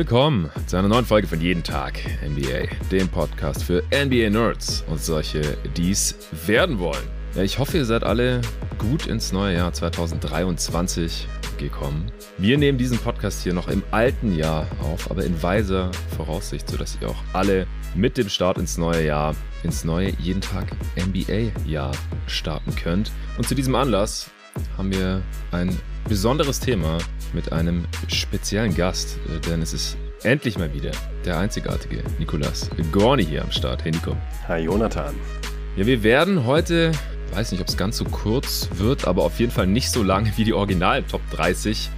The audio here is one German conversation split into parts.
Willkommen zu einer neuen Folge von Jeden Tag NBA, dem Podcast für NBA-Nerds und solche, die es werden wollen. Ja, ich hoffe, ihr seid alle gut ins neue Jahr 2023 gekommen. Wir nehmen diesen Podcast hier noch im alten Jahr auf, aber in weiser Voraussicht, sodass ihr auch alle mit dem Start ins neue Jahr, ins neue Jeden Tag NBA-Jahr starten könnt. Und zu diesem Anlass haben wir ein besonderes Thema mit einem speziellen Gast, äh, denn es ist endlich mal wieder der einzigartige Nikolas Gorni hier am Start. Hey Nico. Hi Jonathan. Ja, wir werden heute, weiß nicht, ob es ganz so kurz wird, aber auf jeden Fall nicht so lange wie die originalen Top 30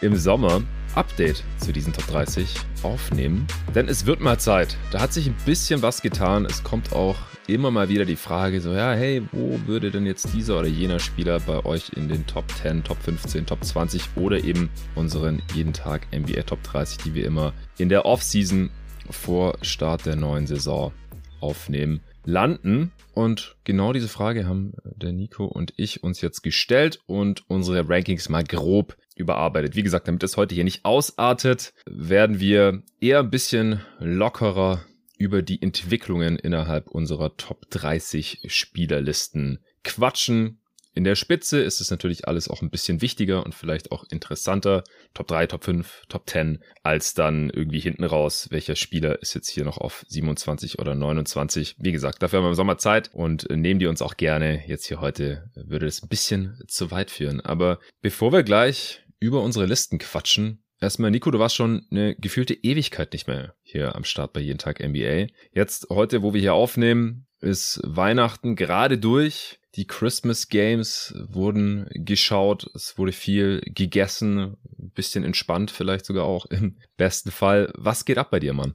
im Sommer Update zu diesen Top 30 aufnehmen. Denn es wird mal Zeit. Da hat sich ein bisschen was getan. Es kommt auch immer mal wieder die Frage so, ja, hey, wo würde denn jetzt dieser oder jener Spieler bei euch in den Top 10, Top 15, Top 20 oder eben unseren jeden Tag NBA Top 30, die wir immer in der Offseason vor Start der neuen Saison aufnehmen, landen? Und genau diese Frage haben der Nico und ich uns jetzt gestellt und unsere Rankings mal grob überarbeitet. Wie gesagt, damit es heute hier nicht ausartet, werden wir eher ein bisschen lockerer über die Entwicklungen innerhalb unserer Top 30 Spielerlisten quatschen. In der Spitze ist es natürlich alles auch ein bisschen wichtiger und vielleicht auch interessanter. Top 3, Top 5, Top 10, als dann irgendwie hinten raus, welcher Spieler ist jetzt hier noch auf 27 oder 29. Wie gesagt, dafür haben wir im Sommer Zeit und nehmen die uns auch gerne. Jetzt hier heute würde es ein bisschen zu weit führen. Aber bevor wir gleich über unsere Listen quatschen. Erstmal, Nico, du warst schon eine gefühlte Ewigkeit nicht mehr hier am Start bei Jeden Tag NBA. Jetzt, heute, wo wir hier aufnehmen, ist Weihnachten gerade durch. Die Christmas Games wurden geschaut. Es wurde viel gegessen. Ein bisschen entspannt vielleicht sogar auch im besten Fall. Was geht ab bei dir, Mann?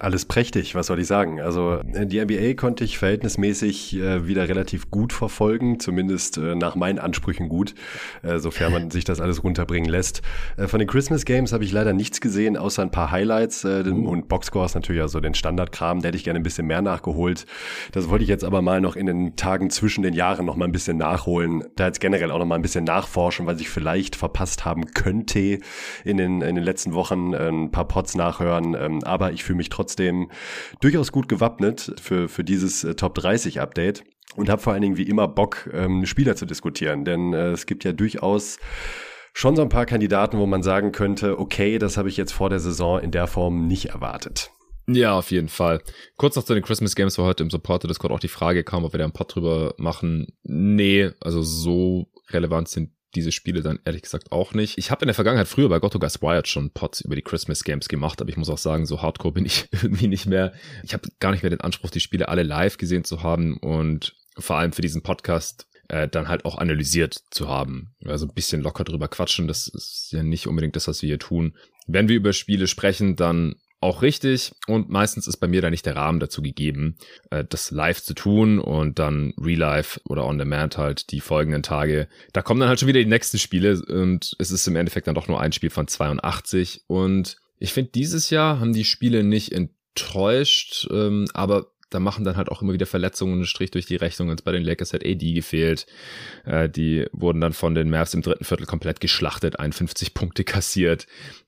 Alles prächtig, was soll ich sagen? Also äh, die NBA konnte ich verhältnismäßig äh, wieder relativ gut verfolgen, zumindest äh, nach meinen Ansprüchen gut, äh, sofern man sich das alles runterbringen lässt. Von den Christmas Games habe ich leider nichts gesehen, außer ein paar Highlights äh, und Boxscores natürlich, also den Standardkram, da hätte ich gerne ein bisschen mehr nachgeholt. Das wollte ich jetzt aber mal noch in den Tagen zwischen den Jahren noch mal ein bisschen nachholen, da jetzt generell auch noch mal ein bisschen nachforschen, was ich vielleicht verpasst haben könnte in den, in den letzten Wochen, ein paar Pots nachhören, ähm, aber ich fühle mich trotzdem durchaus gut gewappnet für, für dieses äh, Top 30 Update und habe vor allen Dingen wie immer Bock, ähm, Spieler zu diskutieren, denn äh, es gibt ja durchaus schon so ein paar Kandidaten, wo man sagen könnte, okay, das habe ich jetzt vor der Saison in der Form nicht erwartet. Ja, auf jeden Fall. Kurz noch zu den Christmas Games war heute im Supporter Discord auch die Frage kam, ob wir da einen Pod drüber machen. Nee, also so relevant sind diese Spiele dann ehrlich gesagt auch nicht. Ich habe in der Vergangenheit früher bei Gotto Gas Wired schon Pots über die Christmas Games gemacht, aber ich muss auch sagen, so hardcore bin ich irgendwie nicht mehr. Ich habe gar nicht mehr den Anspruch, die Spiele alle live gesehen zu haben und vor allem für diesen Podcast äh, dann halt auch analysiert zu haben. Also ein bisschen locker drüber quatschen, das ist ja nicht unbedingt das, was wir hier tun. Wenn wir über Spiele sprechen, dann auch richtig und meistens ist bei mir da nicht der Rahmen dazu gegeben, äh, das live zu tun und dann Real Life oder On Demand halt die folgenden Tage. Da kommen dann halt schon wieder die nächsten Spiele und es ist im Endeffekt dann doch nur ein Spiel von 82 und ich finde dieses Jahr haben die Spiele nicht enttäuscht, ähm, aber da machen dann halt auch immer wieder Verletzungen einen Strich durch die Rechnung. Und bei den Lakers hat AD gefehlt. Äh, die wurden dann von den Mavs im dritten Viertel komplett geschlachtet, 51 Punkte kassiert,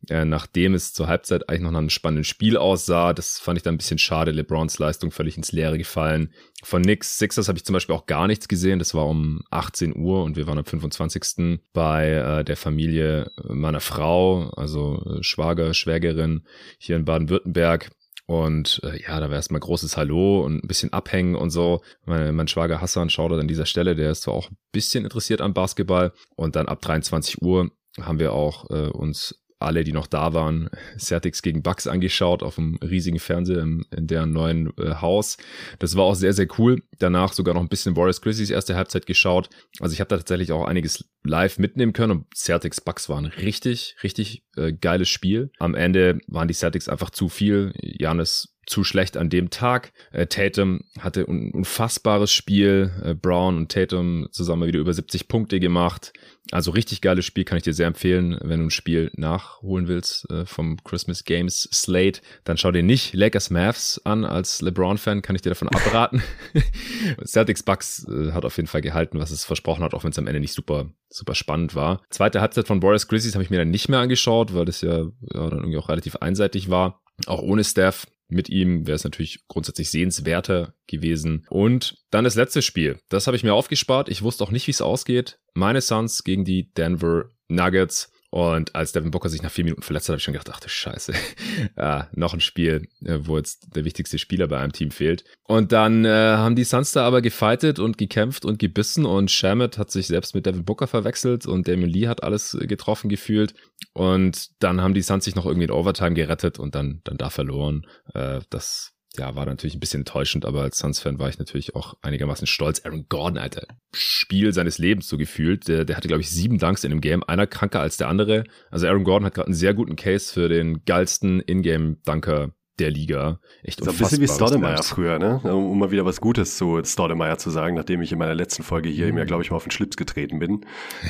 äh, nachdem es zur Halbzeit eigentlich noch nach einem spannenden Spiel aussah. Das fand ich dann ein bisschen schade. LeBrons Leistung völlig ins Leere gefallen. Von Knicks, Sixers habe ich zum Beispiel auch gar nichts gesehen. Das war um 18 Uhr und wir waren am 25. bei äh, der Familie meiner Frau, also Schwager, Schwägerin hier in Baden-Württemberg. Und äh, ja, da war erstmal großes Hallo und ein bisschen abhängen und so. Mein, mein Schwager Hassan schaut an dieser Stelle, der ist zwar auch ein bisschen interessiert an Basketball. Und dann ab 23 Uhr haben wir auch äh, uns alle, die noch da waren, Celtics gegen Bucks angeschaut auf dem riesigen Fernseher in, in deren neuen äh, Haus. Das war auch sehr, sehr cool. Danach sogar noch ein bisschen Warriors Grizzlies erste Halbzeit geschaut. Also ich habe da tatsächlich auch einiges live mitnehmen können und Celtics Bucks waren richtig, richtig äh, geiles Spiel. Am Ende waren die Celtics einfach zu viel. Janis zu schlecht an dem Tag. Äh, Tatum hatte ein unfassbares Spiel. Äh, Brown und Tatum zusammen wieder über 70 Punkte gemacht. Also richtig geiles Spiel, kann ich dir sehr empfehlen, wenn du ein Spiel nachholen willst äh, vom Christmas Games Slate, dann schau dir nicht Lakers Mavs an als LeBron-Fan, kann ich dir davon abraten. Celtics Bucks äh, hat auf jeden Fall gehalten, was es versprochen hat, auch wenn es am Ende nicht super, super spannend war. Zweite Halbzeit von Boris Grizzlies habe ich mir dann nicht mehr angeschaut, weil das ja, ja dann irgendwie auch relativ einseitig war. Auch ohne Steph mit ihm wäre es natürlich grundsätzlich sehenswerter gewesen. Und dann das letzte Spiel. Das habe ich mir aufgespart. Ich wusste auch nicht, wie es ausgeht. Meine Suns gegen die Denver Nuggets. Und als Devin Booker sich nach vier Minuten verletzt hat, habe ich schon gedacht, ach du Scheiße, ja, noch ein Spiel, äh, wo jetzt der wichtigste Spieler bei einem Team fehlt. Und dann äh, haben die Suns da aber gefightet und gekämpft und gebissen und Shamet hat sich selbst mit Devin Booker verwechselt und Damon Lee hat alles getroffen gefühlt. Und dann haben die Suns sich noch irgendwie in Overtime gerettet und dann, dann da verloren. Äh, das ja, war natürlich ein bisschen enttäuschend, aber als Suns-Fan war ich natürlich auch einigermaßen stolz. Aaron Gordon, Alter, Spiel seines Lebens so gefühlt. Der, der hatte, glaube ich, sieben Dunks in dem Game, einer kranker als der andere. Also Aaron Gordon hat gerade einen sehr guten Case für den geilsten Ingame-Dunker der Liga. Echt so ein bisschen wie Stoudemire früher, ne? Um mal wieder was Gutes zu Stoudemire zu sagen, nachdem ich in meiner letzten Folge hier ihm ja, glaube ich, mal auf den Schlips getreten bin.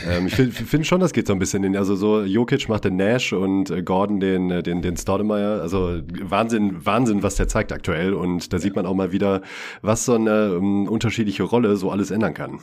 ähm, ich finde find schon, das geht so ein bisschen in, also so Jokic macht den Nash und äh, Gordon den, äh, den, den Stoudemire. Also Wahnsinn, Wahnsinn, was der zeigt aktuell. Und da sieht man auch mal wieder, was so eine um, ähm, unterschiedliche Rolle so alles ändern kann.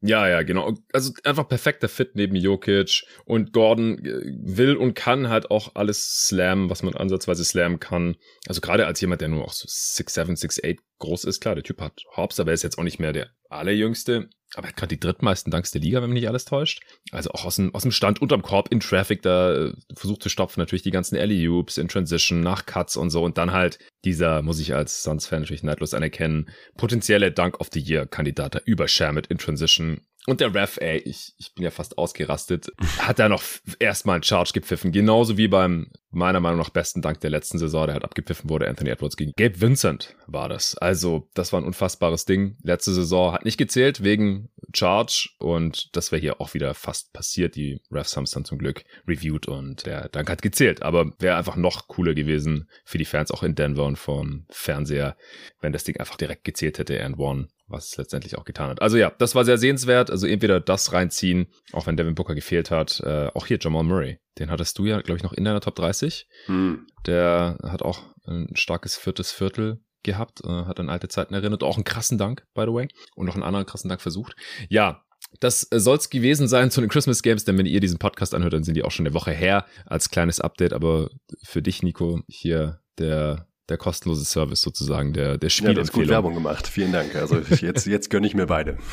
Ja, ja, genau. Also einfach perfekter Fit neben Jokic und Gordon äh, will und kann halt auch alles slammen, was man ansatzweise slammen kann. Also gerade als jemand, der nur auch so 6'7, 6'8 groß ist, klar, der Typ hat Hobbs, aber er ist jetzt auch nicht mehr der allerjüngste. Aber er hat gerade die drittmeisten Danks der Liga, wenn mich nicht alles täuscht. Also auch aus dem, aus dem Stand unterm Korb in Traffic da äh, versucht zu stopfen. Natürlich die ganzen Alley-Oops in Transition, nach Cuts und so. Und dann halt dieser, muss ich als Suns-Fan natürlich neidlos anerkennen, potenzielle Dunk of the Year-Kandidat über Shamit in Transition. Und der Ref, ey, ich, ich bin ja fast ausgerastet, hat da noch erstmal einen Charge gepfiffen. Genauso wie beim meiner Meinung nach besten Dank der letzten Saison, der hat abgepfiffen wurde, Anthony Edwards gegen Gabe Vincent war das. Also, das war ein unfassbares Ding. Letzte Saison hat nicht gezählt wegen Charge und das wäre hier auch wieder fast passiert. Die Refs haben es dann zum Glück reviewed und der Dank hat gezählt. Aber wäre einfach noch cooler gewesen für die Fans auch in Denver und vom Fernseher, wenn das Ding einfach direkt gezählt hätte and one was es letztendlich auch getan hat. Also ja, das war sehr sehenswert. Also entweder das reinziehen, auch wenn Devin Booker gefehlt hat. Äh, auch hier Jamal Murray. Den hattest du ja, glaube ich, noch in deiner Top 30. Hm. Der hat auch ein starkes viertes Viertel gehabt, äh, hat an alte Zeiten erinnert. Auch einen krassen Dank, by the way. Und noch einen anderen krassen Dank versucht. Ja, das äh, soll's gewesen sein zu den Christmas Games, denn wenn ihr diesen Podcast anhört, dann sind die auch schon eine Woche her als kleines Update. Aber für dich, Nico, hier der der kostenlose Service sozusagen, der, der Spielempfehlung. Ja, du hast gut Werbung gemacht. Vielen Dank. Also jetzt, jetzt gönne ich mir beide.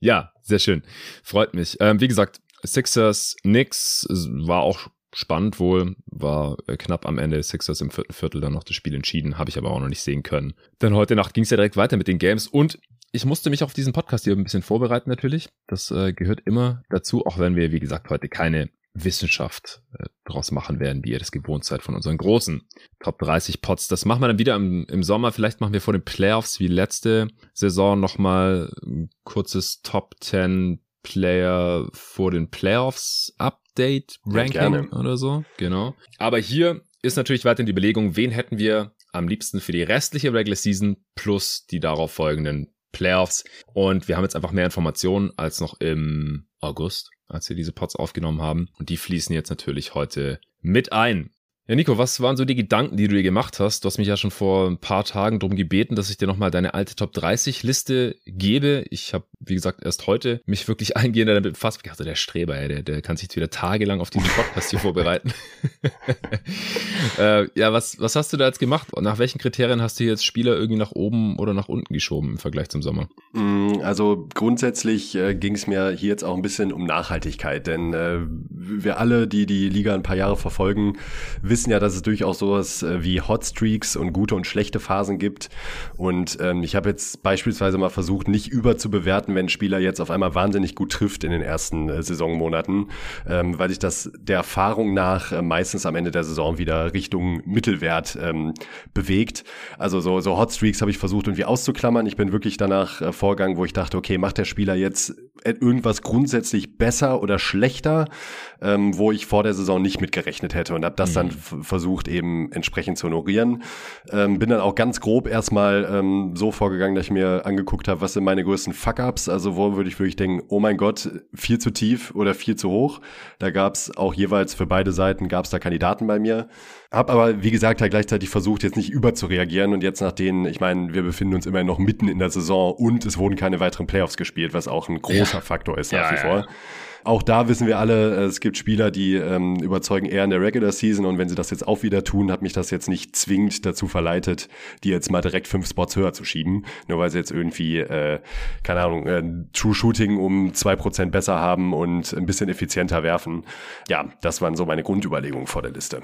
Ja, sehr schön. Freut mich. Ähm, wie gesagt, Sixers, Knicks war auch spannend wohl, war äh, knapp am Ende Sixers im vierten Viertel dann noch das Spiel entschieden, habe ich aber auch noch nicht sehen können. Denn heute Nacht ging es ja direkt weiter mit den Games und ich musste mich auf diesen Podcast hier ein bisschen vorbereiten natürlich. Das äh, gehört immer dazu, auch wenn wir, wie gesagt, heute keine Wissenschaft äh, draus machen werden, wie ihr das gewohnt seid von unseren großen Top 30 Pots. Das machen wir dann wieder im, im Sommer. Vielleicht machen wir vor den Playoffs wie letzte Saison nochmal ein kurzes Top 10 Player vor den Playoffs Update Ranking ja, oder so. Genau. Aber hier ist natürlich weiterhin die Überlegung, wen hätten wir am liebsten für die restliche Regular Season plus die darauf folgenden Playoffs. Und wir haben jetzt einfach mehr Informationen als noch im August, als wir diese Pots aufgenommen haben. Und die fließen jetzt natürlich heute mit ein. Ja, Nico, was waren so die Gedanken, die du dir gemacht hast? Du hast mich ja schon vor ein paar Tagen darum gebeten, dass ich dir nochmal deine alte Top 30 Liste gebe. Ich habe, wie gesagt, erst heute mich wirklich eingehender damit befasst. Ich dachte, der Streber, ey, der, der kann sich jetzt wieder tagelang auf diesen Podcast hier vorbereiten. äh, ja, was, was hast du da jetzt gemacht? Und nach welchen Kriterien hast du jetzt Spieler irgendwie nach oben oder nach unten geschoben im Vergleich zum Sommer? Mm, also grundsätzlich äh, ging es mir hier jetzt auch ein bisschen um Nachhaltigkeit, denn äh, wir alle, die die Liga ein paar Jahre verfolgen, wissen ja, dass es durchaus sowas äh, wie Hotstreaks und gute und schlechte Phasen gibt. Und ähm, ich habe jetzt beispielsweise mal versucht, nicht überzubewerten, wenn ein Spieler jetzt auf einmal wahnsinnig gut trifft in den ersten äh, Saisonmonaten, ähm, weil sich das der Erfahrung nach äh, meistens am Ende der Saison wieder Richtung Mittelwert ähm, bewegt. Also so, so Hotstreaks habe ich versucht irgendwie auszuklammern. Ich bin wirklich danach äh, vorgegangen, wo ich dachte, okay, macht der Spieler jetzt irgendwas grundsätzlich besser oder schlechter, ähm, wo ich vor der Saison nicht mitgerechnet hätte und habe das mhm. dann versucht eben entsprechend zu honorieren. Ähm, bin dann auch ganz grob erstmal ähm, so vorgegangen, dass ich mir angeguckt habe, was sind meine größten Fuck-ups, also wo würde ich wirklich denken, oh mein Gott, viel zu tief oder viel zu hoch. Da gab es auch jeweils für beide Seiten gab es da Kandidaten bei mir. Hab aber, wie gesagt, halt gleichzeitig versucht, jetzt nicht überzureagieren und jetzt nach denen, ich meine, wir befinden uns immer noch mitten in der Saison und es wurden keine weiteren Playoffs gespielt, was auch ein großer ja. Faktor ist nach ja, wie vor. Auch da wissen wir alle, äh, es gibt Spieler, die ähm, überzeugen eher in der Regular Season und wenn sie das jetzt auch wieder tun, hat mich das jetzt nicht zwingend dazu verleitet, die jetzt mal direkt fünf Spots höher zu schieben, nur weil sie jetzt irgendwie, äh, keine Ahnung, äh, True Shooting um zwei Prozent besser haben und ein bisschen effizienter werfen. Ja, das waren so meine Grundüberlegungen vor der Liste.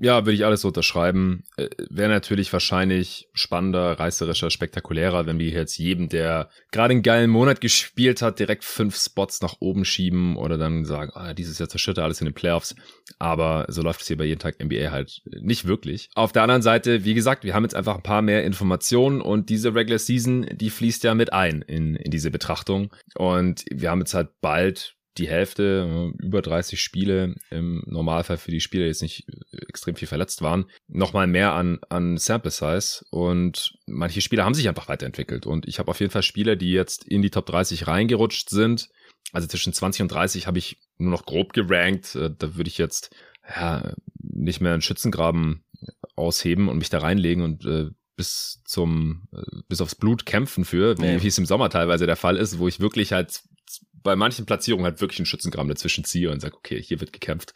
Ja, würde ich alles so unterschreiben. Äh, Wäre natürlich wahrscheinlich spannender, reißerischer, spektakulärer, wenn wir jetzt jedem, der gerade einen geilen Monat gespielt hat, direkt fünf Spots nach oben schieben oder dann sagen, ah, dieses Jahr zerstört alles in den Playoffs. Aber so läuft es hier bei jeden Tag NBA halt nicht wirklich. Auf der anderen Seite, wie gesagt, wir haben jetzt einfach ein paar mehr Informationen und diese Regular Season, die fließt ja mit ein in, in diese Betrachtung. Und wir haben jetzt halt bald die Hälfte, äh, über 30 Spiele im Normalfall für die Spieler, die jetzt nicht extrem viel verletzt waren, nochmal mehr an, an Sample Size und manche Spieler haben sich einfach weiterentwickelt und ich habe auf jeden Fall Spieler, die jetzt in die Top 30 reingerutscht sind. Also zwischen 20 und 30 habe ich nur noch grob gerankt. Äh, da würde ich jetzt ja, nicht mehr einen Schützengraben ausheben und mich da reinlegen und äh, bis zum äh, bis aufs Blut kämpfen für, wie, wie es im Sommer teilweise der Fall ist, wo ich wirklich halt bei manchen Platzierungen halt wirklich einen Schützengraben dazwischen ziehe und sage, okay, hier wird gekämpft,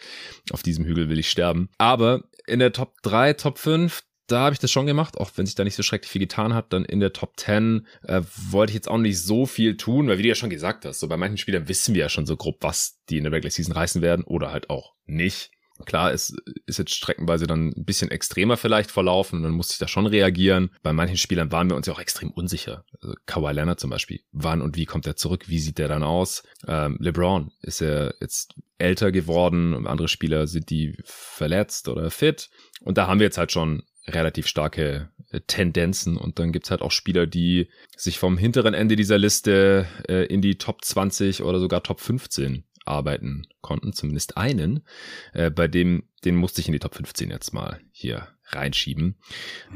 auf diesem Hügel will ich sterben. Aber in der Top 3, Top 5, da habe ich das schon gemacht, auch wenn sich da nicht so schrecklich viel getan hat. Dann in der Top 10 äh, wollte ich jetzt auch nicht so viel tun, weil wie du ja schon gesagt hast, so bei manchen Spielern wissen wir ja schon so grob, was die in der Regular Season reißen werden oder halt auch nicht. Klar, es ist jetzt streckenweise dann ein bisschen extremer vielleicht verlaufen und dann musste ich da schon reagieren. Bei manchen Spielern waren wir uns ja auch extrem unsicher. Also Kawhi Leonard zum Beispiel. Wann und wie kommt er zurück? Wie sieht der dann aus? Ähm, LeBron ist er jetzt älter geworden. Andere Spieler sind die verletzt oder fit. Und da haben wir jetzt halt schon relativ starke äh, Tendenzen und dann gibt's halt auch Spieler, die sich vom hinteren Ende dieser Liste äh, in die Top 20 oder sogar Top 15 arbeiten konnten, zumindest einen, äh, bei dem, den musste ich in die Top 15 jetzt mal hier reinschieben.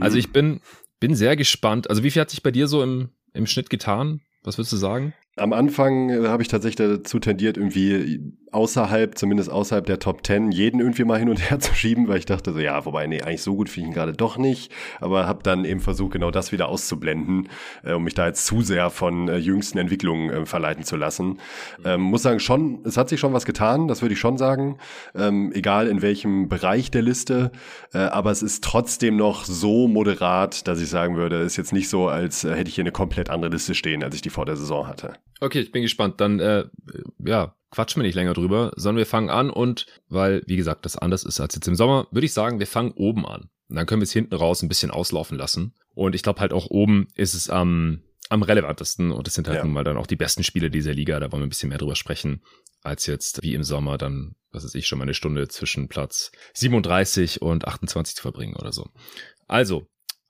Also ich bin, bin sehr gespannt. Also wie viel hat sich bei dir so im, im Schnitt getan? Was würdest du sagen? Am Anfang äh, habe ich tatsächlich dazu tendiert, irgendwie außerhalb, zumindest außerhalb der Top 10, jeden irgendwie mal hin und her zu schieben, weil ich dachte so, ja, wobei, nee, eigentlich so gut finde ich ihn gerade doch nicht, aber habe dann eben versucht, genau das wieder auszublenden, äh, um mich da jetzt zu sehr von äh, jüngsten Entwicklungen äh, verleiten zu lassen. Ähm, muss sagen, schon, es hat sich schon was getan, das würde ich schon sagen, ähm, egal in welchem Bereich der Liste, äh, aber es ist trotzdem noch so moderat, dass ich sagen würde, ist jetzt nicht so, als äh, hätte ich hier eine komplett andere Liste stehen, als ich die vor der Saison hatte. Okay, ich bin gespannt. Dann, äh, ja, quatschen wir nicht länger drüber, sondern wir fangen an und, weil, wie gesagt, das anders ist als jetzt im Sommer, würde ich sagen, wir fangen oben an. Und dann können wir es hinten raus ein bisschen auslaufen lassen. Und ich glaube halt auch oben ist es am, am relevantesten und es sind halt ja. nun mal dann auch die besten Spiele dieser Liga, da wollen wir ein bisschen mehr drüber sprechen, als jetzt wie im Sommer dann, was weiß ich, schon mal eine Stunde zwischen Platz 37 und 28 zu verbringen oder so. Also,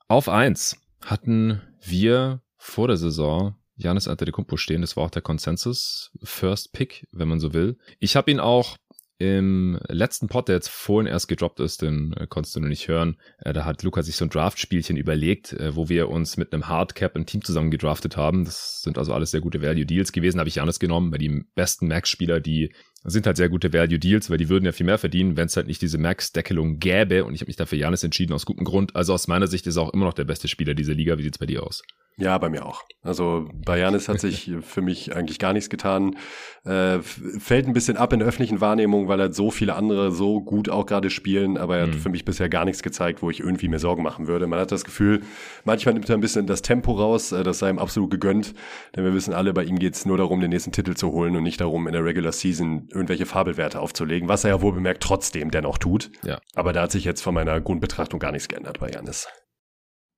auf eins hatten wir vor der Saison Janis Antetokounmpo stehen. Das war auch der Consensus First Pick, wenn man so will. Ich habe ihn auch im letzten Pod, der jetzt vorhin erst gedroppt ist, den äh, konntest du noch nicht hören, äh, da hat Luca sich so ein Draft-Spielchen überlegt, äh, wo wir uns mit einem Hardcap ein Team zusammen gedraftet haben. Das sind also alles sehr gute Value-Deals gewesen, habe ich Janis genommen, weil die besten Max-Spieler, die sind halt sehr gute Value-Deals, weil die würden ja viel mehr verdienen, wenn es halt nicht diese Max-Deckelung gäbe und ich habe mich dafür Janis entschieden, aus gutem Grund. Also aus meiner Sicht ist er auch immer noch der beste Spieler dieser Liga. Wie sieht's bei dir aus? Ja, bei mir auch. Also bei Janis hat sich für mich eigentlich gar nichts getan. Äh, fällt ein bisschen ab in der öffentlichen Wahrnehmung, weil er so viele andere so gut auch gerade spielen, aber er mhm. hat für mich bisher gar nichts gezeigt, wo ich irgendwie mir Sorgen machen würde. Man hat das Gefühl, manchmal nimmt er ein bisschen das Tempo raus, äh, das sei ihm absolut gegönnt, denn wir wissen alle, bei ihm geht's nur darum, den nächsten Titel zu holen und nicht darum, in der Regular Season irgendwelche Fabelwerte aufzulegen, was er ja wohl bemerkt trotzdem dennoch tut. Ja. Aber da hat sich jetzt von meiner Grundbetrachtung gar nichts geändert bei Janis.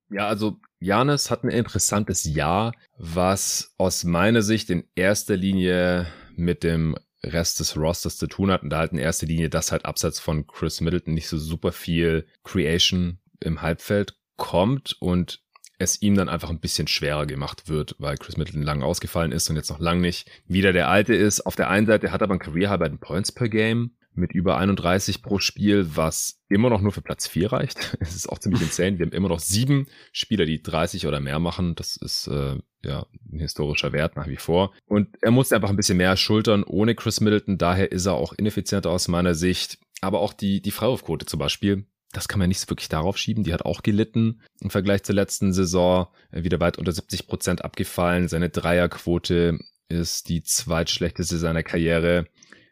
Ja, also Janis hat ein interessantes Jahr, was aus meiner Sicht in erster Linie mit dem Rest des Rosters zu tun hat und da halt in erster Linie, dass halt abseits von Chris Middleton nicht so super viel Creation im Halbfeld kommt und es ihm dann einfach ein bisschen schwerer gemacht wird, weil Chris Middleton lang ausgefallen ist und jetzt noch lang nicht wieder der Alte ist. Auf der einen Seite hat er aber ein Career High bei den Points per Game mit über 31 pro Spiel, was immer noch nur für Platz 4 reicht. Es ist auch ziemlich insane. Wir haben immer noch sieben Spieler, die 30 oder mehr machen. Das ist äh, ja ein historischer Wert nach wie vor. Und er musste einfach ein bisschen mehr schultern ohne Chris Middleton. Daher ist er auch ineffizienter aus meiner Sicht. Aber auch die, die Freiwurfquote zum Beispiel, das kann man nicht wirklich darauf schieben. Die hat auch gelitten im Vergleich zur letzten Saison. Wieder weit unter 70 Prozent abgefallen. Seine Dreierquote ist die zweitschlechteste seiner Karriere.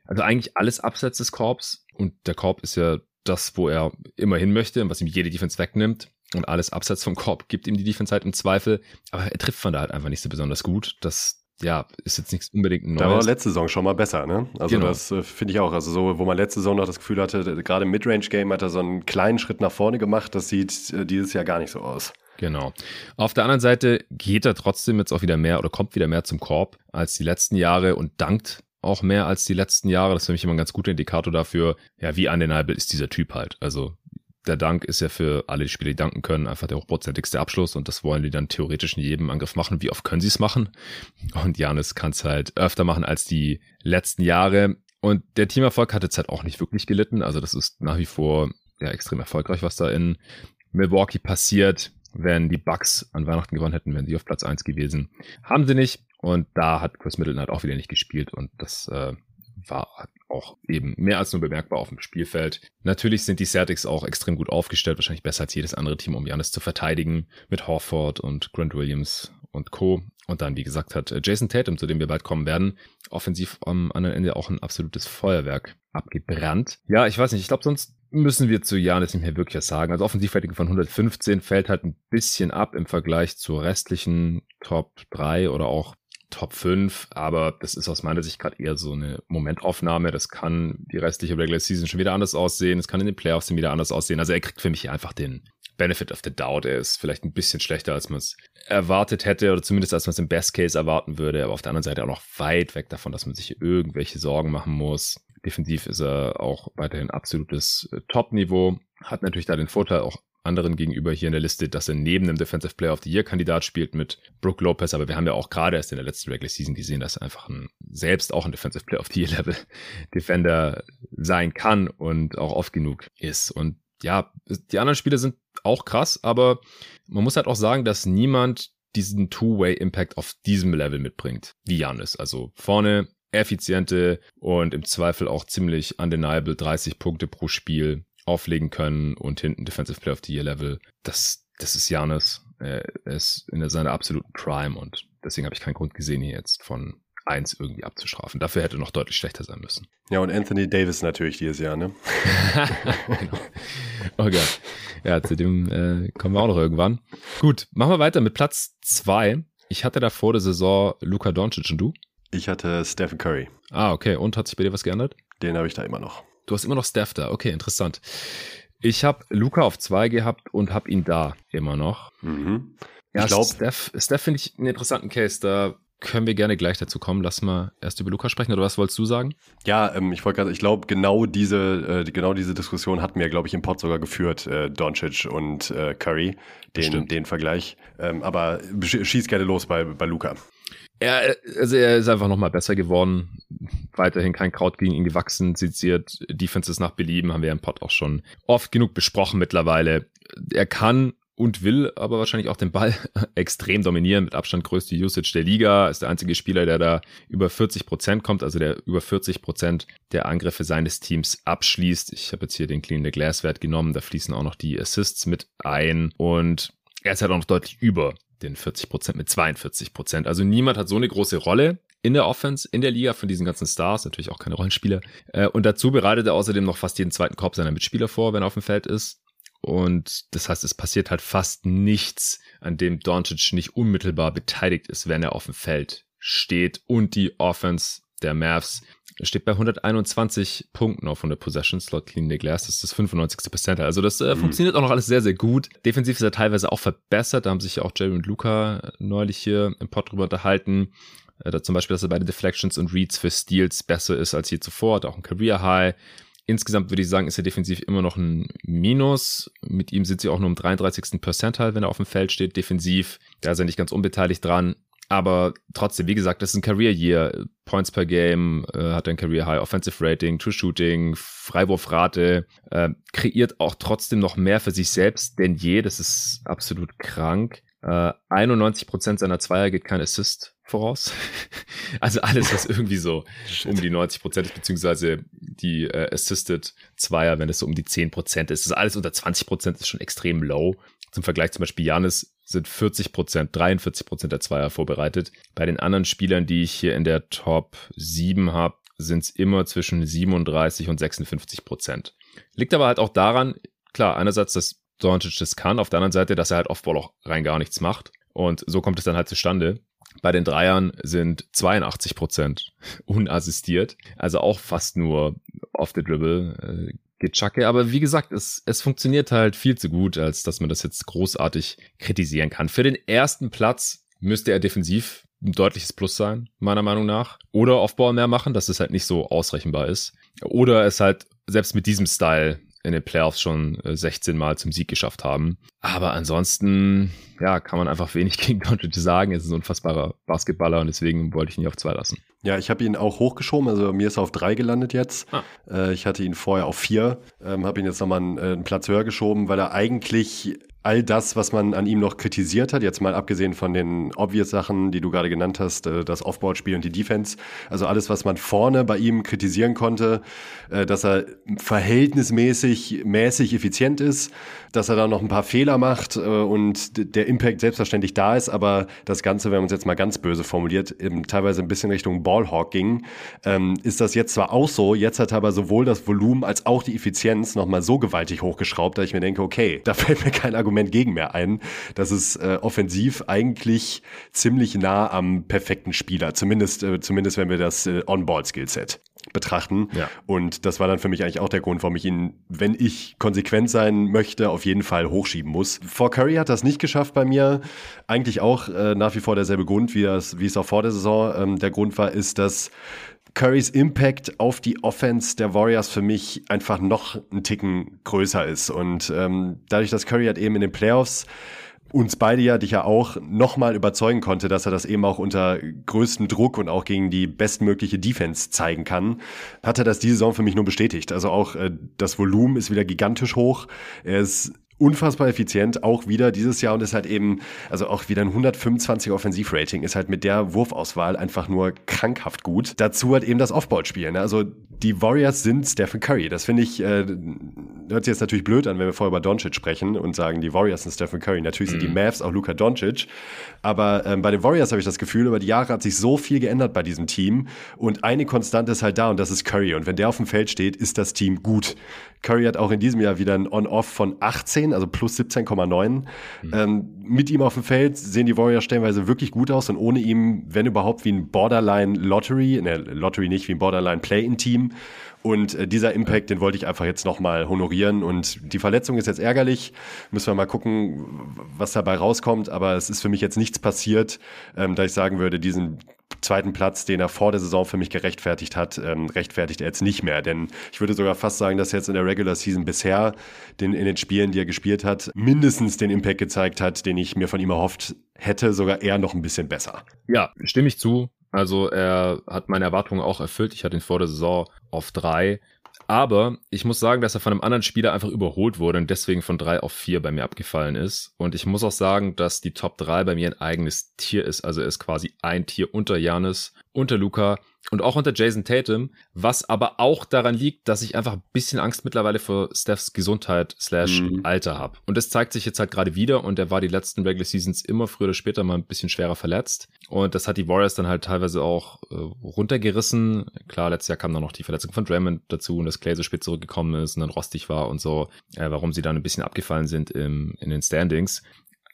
Also eigentlich alles abseits des Korbs. Und der Korb ist ja das, wo er immer hin möchte, was ihm jede Defense wegnimmt. Und alles abseits vom Korb gibt ihm die Defense halt im Zweifel. Aber er trifft von da halt einfach nicht so besonders gut. Das ja, ist jetzt nichts unbedingt Neues. Da war letzte Saison schon mal besser, ne? Also genau. das äh, finde ich auch. Also so, wo man letzte Saison noch das Gefühl hatte, gerade im Midrange-Game hat er so einen kleinen Schritt nach vorne gemacht. Das sieht äh, dieses Jahr gar nicht so aus. Genau. Auf der anderen Seite geht er trotzdem jetzt auch wieder mehr oder kommt wieder mehr zum Korb als die letzten Jahre und dankt auch mehr als die letzten Jahre. Das ist für mich immer ein ganz guter Indikator dafür, ja, wie undeniable ist dieser Typ halt. Also der Dank ist ja für alle die danken können, einfach der hochprozentigste Abschluss und das wollen die dann theoretisch in jedem Angriff machen. Wie oft können sie es machen? Und Janis kann es halt öfter machen als die letzten Jahre. Und der Teamerfolg hat jetzt halt auch nicht wirklich gelitten. Also das ist nach wie vor ja extrem erfolgreich, was da in Milwaukee passiert. Wenn die Bucks an Weihnachten gewonnen hätten, wären sie auf Platz eins gewesen. Haben sie nicht. Und da hat Chris Middleton halt auch wieder nicht gespielt und das äh, war auch eben mehr als nur bemerkbar auf dem Spielfeld. Natürlich sind die Celtics auch extrem gut aufgestellt, wahrscheinlich besser als jedes andere Team, um Janis zu verteidigen, mit Horford und Grant Williams und Co. Und dann, wie gesagt, hat äh, Jason Tatum, zu dem wir bald kommen werden, offensiv am anderen Ende auch ein absolutes Feuerwerk abgebrannt. Ja, ich weiß nicht, ich glaube, sonst müssen wir zu Janis nicht mehr wirklich was sagen. Also Offensivrating von 115 fällt halt ein bisschen ab im Vergleich zur restlichen Top 3 oder auch Top 5, aber das ist aus meiner Sicht gerade eher so eine Momentaufnahme. Das kann die restliche Regular Season schon wieder anders aussehen. Es kann in den Playoffs wieder anders aussehen. Also er kriegt für mich einfach den Benefit of the Doubt. Er ist vielleicht ein bisschen schlechter, als man es erwartet hätte oder zumindest als man es im Best Case erwarten würde. Aber auf der anderen Seite auch noch weit weg davon, dass man sich irgendwelche Sorgen machen muss. Defensiv ist er auch weiterhin absolutes äh, Top-Niveau. Hat natürlich da den Vorteil, auch anderen gegenüber hier in der Liste, dass er neben dem Defensive Player of the Year Kandidat spielt mit Brook Lopez. Aber wir haben ja auch gerade erst in der letzten Regular Season gesehen, dass er einfach ein, selbst auch ein Defensive Player of the Year Level Defender sein kann und auch oft genug ist. Und ja, die anderen Spiele sind auch krass, aber man muss halt auch sagen, dass niemand diesen Two-Way-Impact auf diesem Level mitbringt, wie Janis. Also vorne effiziente und im Zweifel auch ziemlich undeniable 30 Punkte pro Spiel auflegen können und hinten Defensive Player of the Year Level. Das, das ist Janis. Er ist in seiner absoluten Prime und deswegen habe ich keinen Grund gesehen, hier jetzt von eins irgendwie abzustrafen. Dafür hätte noch deutlich schlechter sein müssen. Ja, und Anthony Davis natürlich dieses Jahr, ne? genau. Oh Gott. Ja, zu dem äh, kommen wir auch noch irgendwann. Gut, machen wir weiter mit Platz zwei. Ich hatte da vor der Saison Luka Doncic und du? Ich hatte Stephen Curry. Ah, okay. Und hat sich bei dir was geändert? Den habe ich da immer noch. Du hast immer noch Steph da. Okay, interessant. Ich habe Luca auf zwei gehabt und habe ihn da immer noch. Mhm. Ja, ich glaube, Steph, Steph finde ich einen interessanten Case. Da können wir gerne gleich dazu kommen. Lass mal erst über Luca sprechen. Oder was wolltest du sagen? Ja, ähm, ich wollte gerade, ich glaube, genau diese, äh, genau diese Diskussion hatten wir, glaube ich, im Pod sogar geführt, äh, Doncic und äh, Curry, den, den Vergleich. Ähm, aber schieß gerne los bei, bei Luca. Er, also er ist einfach nochmal besser geworden. Weiterhin kein Kraut gegen ihn gewachsen, seziert Defenses nach Belieben, haben wir im Pod auch schon oft genug besprochen mittlerweile. Er kann und will aber wahrscheinlich auch den Ball extrem dominieren, mit Abstand größte Usage der Liga, ist der einzige Spieler, der da über 40 Prozent kommt, also der über 40 Prozent der Angriffe seines Teams abschließt. Ich habe jetzt hier den Clean the Glass Wert genommen, da fließen auch noch die Assists mit ein und er ist halt auch noch deutlich über den 40 Prozent mit 42 Prozent. Also niemand hat so eine große Rolle in der Offense, in der Liga von diesen ganzen Stars, natürlich auch keine Rollenspieler. Äh, und dazu bereitet er außerdem noch fast jeden zweiten Korb seiner Mitspieler vor, wenn er auf dem Feld ist. Und das heißt, es passiert halt fast nichts, an dem Doncic nicht unmittelbar beteiligt ist, wenn er auf dem Feld steht und die Offense der Mavs steht bei 121 Punkten auf 100 Possessions laut Clean the Glass. Das ist das 95. Percentile. Also das äh, mhm. funktioniert auch noch alles sehr, sehr gut. Defensiv ist er teilweise auch verbessert. Da haben sich ja auch Jerry und Luca neulich hier im Pod drüber unterhalten. Äh, da zum Beispiel, dass er bei den Deflections und Reads für Steals besser ist als je zuvor. Hat auch ein Career High. Insgesamt würde ich sagen, ist er defensiv immer noch ein Minus. Mit ihm sind sie auch nur im 33. Percentile, wenn er auf dem Feld steht. Defensiv, da ist er nicht ganz unbeteiligt dran. Aber trotzdem, wie gesagt, das ist ein Career Year. Points per Game, äh, hat ein Career High, Offensive Rating, True Shooting, Freiwurfrate, äh, kreiert auch trotzdem noch mehr für sich selbst denn je. Das ist absolut krank. Äh, 91% seiner Zweier geht kein Assist voraus. also alles, was irgendwie so um die 90% ist, beziehungsweise die äh, Assisted Zweier, wenn es so um die 10% ist. Das ist alles unter 20% ist schon extrem low. Zum Vergleich zum Beispiel Janis sind 40% 43% der Zweier vorbereitet. Bei den anderen Spielern, die ich hier in der Top 7 habe, sind es immer zwischen 37 und 56% Liegt aber halt auch daran, klar, einerseits, dass Doncic das kann, auf der anderen Seite, dass er halt Offball auch rein gar nichts macht. Und so kommt es dann halt zustande. Bei den Dreiern sind 82% unassistiert, also auch fast nur off the dribble. Gechacke. Aber wie gesagt, es, es funktioniert halt viel zu gut, als dass man das jetzt großartig kritisieren kann. Für den ersten Platz müsste er defensiv ein deutliches Plus sein, meiner Meinung nach. Oder Offball mehr machen, dass es halt nicht so ausrechenbar ist. Oder es halt selbst mit diesem Style in den Playoffs schon 16 äh, Mal zum Sieg geschafft haben. Aber ansonsten, ja, kann man einfach wenig gegen Doncic sagen. Es ist ein unfassbarer Basketballer und deswegen wollte ich ihn auf zwei lassen. Ja, ich habe ihn auch hochgeschoben, also mir ist er auf drei gelandet jetzt. Ah. Äh, ich hatte ihn vorher auf vier, ähm, habe ihn jetzt nochmal einen, äh, einen Platz höher geschoben, weil er eigentlich all das, was man an ihm noch kritisiert hat, jetzt mal abgesehen von den obvious Sachen, die du gerade genannt hast, äh, das Offboard-Spiel und die Defense, also alles, was man vorne bei ihm kritisieren konnte, äh, dass er verhältnismäßig mäßig effizient ist, dass er da noch ein paar Fehler macht und der Impact selbstverständlich da ist, aber das Ganze, wenn man es jetzt mal ganz böse formuliert, eben teilweise ein bisschen Richtung Ballhawk ging, ähm, ist das jetzt zwar auch so, jetzt hat er aber sowohl das Volumen als auch die Effizienz nochmal so gewaltig hochgeschraubt, dass ich mir denke, okay, da fällt mir kein Argument gegen mehr ein, dass es äh, offensiv eigentlich ziemlich nah am perfekten Spieler, zumindest, äh, zumindest wenn wir das äh, On-Ball-Skillset betrachten. Ja. Und das war dann für mich eigentlich auch der Grund, warum ich ihn, wenn ich konsequent sein möchte, auf jeden Fall hochschieben muss. Vor Curry hat das nicht geschafft bei mir. Eigentlich auch äh, nach wie vor derselbe Grund, wie, das, wie es auch vor der Saison ähm, der Grund war, ist, dass Currys Impact auf die Offense der Warriors für mich einfach noch einen Ticken größer ist. Und ähm, dadurch, dass Curry hat eben in den Playoffs uns beide ja, dich ja auch, nochmal überzeugen konnte, dass er das eben auch unter größtem Druck und auch gegen die bestmögliche Defense zeigen kann, hat er das diese Saison für mich nur bestätigt. Also auch äh, das Volumen ist wieder gigantisch hoch. Er ist unfassbar effizient, auch wieder dieses Jahr und ist halt eben, also auch wieder ein 125 Offensivrating, ist halt mit der Wurfauswahl einfach nur krankhaft gut. Dazu halt eben das Offball-Spiel. Ne? Also die Warriors sind Stephen Curry. Das finde ich, äh, hört sich jetzt natürlich blöd an, wenn wir vorher über Doncic sprechen und sagen, die Warriors sind Stephen Curry. Natürlich mhm. sind die mhm. Mavs auch Luka Doncic. Aber ähm, bei den Warriors habe ich das Gefühl, über die Jahre hat sich so viel geändert bei diesem Team und eine Konstante ist halt da und das ist Curry. Und wenn der auf dem Feld steht, ist das Team gut. Curry hat auch in diesem Jahr wieder ein On-Off von 18, also plus 17,9. Mhm. Ähm, mit ihm auf dem Feld sehen die Warriors stellenweise wirklich gut aus und ohne ihm, wenn überhaupt, wie ein Borderline Lottery, ne, Lottery nicht, wie ein Borderline Play-in-Team. Und äh, dieser Impact, den wollte ich einfach jetzt nochmal honorieren. Und die Verletzung ist jetzt ärgerlich. Müssen wir mal gucken, was dabei rauskommt. Aber es ist für mich jetzt nichts passiert, ähm, da ich sagen würde, diesen zweiten Platz, den er vor der Saison für mich gerechtfertigt hat, ähm, rechtfertigt er jetzt nicht mehr. Denn ich würde sogar fast sagen, dass er jetzt in der Regular Season bisher den, in den Spielen, die er gespielt hat, mindestens den Impact gezeigt hat, den ich mir von ihm erhofft hätte, sogar eher noch ein bisschen besser. Ja, stimme ich zu. Also er hat meine Erwartungen auch erfüllt. Ich hatte ihn vor der Saison auf drei. Aber ich muss sagen, dass er von einem anderen Spieler einfach überholt wurde und deswegen von drei auf vier bei mir abgefallen ist. Und ich muss auch sagen, dass die Top drei bei mir ein eigenes Tier ist. Also er ist quasi ein Tier unter Janis, unter Luca und auch unter Jason Tatum, was aber auch daran liegt, dass ich einfach ein bisschen Angst mittlerweile vor Stephs Gesundheit slash mhm. Alter habe. Und das zeigt sich jetzt halt gerade wieder und er war die letzten Regular Seasons immer früher oder später mal ein bisschen schwerer verletzt. Und das hat die Warriors dann halt teilweise auch äh, runtergerissen. Klar, letztes Jahr kam dann noch die Verletzung von Draymond dazu und dass Clay so spät zurückgekommen ist und dann rostig war und so, äh, warum sie dann ein bisschen abgefallen sind im, in den Standings.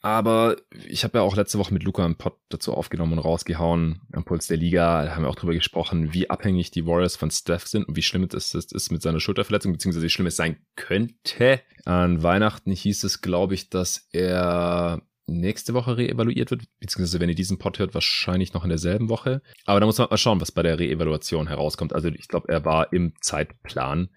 Aber ich habe ja auch letzte Woche mit Luca einen Pod dazu aufgenommen und rausgehauen am Puls der Liga. Haben wir auch drüber gesprochen, wie abhängig die Warriors von Steph sind und wie schlimm es ist mit seiner Schulterverletzung, beziehungsweise wie schlimm es sein könnte. An Weihnachten hieß es, glaube ich, dass er nächste Woche reevaluiert wird, beziehungsweise wenn ihr diesen Pod hört, wahrscheinlich noch in derselben Woche. Aber da muss man mal schauen, was bei der Reevaluation herauskommt. Also ich glaube, er war im Zeitplan.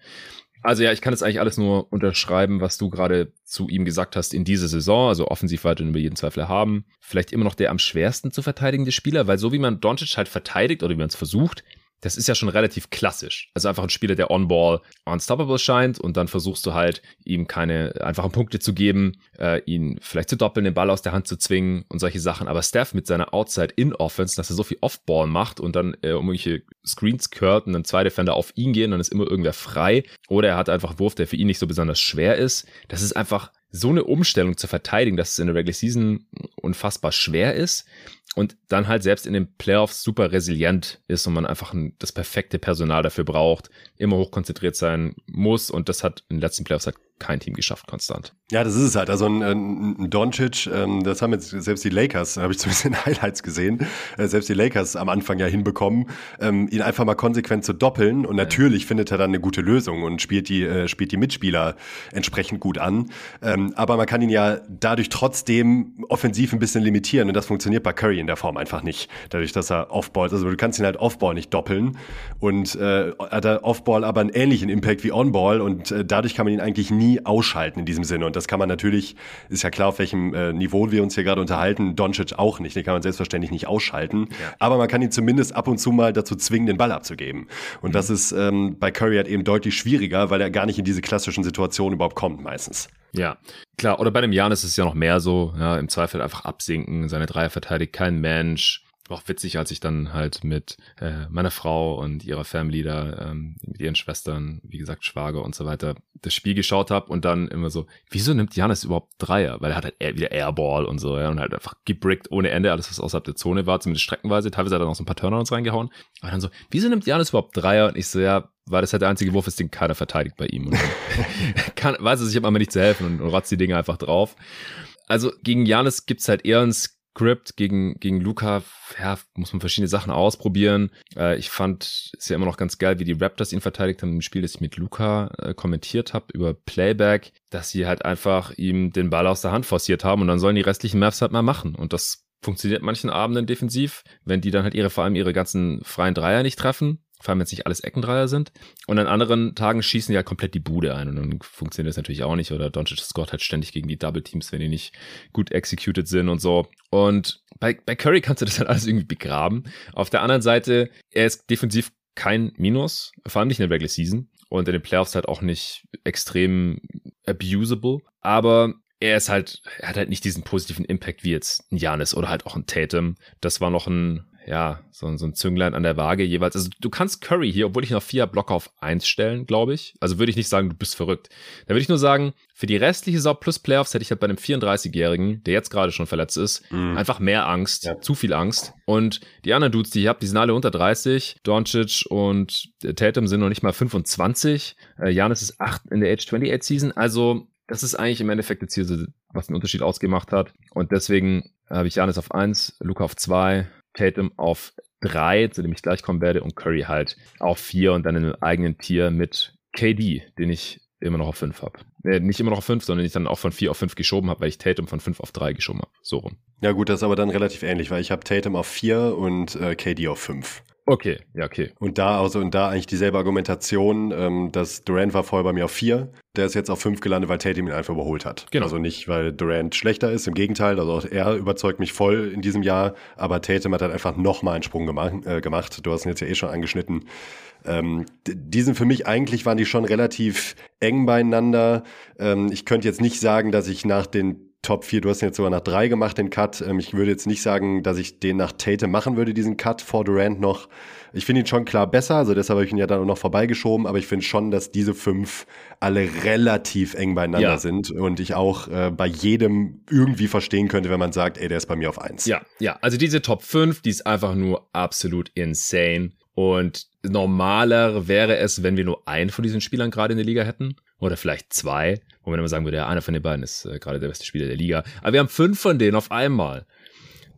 Also ja, ich kann jetzt eigentlich alles nur unterschreiben, was du gerade zu ihm gesagt hast in dieser Saison. Also offensiv weiterhin über jeden Zweifel haben. Vielleicht immer noch der am schwersten zu verteidigende Spieler, weil so wie man Doncic halt verteidigt oder wie man es versucht, das ist ja schon relativ klassisch. Also einfach ein Spieler, der on-ball unstoppable scheint und dann versuchst du halt, ihm keine einfachen Punkte zu geben, äh, ihn vielleicht zu doppeln, den Ball aus der Hand zu zwingen und solche Sachen. Aber Steph mit seiner Outside-In-Offense, dass er so viel Off-Ball macht und dann äh, um irgendwelche Screens curlt und dann zwei Defender auf ihn gehen, dann ist immer irgendwer frei. Oder er hat einfach einen Wurf, der für ihn nicht so besonders schwer ist. Das ist einfach so eine Umstellung zu verteidigen, dass es in der Regular Season unfassbar schwer ist und dann halt selbst in den Playoffs super resilient ist und man einfach ein, das perfekte Personal dafür braucht, immer hochkonzentriert sein muss. Und das hat in den letzten Playoffs halt kein Team geschafft, konstant. Ja, das ist es halt. Also ein, ein Doncic, ähm, das haben jetzt selbst die Lakers, habe ich zumindest in Highlights gesehen, äh, selbst die Lakers am Anfang ja hinbekommen, ähm, ihn einfach mal konsequent zu doppeln. Und natürlich ja. findet er dann eine gute Lösung und spielt die, äh, spielt die Mitspieler entsprechend gut an. Ähm, aber man kann ihn ja dadurch trotzdem offensiv ein bisschen limitieren. Und das funktioniert bei Curry in der Form einfach nicht. Dadurch, dass er Offball, also du kannst ihn halt Offball nicht doppeln. Und äh, hat er Offball aber einen ähnlichen Impact wie Onball. Und äh, dadurch kann man ihn eigentlich nie nie ausschalten in diesem Sinne. Und das kann man natürlich, ist ja klar, auf welchem äh, Niveau wir uns hier gerade unterhalten, Doncic auch nicht. Den kann man selbstverständlich nicht ausschalten. Ja. Aber man kann ihn zumindest ab und zu mal dazu zwingen, den Ball abzugeben. Und mhm. das ist ähm, bei Curry halt eben deutlich schwieriger, weil er gar nicht in diese klassischen Situationen überhaupt kommt meistens. Ja, klar. Oder bei dem Jan ist es ja noch mehr so, ja, im Zweifel einfach absinken, seine Dreier verteidigt kein Mensch, war auch witzig, als ich dann halt mit äh, meiner Frau und ihrer Family da, ähm, mit ihren Schwestern, wie gesagt, Schwager und so weiter, das Spiel geschaut habe und dann immer so, wieso nimmt Janis überhaupt Dreier? Weil er hat halt wieder Airball und so, ja, und halt einfach gebrickt ohne Ende, alles was außerhalb der Zone war, zumindest streckenweise. Teilweise hat er noch so ein paar Turner reingehauen. Aber dann so, wieso nimmt Janis überhaupt Dreier? Und ich so, ja, weil das halt der einzige Wurf ist, den keiner verteidigt bei ihm. Und kann, weiß er sich immer nicht zu helfen und, und rotzt die Dinge einfach drauf. Also gegen Janis gibt's halt eher ein Script gegen, gegen Luca, ja, muss man verschiedene Sachen ausprobieren. Äh, ich fand es ja immer noch ganz geil, wie die Raptors ihn verteidigt haben im Spiel, das ich mit Luca äh, kommentiert habe über Playback, dass sie halt einfach ihm den Ball aus der Hand forciert haben und dann sollen die restlichen Mavs halt mal machen. Und das funktioniert manchen Abenden defensiv, wenn die dann halt ihre, vor allem ihre ganzen freien Dreier nicht treffen vor allem wenn es nicht alles Eckendreier sind. Und an anderen Tagen schießen die ja komplett die Bude ein und dann funktioniert das natürlich auch nicht. Oder Doncic scored halt ständig gegen die Double Teams, wenn die nicht gut executed sind und so. Und bei, bei Curry kannst du das halt alles irgendwie begraben. Auf der anderen Seite, er ist defensiv kein Minus, vor allem nicht in der Regular Season und in den Playoffs halt auch nicht extrem abusable. Aber er ist halt, er hat halt nicht diesen positiven Impact wie jetzt ein Janis oder halt auch ein Tatum. Das war noch ein ja, so, so ein Zünglein an der Waage jeweils. Also du kannst Curry hier, obwohl ich noch vier Blocker auf eins stellen, glaube ich. Also würde ich nicht sagen, du bist verrückt. Da würde ich nur sagen, für die restliche Saison plus Playoffs hätte ich halt bei einem 34-Jährigen, der jetzt gerade schon verletzt ist, mhm. einfach mehr Angst, ja. zu viel Angst. Und die anderen Dudes, die ich habe, die sind alle unter 30. Doncic und Tatum sind noch nicht mal 25. Äh, Janis ist 8 in der Age 28 Season. Also das ist eigentlich im Endeffekt jetzt hier so, was den Unterschied ausgemacht hat. Und deswegen habe ich Janis auf eins, Luca auf zwei, Tatum auf drei, zu dem ich gleich kommen werde, und Curry halt auf vier und dann in einem eigenen Tier mit KD, den ich immer noch auf fünf habe. Äh, nicht immer noch auf fünf, sondern den ich dann auch von vier auf fünf geschoben habe, weil ich Tatum von fünf auf drei geschoben habe. So rum. Ja gut, das ist aber dann relativ ähnlich, weil ich habe Tatum auf vier und äh, KD auf fünf. Okay, ja, okay. Und da, also, und da eigentlich dieselbe Argumentation, ähm, dass Durant war vorher bei mir auf vier, der ist jetzt auf fünf gelandet, weil Tatum ihn einfach überholt hat. Genau. Also nicht, weil Durant schlechter ist, im Gegenteil, also auch er überzeugt mich voll in diesem Jahr, aber Tatum hat halt einfach nochmal einen Sprung gemacht, äh, gemacht. Du hast ihn jetzt ja eh schon angeschnitten. Ähm, die sind für mich eigentlich, waren die schon relativ eng beieinander. Ähm, ich könnte jetzt nicht sagen, dass ich nach den Top 4, du hast ihn jetzt sogar nach 3 gemacht, den Cut. Ähm, ich würde jetzt nicht sagen, dass ich den nach Tate machen würde, diesen Cut vor Durant noch. Ich finde ihn schon klar besser, also deshalb habe ich ihn ja dann auch noch vorbeigeschoben, aber ich finde schon, dass diese fünf alle relativ eng beieinander ja. sind und ich auch äh, bei jedem irgendwie verstehen könnte, wenn man sagt, ey, der ist bei mir auf 1. Ja, ja, also diese Top 5, die ist einfach nur absolut insane. Und normaler wäre es, wenn wir nur einen von diesen Spielern gerade in der Liga hätten. Oder vielleicht zwei, wo man immer sagen würde, ja, einer von den beiden ist äh, gerade der beste Spieler der Liga. Aber wir haben fünf von denen auf einmal.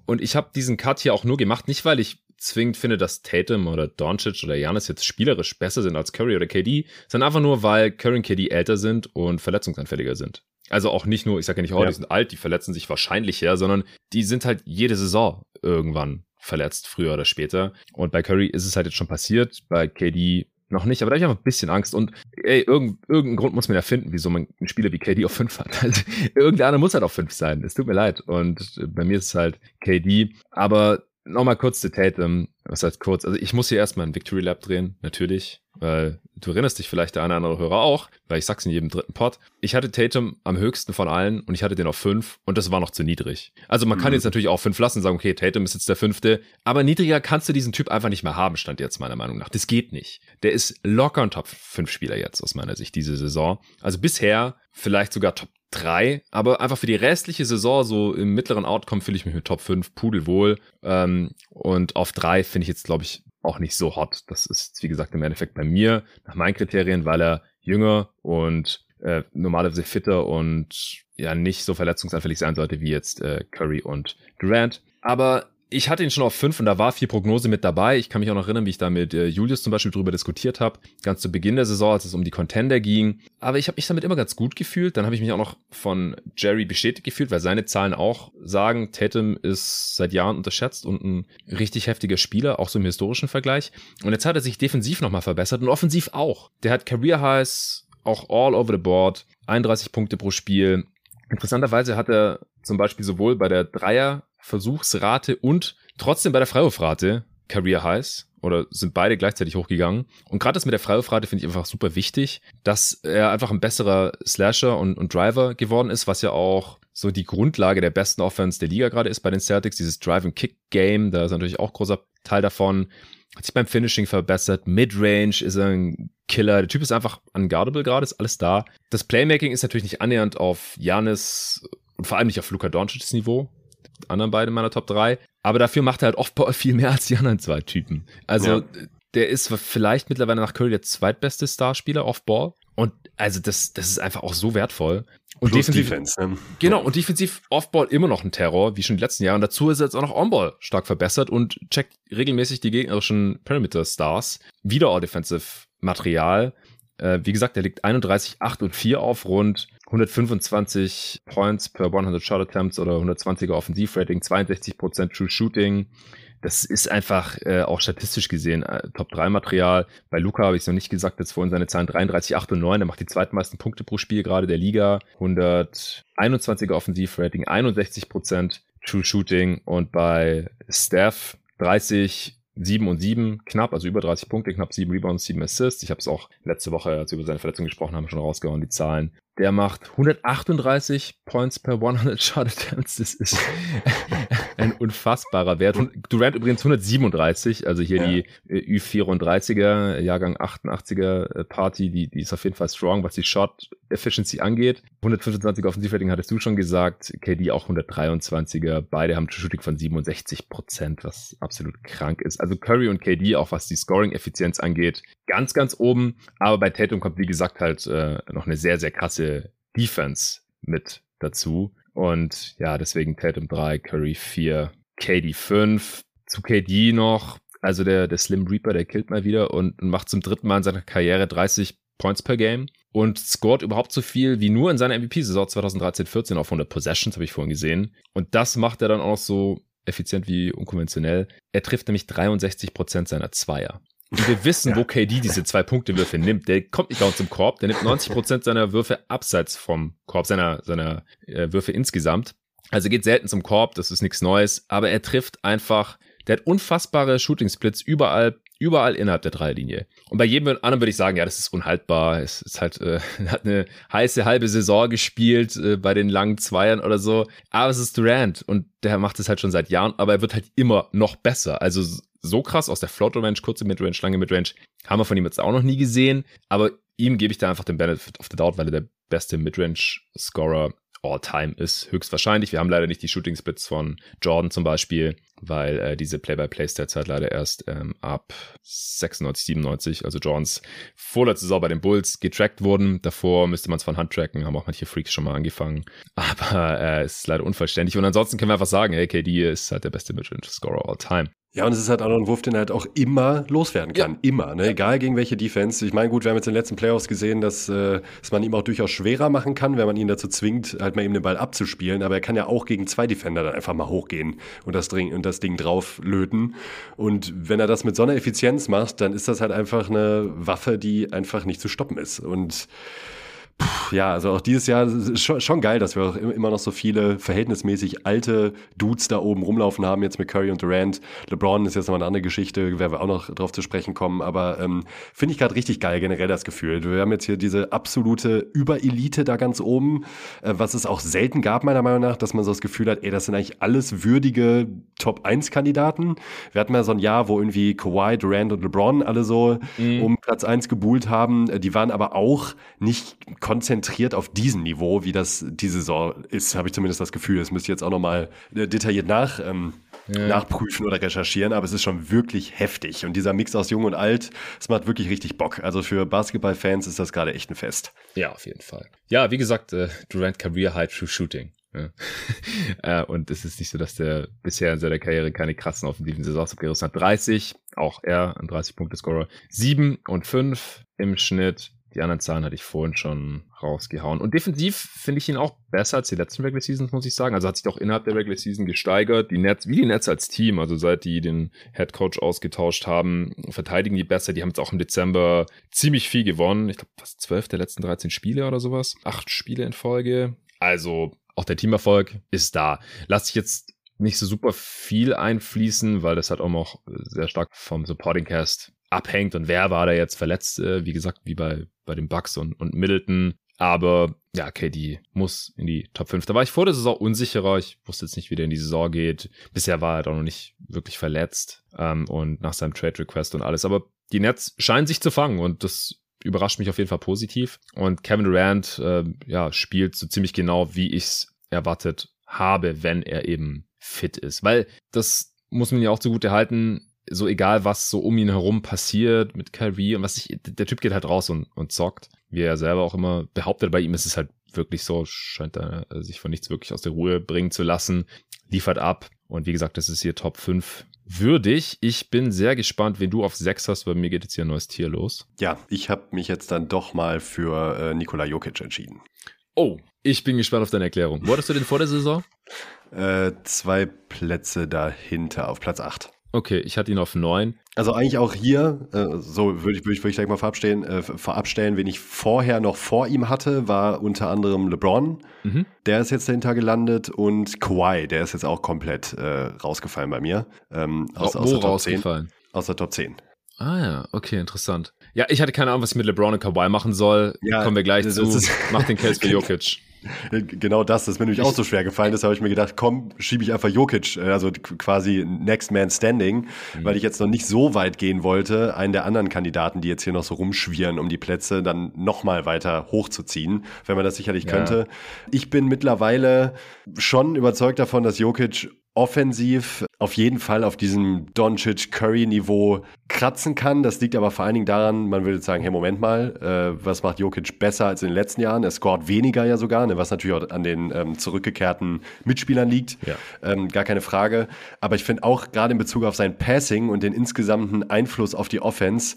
Und ich habe diesen Cut hier auch nur gemacht, nicht weil ich zwingend finde, dass Tatum oder Doncic oder Janis jetzt spielerisch besser sind als Curry oder KD, sondern einfach nur, weil Curry und KD älter sind und verletzungsanfälliger sind. Also auch nicht nur, ich sage ja nicht, oh, ja. die sind alt, die verletzen sich wahrscheinlich her, sondern die sind halt jede Saison irgendwann verletzt, früher oder später. Und bei Curry ist es halt jetzt schon passiert, bei KD noch nicht, aber da habe ich einfach ein bisschen Angst. Und ey, irgend, irgendeinen Grund muss man ja finden, wieso man einen Spieler wie KD auf 5 hat. Also, irgendeiner muss halt auf 5 sein. Es tut mir leid. Und bei mir ist es halt KD. Aber nochmal kurz zu Tatum. Was heißt kurz? Also ich muss hier erstmal ein Victory Lab drehen, natürlich. Weil du erinnerst dich vielleicht der eine oder andere Hörer auch, weil ich sag's in jedem dritten Pod. Ich hatte Tatum am höchsten von allen und ich hatte den auf fünf und das war noch zu niedrig. Also man kann mhm. jetzt natürlich auch fünf lassen und sagen, okay, Tatum ist jetzt der fünfte, aber niedriger kannst du diesen Typ einfach nicht mehr haben, stand jetzt meiner Meinung nach. Das geht nicht. Der ist locker ein Top 5 Spieler jetzt aus meiner Sicht diese Saison. Also bisher vielleicht sogar Top 3, aber einfach für die restliche Saison, so im mittleren Outcome, fühle ich mich mit Top 5 pudelwohl. Ähm, und auf 3 finde ich jetzt, glaube ich, auch nicht so hot. Das ist, wie gesagt, im Endeffekt bei mir nach meinen Kriterien, weil er jünger und äh, normalerweise fitter und ja nicht so verletzungsanfällig sein sollte wie jetzt äh, Curry und Durant. Aber ich hatte ihn schon auf fünf und da war viel Prognose mit dabei. Ich kann mich auch noch erinnern, wie ich da mit äh, Julius zum Beispiel drüber diskutiert habe, ganz zu Beginn der Saison, als es um die Contender ging. Aber ich habe mich damit immer ganz gut gefühlt. Dann habe ich mich auch noch von Jerry bestätigt gefühlt, weil seine Zahlen auch sagen, Tatum ist seit Jahren unterschätzt und ein richtig heftiger Spieler, auch so im historischen Vergleich. Und jetzt hat er sich defensiv nochmal verbessert und offensiv auch. Der hat Career Highs auch all over the board, 31 Punkte pro Spiel. Interessanterweise hat er zum Beispiel sowohl bei der Dreier Versuchsrate und trotzdem bei der Freiwurfrate Career Highs oder sind beide gleichzeitig hochgegangen. Und gerade das mit der Freiwurfrate finde ich einfach super wichtig, dass er einfach ein besserer Slasher und, und Driver geworden ist, was ja auch so die Grundlage der besten Offense der Liga gerade ist bei den Celtics, dieses Drive-and-Kick-Game, da ist natürlich auch großer Teil davon. Hat sich beim Finishing verbessert. Midrange ist ein Killer. Der Typ ist einfach unguardable gerade, ist alles da. Das Playmaking ist natürlich nicht annähernd auf Janis und vor allem nicht auf Luka Doncic's Niveau anderen beiden meiner Top 3. Aber dafür macht er halt Offball viel mehr als die anderen zwei Typen. Also ja. der ist vielleicht mittlerweile nach Curry der zweitbeste Starspieler Offball. Und also das, das ist einfach auch so wertvoll. Und Plus defensiv, Defense, ne? genau, und defensiv Offball immer noch ein Terror, wie schon in den letzten Jahren. Und dazu ist er jetzt auch noch Onball stark verbessert und checkt regelmäßig die gegnerischen Perimeter Stars. Wieder All Defensive Material. Äh, wie gesagt, er liegt 31, 8 und 4 auf rund 125 Points per 100 Shot Attempts oder 120er Offensivrating, 62% True Shooting. Das ist einfach äh, auch statistisch gesehen äh, Top 3 Material. Bei Luca habe ich es noch nicht gesagt, jetzt vorhin seine Zahlen 33, 8 und 9. Er macht die zweitmeisten Punkte pro Spiel gerade der Liga. 121er Offensivrating, 61% True Shooting und bei Steph 30, 7 und 7 knapp, also über 30 Punkte, knapp 7 Rebounds, 7 Assists. Ich habe es auch letzte Woche, als wir über seine Verletzung gesprochen haben, schon rausgehauen, die Zahlen. Der macht 138 Points per 100 Shot Attempts. Das ist ein unfassbarer Wert. Und Durant übrigens 137, also hier ja. die äh, Ü34er, Jahrgang 88er äh, Party, die, die ist auf jeden Fall strong, was die Shot Efficiency angeht. 125 Offensivrating hattest du schon gesagt, KD auch 123er. Beide haben Shooting von 67 Prozent, was absolut krank ist. Also Curry und KD, auch was die Scoring-Effizienz angeht, ganz, ganz oben. Aber bei Tatum kommt, wie gesagt, halt äh, noch eine sehr, sehr krasse Defense mit dazu. Und ja, deswegen Tatum 3, Curry 4, KD 5. Zu KD noch, also der, der Slim Reaper, der killt mal wieder und macht zum dritten Mal in seiner Karriere 30 Points per Game und scored überhaupt so viel wie nur in seiner MVP-Saison 2013-14 auf 100 Possessions, habe ich vorhin gesehen. Und das macht er dann auch so effizient wie unkonventionell. Er trifft nämlich 63 Prozent seiner Zweier. Und wir wissen, ja. wo KD diese zwei Punkte Würfe nimmt. Der kommt nicht dauernd zum Korb, der nimmt 90 Prozent seiner Würfe abseits vom Korb, seiner, seiner äh, Würfe insgesamt. Also geht selten zum Korb, das ist nichts Neues, aber er trifft einfach, der hat unfassbare Shooting Splits überall, überall innerhalb der Dreilinie. Und bei jedem anderen würde ich sagen, ja, das ist unhaltbar. Es ist halt, äh, hat eine heiße halbe Saison gespielt äh, bei den langen Zweiern oder so. Aber es ist Durant und der macht es halt schon seit Jahren, aber er wird halt immer noch besser. Also so krass aus der Float Range, kurze Midrange, lange Midrange, haben wir von ihm jetzt auch noch nie gesehen. Aber ihm gebe ich da einfach den Benefit of the Doubt, weil er der beste Midrange-Scorer all-time ist. Höchstwahrscheinlich. Wir haben leider nicht die Shooting Splits von Jordan zum Beispiel, weil äh, diese Play-by-Play-Stats halt leider erst ähm, ab 96, 97, also Jordans vorletzte Saison bei den Bulls getrackt wurden. Davor müsste man es von Hand tracken, haben auch manche Freaks schon mal angefangen. Aber äh, es ist leider unvollständig. Und ansonsten können wir einfach sagen, hey, KD ist halt der beste Midrange-Scorer all-time. Ja, und es ist halt auch noch ein Wurf, den er halt auch immer loswerden kann. Ja. Immer, ne? Egal gegen welche Defense. Ich meine, gut, wir haben jetzt in den letzten Playoffs gesehen, dass, äh, dass man ihm auch durchaus schwerer machen kann, wenn man ihn dazu zwingt, halt mal eben den Ball abzuspielen. Aber er kann ja auch gegen zwei Defender dann einfach mal hochgehen und das Ding, und das Ding drauf löten. Und wenn er das mit so einer Effizienz macht, dann ist das halt einfach eine Waffe, die einfach nicht zu stoppen ist. Und Puh, ja, also auch dieses Jahr ist schon, schon geil, dass wir auch immer noch so viele verhältnismäßig alte Dudes da oben rumlaufen haben, jetzt mit Curry und Durant. LeBron ist jetzt nochmal eine andere Geschichte, werden wir auch noch drauf zu sprechen kommen, aber ähm, finde ich gerade richtig geil, generell das Gefühl. Wir haben jetzt hier diese absolute Überelite da ganz oben, äh, was es auch selten gab, meiner Meinung nach, dass man so das Gefühl hat, ey, das sind eigentlich alles würdige Top-1-Kandidaten. Wir hatten mal so ein Jahr, wo irgendwie Kawhi, Durant und LeBron alle so mhm. um Platz 1 gebuhlt haben. Die waren aber auch nicht konzentriert auf diesem Niveau, wie das die Saison ist, habe ich zumindest das Gefühl. Das müsste ich jetzt auch nochmal äh, detailliert nach, ähm, ja. nachprüfen oder recherchieren, aber es ist schon wirklich heftig. Und dieser Mix aus Jung und Alt, es macht wirklich richtig Bock. Also für Basketballfans ist das gerade echt ein Fest. Ja, auf jeden Fall. Ja, wie gesagt, äh, Durant Career High True Shooting. Ja. äh, und es ist nicht so, dass der bisher in seiner Karriere keine krassen offensiven Saisons abgerissen hat. 30, auch er, ein 30-Punkte-Scorer. 7 und 5 im Schnitt. Die anderen Zahlen hatte ich vorhin schon rausgehauen. Und defensiv finde ich ihn auch besser als die letzten Regular Seasons, muss ich sagen. Also hat sich auch innerhalb der Regular Season gesteigert. Die Nets, wie die Nets als Team, also seit die den Head Coach ausgetauscht haben, verteidigen die besser. Die haben jetzt auch im Dezember ziemlich viel gewonnen. Ich glaube, fast zwölf der letzten 13 Spiele oder sowas. Acht Spiele in Folge. Also auch der Teamerfolg ist da. Lass ich jetzt nicht so super viel einfließen, weil das halt auch noch sehr stark vom Supporting Cast abhängt und wer war da jetzt verletzt, äh, wie gesagt, wie bei, bei den Bucks und, und Middleton. Aber ja, KD muss in die Top 5. Da war ich vor der Saison unsicherer. Ich wusste jetzt nicht, wie der in die Saison geht. Bisher war er doch noch nicht wirklich verletzt ähm, und nach seinem Trade Request und alles. Aber die Nets scheinen sich zu fangen und das überrascht mich auf jeden Fall positiv. Und Kevin Durant äh, ja, spielt so ziemlich genau, wie ich es erwartet habe, wenn er eben fit ist. Weil das muss man ja auch zugute halten so egal, was so um ihn herum passiert mit Kyrie und was ich, der Typ geht halt raus und, und zockt, wie er selber auch immer behauptet. Bei ihm ist es halt wirklich so, scheint er sich von nichts wirklich aus der Ruhe bringen zu lassen, liefert ab. Und wie gesagt, das ist hier Top 5 würdig. Ich bin sehr gespannt, wenn du auf 6 hast, weil mir geht jetzt hier ein neues Tier los. Ja, ich habe mich jetzt dann doch mal für äh, Nikola Jokic entschieden. Oh, ich bin gespannt auf deine Erklärung. Wo hattest du den vor der Saison? Äh, zwei Plätze dahinter, auf Platz 8. Okay, ich hatte ihn auf neun. Also eigentlich auch hier, äh, so würde ich, würd ich, würd ich gleich mal verabstellen, äh, verabstellen, wen ich vorher noch vor ihm hatte, war unter anderem LeBron. Mhm. Der ist jetzt dahinter gelandet und Kawhi, der ist jetzt auch komplett äh, rausgefallen bei mir. Ähm, aus, Wo aus der Top rausgefallen? 10. Aus der Top 10. Ah ja, okay, interessant. Ja, ich hatte keine Ahnung, was ich mit LeBron und Kawhi machen soll. Ja, Kommen wir gleich zu. Mach den Case für Jokic. Genau das, das ist mir nämlich auch so schwer gefallen. Das habe ich mir gedacht, komm, schiebe ich einfach Jokic, äh, also quasi Next Man Standing, mhm. weil ich jetzt noch nicht so weit gehen wollte, einen der anderen Kandidaten, die jetzt hier noch so rumschwirren, um die Plätze dann nochmal weiter hochzuziehen, wenn man das sicherlich ja. könnte. Ich bin mittlerweile schon überzeugt davon, dass Jokic offensiv auf jeden Fall auf diesem Doncic-Curry-Niveau kratzen kann. Das liegt aber vor allen Dingen daran, man würde sagen, hey, Moment mal, äh, was macht Jokic besser als in den letzten Jahren? Er scoret weniger ja sogar, ne, was natürlich auch an den ähm, zurückgekehrten Mitspielern liegt. Ja. Ähm, gar keine Frage. Aber ich finde auch gerade in Bezug auf sein Passing und den insgesamten Einfluss auf die Offense,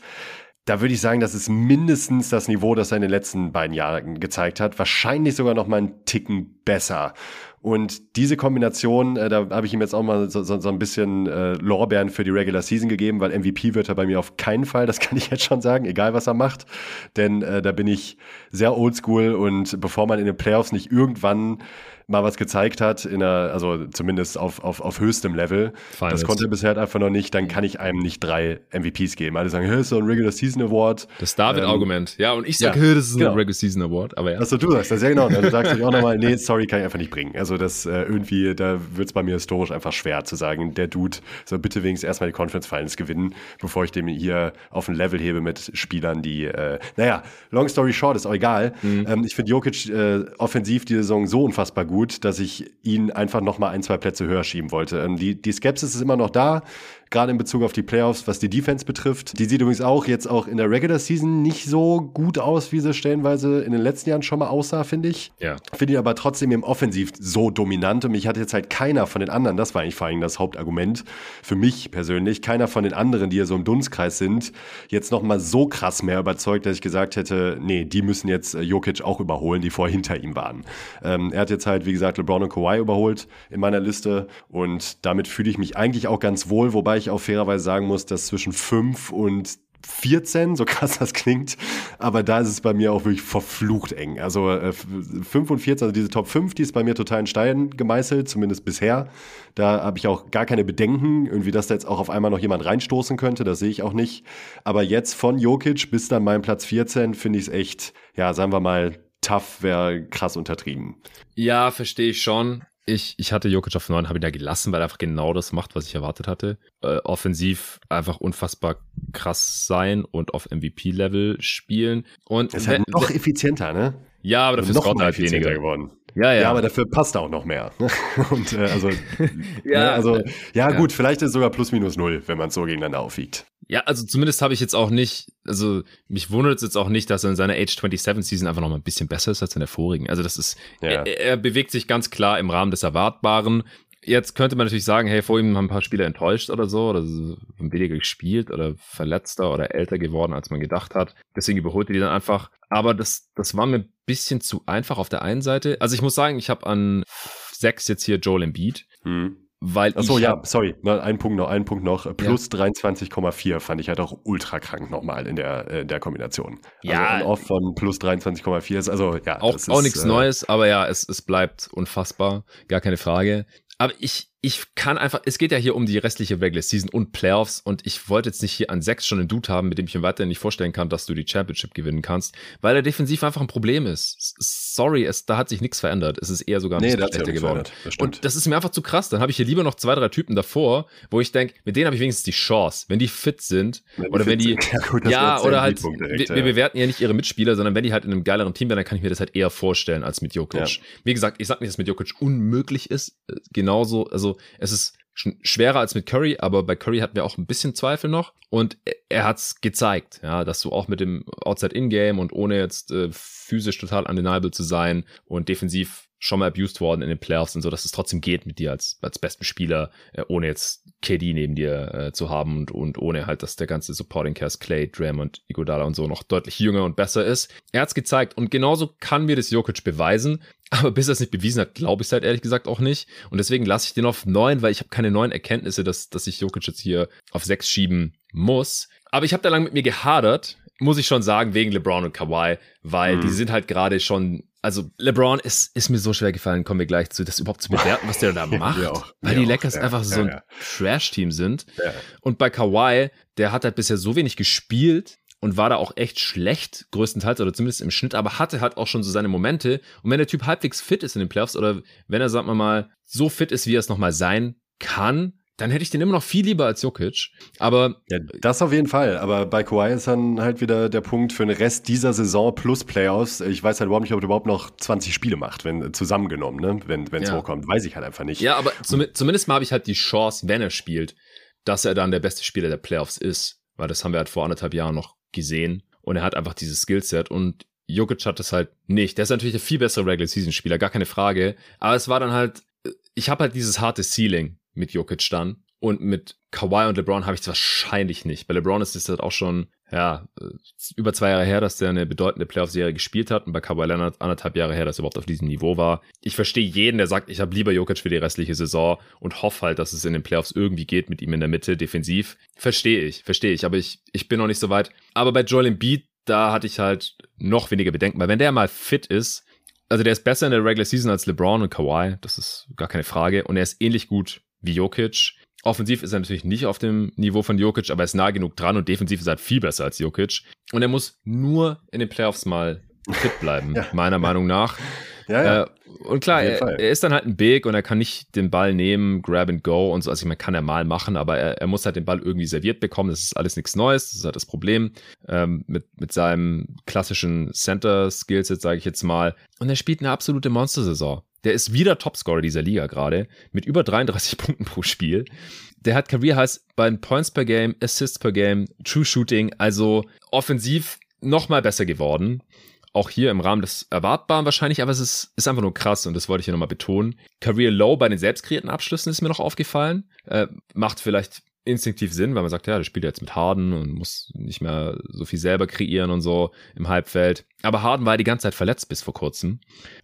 da würde ich sagen, das ist mindestens das Niveau, das er in den letzten beiden Jahren gezeigt hat. Wahrscheinlich sogar noch mal einen Ticken besser. Und diese Kombination, äh, da habe ich ihm jetzt auch mal so, so, so ein bisschen äh, Lorbeeren für die Regular Season gegeben, weil MVP wird er bei mir auf keinen Fall, das kann ich jetzt schon sagen, egal was er macht. Denn äh, da bin ich sehr oldschool und bevor man in den Playoffs nicht irgendwann mal was gezeigt hat, in einer, also zumindest auf, auf, auf höchstem Level. Finest. Das konnte er bisher halt einfach noch nicht, dann kann ich einem nicht drei MVPs geben. Alle sagen, hey, ist so ein Regular Season Award. Das David-Argument. Ähm, ja, und ich sage, ja, hey, das ist genau. ein Regular Season Award. Aber ja. Also du sagst das, ja genau. Dann sagst du auch nochmal, nee, sorry, kann ich einfach nicht bringen. Also das äh, irgendwie, da wird es bei mir historisch einfach schwer zu sagen, der Dude soll bitte wenigstens erstmal die Conference Finals gewinnen, bevor ich dem hier auf ein Level hebe mit Spielern, die, äh, naja, long story short, ist auch egal. Mhm. Ähm, ich finde Jokic äh, offensiv die Saison so unfassbar gut gut, dass ich ihn einfach noch mal ein, zwei Plätze höher schieben wollte. Ähm, die, die Skepsis ist immer noch da gerade in Bezug auf die Playoffs, was die Defense betrifft. Die sieht übrigens auch jetzt auch in der Regular Season nicht so gut aus, wie sie stellenweise in den letzten Jahren schon mal aussah, finde ich. Ja. Finde ihn aber trotzdem im Offensiv so dominant und mich hat jetzt halt keiner von den anderen, das war eigentlich vor allem das Hauptargument für mich persönlich, keiner von den anderen, die ja so im Dunstkreis sind, jetzt nochmal so krass mehr überzeugt, dass ich gesagt hätte, nee, die müssen jetzt äh, Jokic auch überholen, die vorher hinter ihm waren. Ähm, er hat jetzt halt, wie gesagt, LeBron und Kawhi überholt in meiner Liste und damit fühle ich mich eigentlich auch ganz wohl, wobei ich auch fairerweise sagen muss, dass zwischen 5 und 14, so krass das klingt, aber da ist es bei mir auch wirklich verflucht eng. Also äh, 5 und 14, also diese Top 5, die ist bei mir total in Stein gemeißelt, zumindest bisher. Da habe ich auch gar keine Bedenken, irgendwie, dass da jetzt auch auf einmal noch jemand reinstoßen könnte, das sehe ich auch nicht. Aber jetzt von Jokic bis dann mein Platz 14 finde ich es echt, ja, sagen wir mal, tough wäre krass untertrieben. Ja, verstehe ich schon ich, ich hatte Jokic auf 9, habe ihn da gelassen, weil er einfach genau das macht, was ich erwartet hatte. Äh, offensiv einfach unfassbar krass sein und auf MVP-Level spielen. Und ist halt noch effizienter, ne? Ja, aber dafür ist halt weniger geworden. Ja, ja. Ja, aber dafür passt er auch noch mehr. Und äh, also, ja, ne, also, ja, ja, gut, vielleicht ist es sogar plus minus null, wenn man es so gegeneinander aufwiegt. Ja, also zumindest habe ich jetzt auch nicht, also mich wundert es jetzt auch nicht, dass er in seiner Age 27 Season einfach noch mal ein bisschen besser ist als in der vorigen. Also das ist, ja. er, er bewegt sich ganz klar im Rahmen des Erwartbaren. Jetzt könnte man natürlich sagen, hey, vor ihm haben ein paar Spieler enttäuscht oder so, oder haben weniger gespielt oder verletzter oder älter geworden, als man gedacht hat. Deswegen überholte die dann einfach. Aber das, das war mir ein bisschen zu einfach auf der einen Seite. Also ich muss sagen, ich habe an sechs jetzt hier Joel Embiid. Hm. Weil Ach so, ja, sorry, ein Punkt noch, ein Punkt noch. Plus ja. 23,4 fand ich halt auch ultra krank nochmal in der, in der Kombination. Ja. Also off von plus 23,4 ist also, ja. Auch, auch nichts äh, Neues, aber ja, es, es bleibt unfassbar. Gar keine Frage. Aber ich, ich kann einfach, es geht ja hier um die restliche Regular Season und Playoffs und ich wollte jetzt nicht hier an sechs schon einen Dude haben, mit dem ich mir weiterhin nicht vorstellen kann, dass du die Championship gewinnen kannst, weil er defensiv einfach ein Problem ist. Sorry, es, da hat sich nichts verändert. Es ist eher sogar ein nee, bisschen schlechter geworden. Das und das ist mir einfach zu krass. Dann habe ich hier lieber noch zwei, drei Typen davor, wo ich denke, mit denen habe ich wenigstens die Chance, wenn die fit sind wenn oder wenn die, ja, gut, ja oder halt, direkt, wir, wir, bewerten ja nicht ihre Mitspieler, sondern wenn die halt in einem geileren Team wären, dann kann ich mir das halt eher vorstellen als mit Jokic. Ja. Wie gesagt, ich sag nicht, dass mit Jokic unmöglich ist. Genauso, also es ist schwerer als mit Curry, aber bei Curry hatten wir auch ein bisschen Zweifel noch. Und er hat's gezeigt, ja, dass du auch mit dem Outside-In-Game und ohne jetzt äh, physisch total undeniable zu sein und defensiv schon mal abused worden in den Playoffs und so, dass es trotzdem geht mit dir als, als besten Spieler, äh, ohne jetzt KD neben dir äh, zu haben und, und ohne halt, dass der ganze Supporting Cast, Clay, Draymond, Iguodala und so noch deutlich jünger und besser ist. Er hat's gezeigt und genauso kann mir das Jokic beweisen, aber bis er es nicht bewiesen hat, glaube ich es halt ehrlich gesagt auch nicht und deswegen lasse ich den auf neun, weil ich habe keine neuen Erkenntnisse, dass, dass ich Jokic jetzt hier auf sechs schieben muss. Aber ich habe da lang mit mir gehadert, muss ich schon sagen, wegen LeBron und Kawhi, weil mhm. die sind halt gerade schon also LeBron ist, ist mir so schwer gefallen, kommen wir gleich zu, das überhaupt zu bewerten, was der da macht. ja, weil die Lakers ja, einfach so ein Trash-Team sind. Und bei Kawhi, der hat halt bisher so wenig gespielt und war da auch echt schlecht, größtenteils oder zumindest im Schnitt, aber hatte halt auch schon so seine Momente. Und wenn der Typ halbwegs fit ist in den Playoffs oder wenn er, sagen wir mal, so fit ist, wie er es nochmal sein kann, dann hätte ich den immer noch viel lieber als Jokic. Aber ja, das auf jeden Fall. Aber bei Kawhi ist dann halt wieder der Punkt für den Rest dieser Saison plus Playoffs. Ich weiß halt überhaupt nicht, ob er überhaupt noch 20 Spiele macht, wenn zusammengenommen, ne? wenn es ja. hochkommt. Weiß ich halt einfach nicht. Ja, aber zum, zumindest mal habe ich halt die Chance, wenn er spielt, dass er dann der beste Spieler der Playoffs ist. Weil das haben wir halt vor anderthalb Jahren noch gesehen. Und er hat einfach dieses Skillset und Jokic hat das halt nicht. Der ist natürlich ein viel besserer Regular Season Spieler, gar keine Frage. Aber es war dann halt, ich habe halt dieses harte Ceiling mit Jokic dann. Und mit Kawhi und LeBron habe ich es wahrscheinlich nicht. Bei LeBron ist es halt auch schon, ja, über zwei Jahre her, dass der eine bedeutende Playoff-Serie gespielt hat und bei Kawhi Leonard anderthalb Jahre her, dass er überhaupt auf diesem Niveau war. Ich verstehe jeden, der sagt, ich habe lieber Jokic für die restliche Saison und hoffe halt, dass es in den Playoffs irgendwie geht mit ihm in der Mitte defensiv. Verstehe ich, verstehe ich, aber ich, ich bin noch nicht so weit. Aber bei Joel Embiid, da hatte ich halt noch weniger Bedenken, weil wenn der mal fit ist, also der ist besser in der Regular Season als LeBron und Kawhi, das ist gar keine Frage und er ist ähnlich gut wie Jokic. Offensiv ist er natürlich nicht auf dem Niveau von Jokic, aber er ist nah genug dran und defensiv ist er halt viel besser als Jokic. Und er muss nur in den Playoffs mal fit bleiben, ja. meiner Meinung nach. Ja, ja. Äh, und klar, er, er, ist dann halt ein Big und er kann nicht den Ball nehmen, grab and go und so. Also ich meine, kann er mal machen, aber er, er muss halt den Ball irgendwie serviert bekommen. Das ist alles nichts Neues. Das ist halt das Problem ähm, mit, mit seinem klassischen Center-Skillset, sage ich jetzt mal. Und er spielt eine absolute Monster-Saison. Der ist wieder Topscorer dieser Liga gerade mit über 33 Punkten pro Spiel. Der hat Career Highs bei Points per Game, Assists per Game, True Shooting, also offensiv nochmal besser geworden. Auch hier im Rahmen des Erwartbaren wahrscheinlich, aber es ist, ist einfach nur krass und das wollte ich hier nochmal betonen. Career Low bei den selbst kreierten Abschlüssen ist mir noch aufgefallen. Äh, macht vielleicht instinktiv Sinn, weil man sagt, ja, der spielt jetzt mit Harden und muss nicht mehr so viel selber kreieren und so im Halbfeld. Aber Harden war ja die ganze Zeit verletzt bis vor kurzem.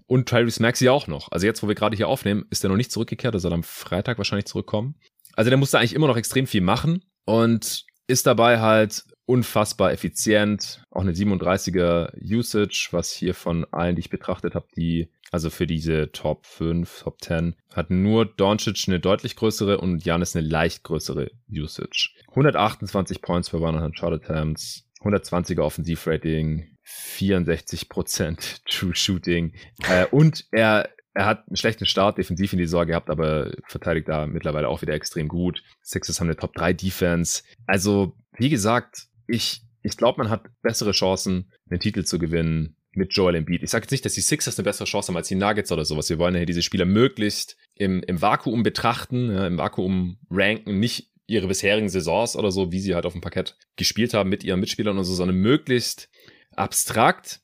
Und Tyrese Maxey auch noch. Also jetzt, wo wir gerade hier aufnehmen, ist er noch nicht zurückgekehrt, er soll am Freitag wahrscheinlich zurückkommen. Also der musste eigentlich immer noch extrem viel machen und ist dabei halt unfassbar effizient. Auch eine 37er Usage, was hier von allen, die ich betrachtet habe, die, also für diese Top 5, Top 10, hat nur Doncic eine deutlich größere und Janis eine leicht größere Usage. 128 Points per 100 Shot Attempts, 120er Offensivrating, 64% True Shooting äh, und er er hat einen schlechten Start defensiv in die Saison gehabt, aber verteidigt da mittlerweile auch wieder extrem gut. Sixers haben eine Top 3 Defense. Also, wie gesagt, ich, ich glaube, man hat bessere Chancen, den Titel zu gewinnen mit Joel Embiid. Ich sage jetzt nicht, dass die Sixers eine bessere Chance haben als die Nuggets oder sowas. Wir wollen ja diese Spieler möglichst im, im Vakuum betrachten, ja, im Vakuum ranken, nicht ihre bisherigen Saisons oder so, wie sie halt auf dem Parkett gespielt haben mit ihren Mitspielern und so, sondern möglichst abstrakt,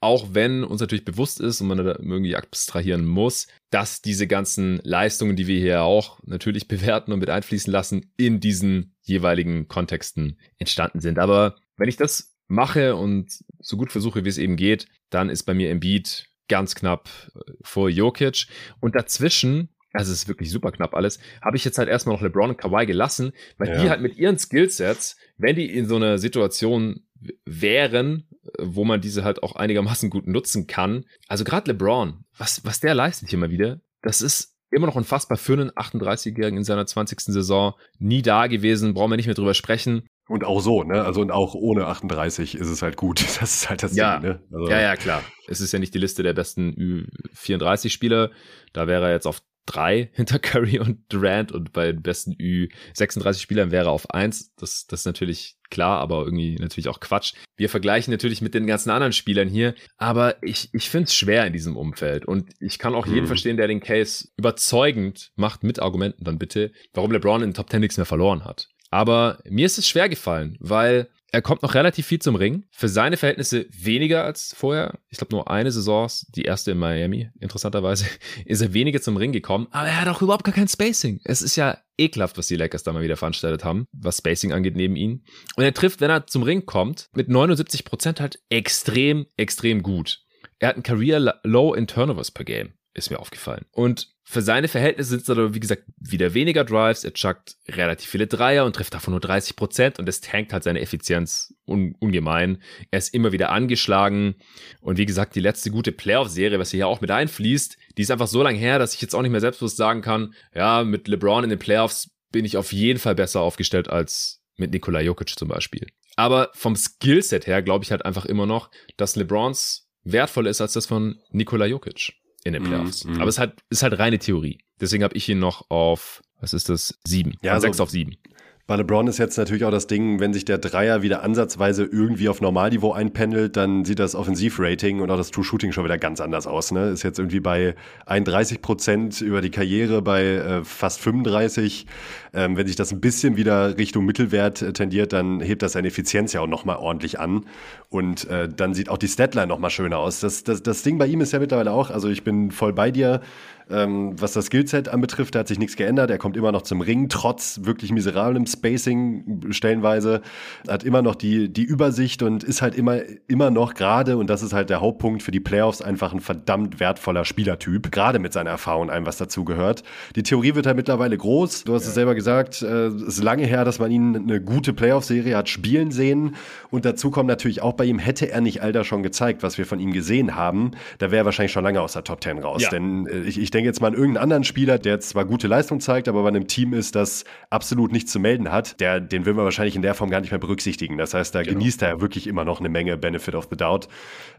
auch wenn uns natürlich bewusst ist und man da irgendwie abstrahieren muss, dass diese ganzen Leistungen, die wir hier auch natürlich bewerten und mit einfließen lassen, in diesen jeweiligen Kontexten entstanden sind. Aber wenn ich das mache und so gut versuche, wie es eben geht, dann ist bei mir Embiid ganz knapp äh, vor Jokic. Und dazwischen, also es ist wirklich super knapp alles, habe ich jetzt halt erstmal noch LeBron und Kawhi gelassen, weil ja. die halt mit ihren Skillsets, wenn die in so einer Situation wären, wo man diese halt auch einigermaßen gut nutzen kann. Also gerade LeBron, was, was der leistet hier mal wieder, das ist immer noch unfassbar für einen 38-Jährigen in seiner 20. Saison. Nie da gewesen, brauchen wir nicht mehr drüber sprechen. Und auch so, ne? Also und auch ohne 38 ist es halt gut. Das ist halt das ja. Ding, ne? Also ja, ja, klar. Es ist ja nicht die Liste der besten Ü34-Spieler. Da wäre er jetzt auf drei hinter Curry und Durant und bei den besten Ü36 Spielern wäre er auf eins. Das, das ist natürlich klar, aber irgendwie natürlich auch Quatsch. Wir vergleichen natürlich mit den ganzen anderen Spielern hier, aber ich, ich finde es schwer in diesem Umfeld und ich kann auch jeden mhm. verstehen, der den Case überzeugend macht, mit Argumenten dann bitte, warum LeBron in den Top Ten nichts mehr verloren hat. Aber mir ist es schwer gefallen, weil er kommt noch relativ viel zum Ring. Für seine Verhältnisse weniger als vorher. Ich glaube nur eine Saison, die erste in Miami, interessanterweise, ist er weniger zum Ring gekommen. Aber er hat auch überhaupt gar kein Spacing. Es ist ja ekelhaft, was die Lakers da mal wieder veranstaltet haben, was Spacing angeht neben ihm. Und er trifft, wenn er zum Ring kommt, mit 79 Prozent halt extrem, extrem gut. Er hat ein Career Low in Turnovers per Game ist mir aufgefallen. Und für seine Verhältnisse sind es aber, wie gesagt, wieder weniger Drives. Er chuckt relativ viele Dreier und trifft davon nur 30 Prozent und das tankt halt seine Effizienz un ungemein. Er ist immer wieder angeschlagen und wie gesagt, die letzte gute Playoff-Serie, was hier auch mit einfließt, die ist einfach so lang her, dass ich jetzt auch nicht mehr selbstbewusst sagen kann, ja, mit LeBron in den Playoffs bin ich auf jeden Fall besser aufgestellt als mit Nikola Jokic zum Beispiel. Aber vom Skillset her glaube ich halt einfach immer noch, dass LeBrons wertvoller ist als das von Nikola Jokic in den mhm, Playoffs. Mm, mm. Aber es ist halt, ist halt reine Theorie. Deswegen habe ich ihn noch auf, was ist das, sieben. Ja, also, sechs auf sieben. Bei LeBron ist jetzt natürlich auch das Ding, wenn sich der Dreier wieder ansatzweise irgendwie auf Normalniveau einpendelt, dann sieht das Offensivrating und auch das True Shooting schon wieder ganz anders aus. Ne? Ist jetzt irgendwie bei 31 Prozent über die Karriere, bei äh, fast 35. Ähm, wenn sich das ein bisschen wieder Richtung Mittelwert äh, tendiert, dann hebt das seine Effizienz ja auch nochmal ordentlich an. Und äh, dann sieht auch die Statline nochmal schöner aus. Das, das, das Ding bei ihm ist ja mittlerweile auch, also ich bin voll bei dir. Ähm, was das Skillset anbetrifft, da hat sich nichts geändert. Er kommt immer noch zum Ring, trotz wirklich miserablem Spacing stellenweise. Hat immer noch die, die Übersicht und ist halt immer, immer noch gerade, und das ist halt der Hauptpunkt für die Playoffs, einfach ein verdammt wertvoller Spielertyp. Gerade mit seiner Erfahrung allem, was dazu gehört. Die Theorie wird halt mittlerweile groß. Du hast ja. es selber gesagt, äh, es ist lange her, dass man ihn eine gute Playoff-Serie hat spielen sehen. Und dazu kommt natürlich auch bei ihm, hätte er nicht all das schon gezeigt, was wir von ihm gesehen haben, da wäre er wahrscheinlich schon lange aus der Top 10 raus. Ja. Denn äh, ich, ich denke, denke jetzt mal an irgendeinen anderen Spieler, der zwar gute Leistung zeigt, aber bei einem Team ist, das absolut nichts zu melden hat, der, den will man wahrscheinlich in der Form gar nicht mehr berücksichtigen. Das heißt, da genau. genießt er ja wirklich immer noch eine Menge Benefit of the Doubt.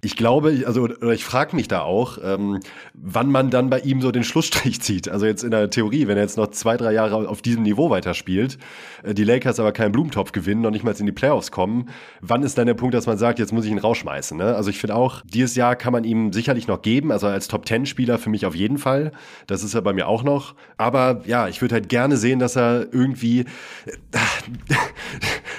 Ich glaube, also oder ich frage mich da auch, ähm, wann man dann bei ihm so den Schlussstrich zieht. Also jetzt in der Theorie, wenn er jetzt noch zwei, drei Jahre auf diesem Niveau weiterspielt, äh, die Lakers aber keinen Blumentopf gewinnen, noch nicht mal in die Playoffs kommen, wann ist dann der Punkt, dass man sagt, jetzt muss ich ihn rausschmeißen? Ne? Also ich finde auch, dieses Jahr kann man ihm sicherlich noch geben, also als Top-10-Spieler für mich auf jeden Fall. Das ist er bei mir auch noch. Aber ja, ich würde halt gerne sehen, dass er irgendwie.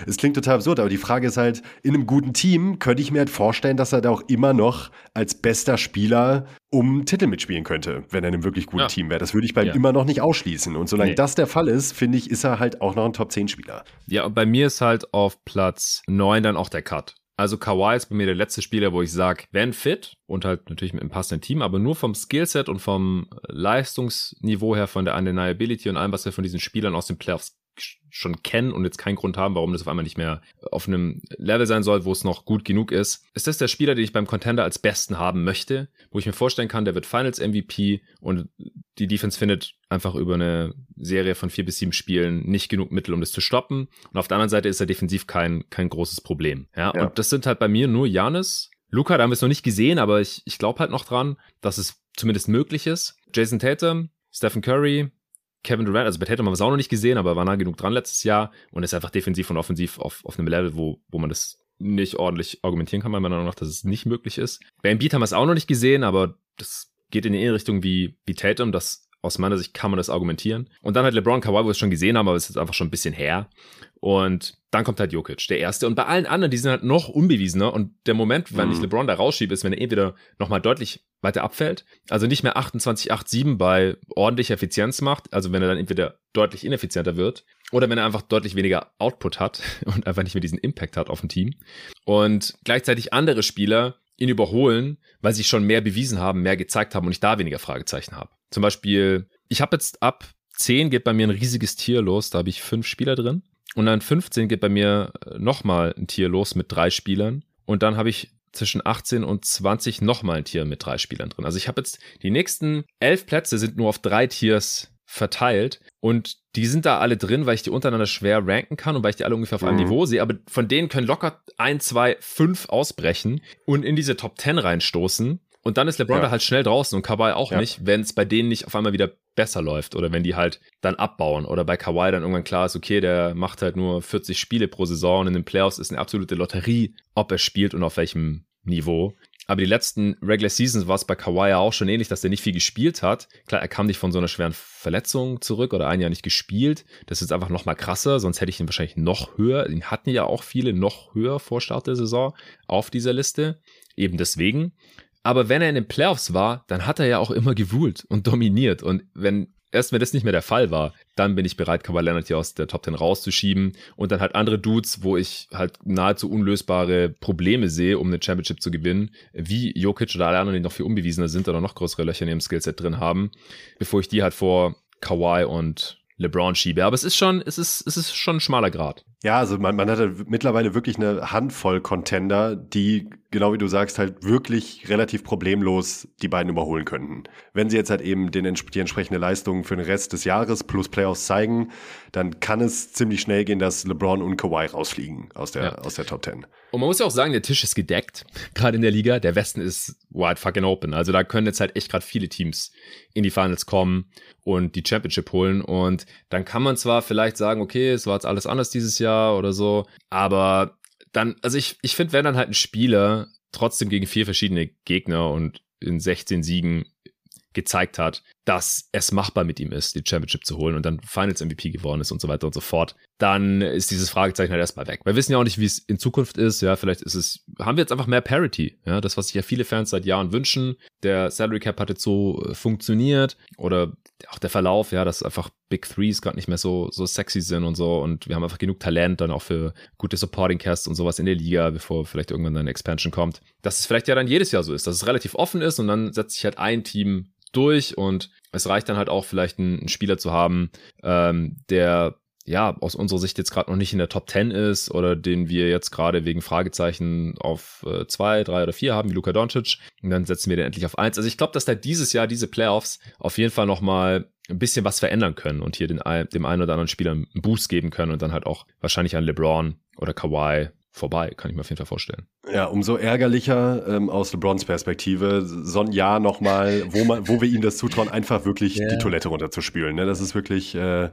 Es klingt total absurd, aber die Frage ist halt, in einem guten Team könnte ich mir halt vorstellen, dass er da auch immer noch als bester Spieler um Titel mitspielen könnte, wenn er in einem wirklich guten ja. Team wäre. Das würde ich bei ihm ja. immer noch nicht ausschließen. Und solange nee. das der Fall ist, finde ich, ist er halt auch noch ein Top-10-Spieler. Ja, und bei mir ist halt auf Platz 9 dann auch der Cut. Also Kawhi ist bei mir der letzte Spieler, wo ich sage, wenn fit und halt natürlich mit einem passenden Team, aber nur vom Skillset und vom Leistungsniveau her, von der Undeniability und allem, was wir von diesen Spielern aus den Playoffs schon kennen und jetzt keinen Grund haben, warum das auf einmal nicht mehr auf einem Level sein soll, wo es noch gut genug ist. Ist das der Spieler, den ich beim Contender als besten haben möchte, wo ich mir vorstellen kann, der wird Finals MVP und die Defense findet einfach über eine Serie von vier bis sieben Spielen nicht genug Mittel, um das zu stoppen. Und auf der anderen Seite ist er defensiv kein, kein großes Problem. Ja, ja. und das sind halt bei mir nur Janis. Luca, da haben wir es noch nicht gesehen, aber ich, ich glaube halt noch dran, dass es zumindest möglich ist. Jason Tatum, Stephen Curry, Kevin Durant, also bei Tatum haben wir es auch noch nicht gesehen, aber war nah genug dran letztes Jahr und ist einfach defensiv und offensiv auf, auf einem Level, wo, wo man das nicht ordentlich argumentieren kann, meiner Meinung nach, dass es nicht möglich ist. Bei Embiid haben wir es auch noch nicht gesehen, aber das geht in die Richtung wie, wie Tatum, das aus meiner Sicht kann man das argumentieren. Und dann halt LeBron Kawhi, wo wir es schon gesehen haben, aber es ist einfach schon ein bisschen her. Und dann kommt halt Jokic, der Erste. Und bei allen anderen, die sind halt noch unbewiesener. Und der Moment, wenn mhm. ich LeBron da rausschiebe, ist, wenn er entweder nochmal deutlich weiter abfällt, also nicht mehr 28, 8, 7 bei ordentlicher Effizienz macht, also wenn er dann entweder deutlich ineffizienter wird, oder wenn er einfach deutlich weniger Output hat und einfach nicht mehr diesen Impact hat auf ein Team. Und gleichzeitig andere Spieler ihn überholen, weil sie schon mehr bewiesen haben, mehr gezeigt haben und ich da weniger Fragezeichen habe. Zum Beispiel, ich habe jetzt ab 10 geht bei mir ein riesiges Tier los, da habe ich fünf Spieler drin. Und dann 15 geht bei mir äh, nochmal ein Tier los mit drei Spielern. Und dann habe ich zwischen 18 und 20 nochmal ein Tier mit drei Spielern drin. Also ich habe jetzt die nächsten elf Plätze sind nur auf drei Tiers verteilt und die sind da alle drin, weil ich die untereinander schwer ranken kann und weil ich die alle ungefähr auf einem mhm. Niveau sehe, aber von denen können locker ein, zwei, fünf ausbrechen und in diese Top 10 reinstoßen und dann ist LeBron ja. da halt schnell draußen und Kawhi auch ja. nicht, wenn es bei denen nicht auf einmal wieder besser läuft oder wenn die halt dann abbauen oder bei Kawhi dann irgendwann klar ist, okay, der macht halt nur 40 Spiele pro Saison und in den Playoffs ist eine absolute Lotterie, ob er spielt und auf welchem Niveau. Aber die letzten Regular Seasons war es bei Kawhi ja auch schon ähnlich, dass der nicht viel gespielt hat. Klar, er kam nicht von so einer schweren Verletzung zurück oder ein Jahr nicht gespielt. Das ist einfach noch mal krasser, sonst hätte ich ihn wahrscheinlich noch höher. Den hatten ja auch viele noch höher vor Start der Saison auf dieser Liste. Eben deswegen. Aber wenn er in den Playoffs war, dann hat er ja auch immer gewühlt und dominiert. Und wenn erst wenn das nicht mehr der Fall war, dann bin ich bereit, Kawhi Leonard hier aus der Top 10 rauszuschieben und dann halt andere Dudes, wo ich halt nahezu unlösbare Probleme sehe, um eine Championship zu gewinnen, wie Jokic oder alle anderen, die noch viel unbewiesener sind oder noch größere Löcher in ihrem Skillset drin haben, bevor ich die halt vor Kawhi und LeBron schiebe. Aber es ist schon, es ist, es ist schon ein schmaler Grad. Ja, also man, man hat halt mittlerweile wirklich eine Handvoll Contender, die, genau wie du sagst, halt wirklich relativ problemlos die beiden überholen könnten. Wenn sie jetzt halt eben den, die entsprechende Leistung für den Rest des Jahres plus Playoffs zeigen, dann kann es ziemlich schnell gehen, dass LeBron und Kawhi rausfliegen aus der, ja. aus der Top 10. Und man muss ja auch sagen, der Tisch ist gedeckt, gerade in der Liga. Der Westen ist wide fucking open. Also da können jetzt halt echt gerade viele Teams in die Finals kommen und die Championship holen. Und dann kann man zwar vielleicht sagen, okay, es war jetzt alles anders dieses Jahr oder so, aber dann, also ich, ich finde, wenn dann halt ein Spieler trotzdem gegen vier verschiedene Gegner und in 16 Siegen gezeigt hat, dass es machbar mit ihm ist, die Championship zu holen und dann Finals MVP geworden ist und so weiter und so fort, dann ist dieses Fragezeichen halt erstmal weg. Wir wissen ja auch nicht, wie es in Zukunft ist. Ja, vielleicht ist es, haben wir jetzt einfach mehr Parity. Ja, das, was sich ja viele Fans seit Jahren wünschen. Der Salary Cap hat jetzt so äh, funktioniert oder auch der Verlauf, ja, dass einfach Big Threes gerade nicht mehr so, so sexy sind und so und wir haben einfach genug Talent dann auch für gute Supporting Casts und sowas in der Liga, bevor vielleicht irgendwann eine Expansion kommt. Dass es vielleicht ja dann jedes Jahr so ist, dass es relativ offen ist und dann setzt sich halt ein Team durch und es reicht dann halt auch vielleicht einen, einen Spieler zu haben, ähm, der ja, aus unserer Sicht jetzt gerade noch nicht in der Top 10 ist oder den wir jetzt gerade wegen Fragezeichen auf äh, zwei, drei oder vier haben, wie Luka Doncic. Und dann setzen wir den endlich auf eins. Also ich glaube, dass da dieses Jahr diese Playoffs auf jeden Fall nochmal ein bisschen was verändern können und hier den, dem einen oder anderen Spieler einen Boost geben können und dann halt auch wahrscheinlich an LeBron oder Kawhi vorbei, kann ich mir auf jeden Fall vorstellen. Ja, umso ärgerlicher ähm, aus LeBrons Perspektive, so ein Jahr nochmal, wo man, wo wir ihm das zutrauen, einfach wirklich yeah. die Toilette runterzuspülen. Ne? Das ist wirklich äh,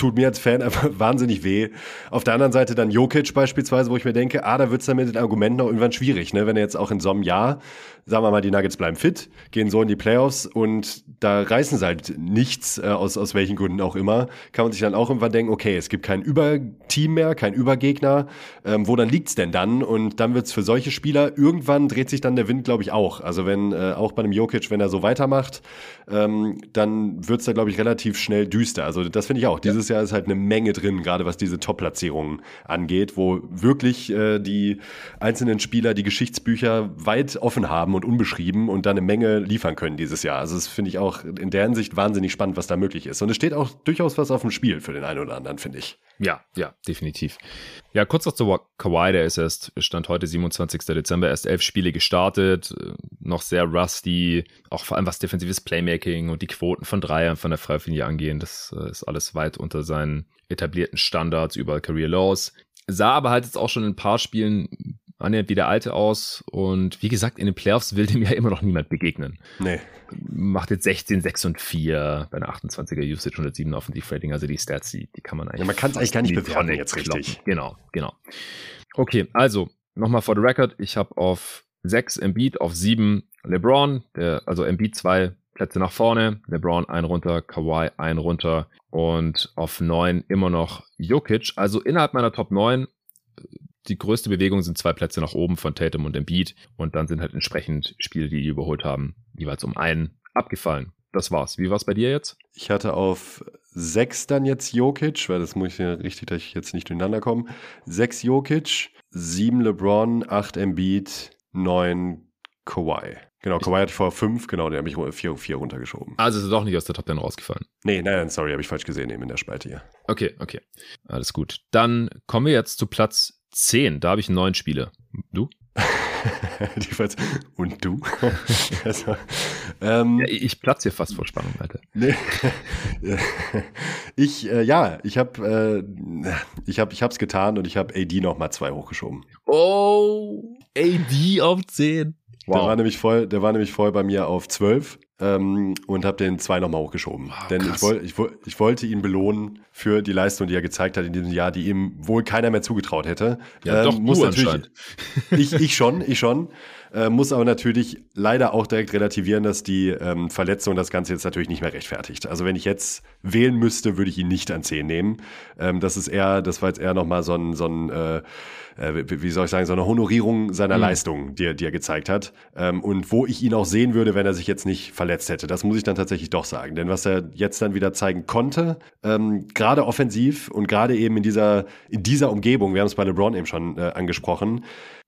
tut mir als Fan einfach wahnsinnig weh. Auf der anderen Seite dann Jokic beispielsweise, wo ich mir denke, ah, da wird es dann mit den Argumenten auch irgendwann schwierig, ne? wenn er jetzt auch in so einem Jahr, sagen wir mal, die Nuggets bleiben fit, gehen so in die Playoffs und da reißen sie halt nichts, äh, aus, aus welchen Gründen auch immer, kann man sich dann auch irgendwann denken, okay, es gibt kein Überteam mehr, kein Übergegner, ähm, wo dann liegt's denn dann? Und dann wird's für solche Spieler, irgendwann dreht sich dann der Wind, glaube ich, auch. Also wenn, äh, auch bei einem Jokic, wenn er so weitermacht, ähm, dann wird's da, glaube ich, relativ schnell düster. Also das finde ich auch. Dieses Jahr ist halt eine Menge drin, gerade was diese Top-Platzierungen angeht, wo wirklich äh, die einzelnen Spieler die Geschichtsbücher weit offen haben und unbeschrieben und dann eine Menge liefern können dieses Jahr. Also das finde ich auch in der Hinsicht wahnsinnig spannend, was da möglich ist. Und es steht auch durchaus was auf dem Spiel für den einen oder anderen, finde ich. Ja, ja, definitiv. Ja, kurz noch zu Kawhi, der ist erst, stand heute 27. Dezember, erst elf Spiele gestartet, äh, noch sehr rusty, auch vor allem was defensives Playmaking und die Quoten von Dreiern von der Freifinie angehen, das äh, ist alles weit unter seinen etablierten Standards, überall Career Lows. Sah aber halt jetzt auch schon in ein paar Spielen annähernd wie der alte aus. Und wie gesagt, in den Playoffs will dem ja immer noch niemand begegnen. Nee. Macht jetzt 16, 6 und 4 bei einer 28er Usage 107 Offensive Rating. Also die Stats, die, die kann man eigentlich. Ja, man kann es eigentlich gar nicht bewerten jetzt richtig. Genau, genau. Okay, also nochmal for the record. Ich habe auf 6 Embiid, auf 7 LeBron, der, also Embiid zwei Plätze nach vorne, LeBron ein runter, Kawhi ein runter und auf 9 immer noch Jokic. Also innerhalb meiner Top 9 die größte Bewegung sind zwei Plätze nach oben von Tatum und Embiid und dann sind halt entsprechend Spiele, die die überholt haben, jeweils um einen abgefallen. Das war's. Wie war's bei dir jetzt? Ich hatte auf sechs dann jetzt Jokic, weil das muss ich ja richtig, dass ich jetzt nicht durcheinander komme. Sechs Jokic, sieben LeBron, acht Embiid, neun Kawhi. Genau, Kawhi hatte vorher fünf, genau, den habe ich vier, vier runtergeschoben. Also ist es doch nicht aus der Top 10 rausgefallen. Nee, nein, nein sorry, habe ich falsch gesehen eben in der Spalte hier. Okay, okay. Alles gut. Dann kommen wir jetzt zu Platz 10, da habe ich neun Spiele. Du? Und du? also, ähm, ja, ich platze hier fast vor Spannung, Alter. Ich, äh, ja, ich habe äh, ich hab, ich hab's getan und ich habe AD noch mal zwei hochgeschoben. Oh, AD auf 10. Wow. Der war nämlich voll, der war nämlich voll bei mir auf 12 ähm, und habe den zwei nochmal hochgeschoben. Wow, Denn ich, woll, ich, ich, wollte ihn belohnen für die Leistung, die er gezeigt hat in diesem Jahr, die ihm wohl keiner mehr zugetraut hätte. Ja, ähm, doch, muss natürlich. Ich, ich schon, ich schon. Äh, muss aber natürlich leider auch direkt relativieren, dass die ähm, Verletzung das Ganze jetzt natürlich nicht mehr rechtfertigt. Also wenn ich jetzt wählen müsste, würde ich ihn nicht an 10 nehmen. Ähm, das ist eher, das war jetzt eher nochmal so ein, so ein äh, äh, wie soll ich sagen, so eine Honorierung seiner mhm. Leistung, die er, die er gezeigt hat. Ähm, und wo ich ihn auch sehen würde, wenn er sich jetzt nicht verletzt hätte. Das muss ich dann tatsächlich doch sagen. Denn was er jetzt dann wieder zeigen konnte, ähm, gerade offensiv und gerade eben in dieser, in dieser Umgebung, wir haben es bei LeBron eben schon äh, angesprochen,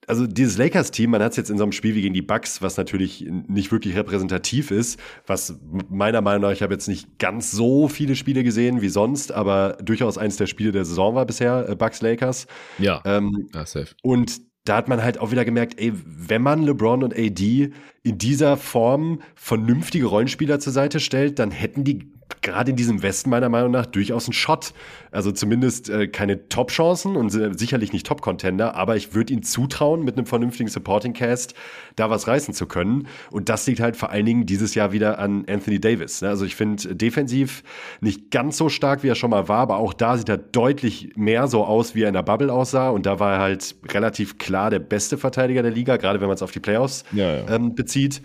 also dieses Lakers-Team, man hat es jetzt in so einem Spiel wie gegen die Bucks, was natürlich nicht wirklich repräsentativ ist, was meiner Meinung nach, ich habe jetzt nicht ganz so viele Spiele gesehen wie sonst, aber durchaus eines der Spiele der Saison war bisher, äh, Bucks-Lakers. Ja, ähm, ja, safe. Und da hat man halt auch wieder gemerkt, ey, wenn man LeBron und AD in dieser Form vernünftige Rollenspieler zur Seite stellt, dann hätten die gerade in diesem Westen meiner Meinung nach durchaus einen Shot. Also zumindest äh, keine Top-Chancen und sicherlich nicht Top-Contender, aber ich würde ihnen zutrauen, mit einem vernünftigen Supporting-Cast da was reißen zu können. Und das liegt halt vor allen Dingen dieses Jahr wieder an Anthony Davis. Ne? Also ich finde defensiv nicht ganz so stark, wie er schon mal war, aber auch da sieht er deutlich mehr so aus, wie er in der Bubble aussah. Und da war er halt relativ klar der beste Verteidiger der Liga, gerade wenn man es auf die Playoffs ja, ja. Ähm, bezieht.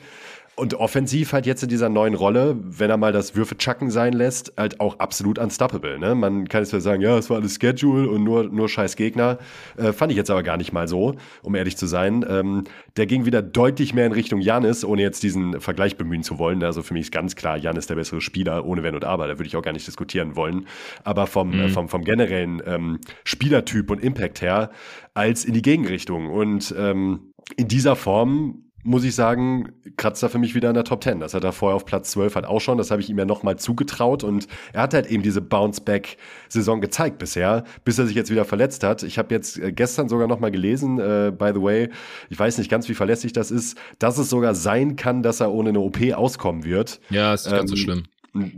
Und offensiv halt jetzt in dieser neuen Rolle, wenn er mal das Würfe-Chucken sein lässt, halt auch absolut unstoppable. Ne? Man kann jetzt ja sagen, ja, es war alles Schedule und nur, nur scheiß Gegner. Äh, fand ich jetzt aber gar nicht mal so, um ehrlich zu sein. Ähm, der ging wieder deutlich mehr in Richtung Janis, ohne jetzt diesen Vergleich bemühen zu wollen. Also für mich ist ganz klar, Janis der bessere Spieler, ohne Wenn und Aber. Da würde ich auch gar nicht diskutieren wollen. Aber vom, mhm. äh, vom, vom generellen ähm, Spielertyp und Impact her als in die Gegenrichtung. Und ähm, in dieser Form muss ich sagen, kratzt er für mich wieder in der Top 10. Das hat er vorher auf Platz 12 halt auch schon. Das habe ich ihm ja nochmal zugetraut. Und er hat halt eben diese Bounce-Back-Saison gezeigt bisher, bis er sich jetzt wieder verletzt hat. Ich habe jetzt äh, gestern sogar nochmal gelesen, äh, by the way, ich weiß nicht ganz, wie verlässlich das ist, dass es sogar sein kann, dass er ohne eine OP auskommen wird. Ja, ist nicht ähm, ganz so ähm, schlimm.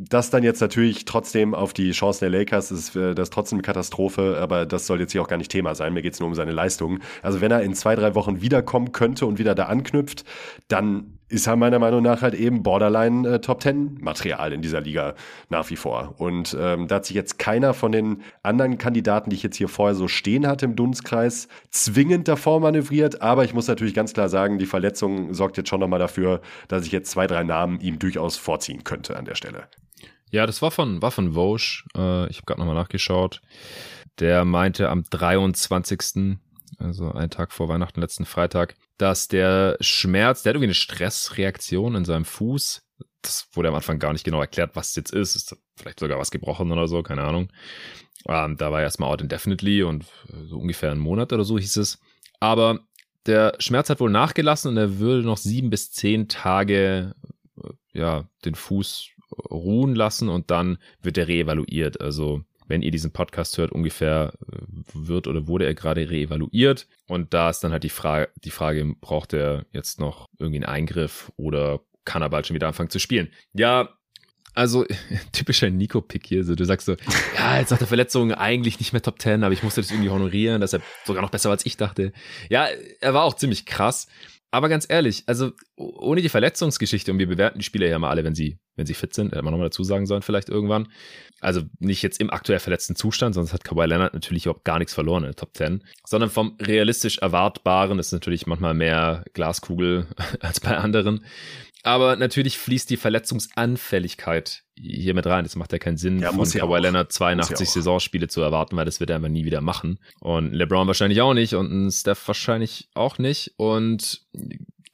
Das dann jetzt natürlich trotzdem auf die Chancen der Lakers ist äh, das trotzdem eine Katastrophe, aber das soll jetzt hier auch gar nicht Thema sein. Mir geht es nur um seine Leistung. Also wenn er in zwei, drei Wochen wiederkommen könnte und wieder da anknüpft, dann ist er meiner Meinung nach halt eben Borderline äh, Top Ten Material in dieser Liga nach wie vor. Und ähm, da hat sich jetzt keiner von den anderen Kandidaten, die ich jetzt hier vorher so stehen hatte im Dunstkreis, zwingend davor manövriert. Aber ich muss natürlich ganz klar sagen, die Verletzung sorgt jetzt schon nochmal dafür, dass ich jetzt zwei, drei Namen ihm durchaus vorziehen könnte an der Stelle. Ja, das war von, war von Vosch. Äh, ich habe gerade nochmal nachgeschaut. Der meinte am 23 also einen Tag vor Weihnachten, letzten Freitag, dass der Schmerz, der hat irgendwie eine Stressreaktion in seinem Fuß. Das wurde am Anfang gar nicht genau erklärt, was es jetzt ist. Ist vielleicht sogar was gebrochen oder so, keine Ahnung. Ähm, da war erstmal out indefinitely und so ungefähr einen Monat oder so hieß es. Aber der Schmerz hat wohl nachgelassen und er würde noch sieben bis zehn Tage äh, ja, den Fuß ruhen lassen und dann wird er reevaluiert. Also wenn ihr diesen Podcast hört, ungefähr äh, wird oder wurde er gerade reevaluiert. Und da ist dann halt die Frage, die Frage, braucht er jetzt noch irgendwie einen Eingriff oder kann er bald schon wieder anfangen zu spielen? Ja, also typischer Nico-Pick hier. So, du sagst so, ja, jetzt nach der Verletzung eigentlich nicht mehr Top 10, aber ich musste das irgendwie honorieren, dass er sogar noch besser war als ich dachte. Ja, er war auch ziemlich krass. Aber ganz ehrlich, also ohne die Verletzungsgeschichte, und wir bewerten die Spieler ja mal alle, wenn sie, wenn sie fit sind, hätte man nochmal dazu sagen sollen, vielleicht irgendwann. Also nicht jetzt im aktuell verletzten Zustand, sonst hat Kawhi Leonard natürlich überhaupt gar nichts verloren in der Top 10, sondern vom realistisch Erwartbaren ist natürlich manchmal mehr Glaskugel als bei anderen. Aber natürlich fließt die Verletzungsanfälligkeit hier mit rein. Das macht ja keinen Sinn, ja, von Kawhi Leonard 82 Saisonspiele zu erwarten, weil das wird er einfach nie wieder machen. Und LeBron wahrscheinlich auch nicht und Steph wahrscheinlich auch nicht und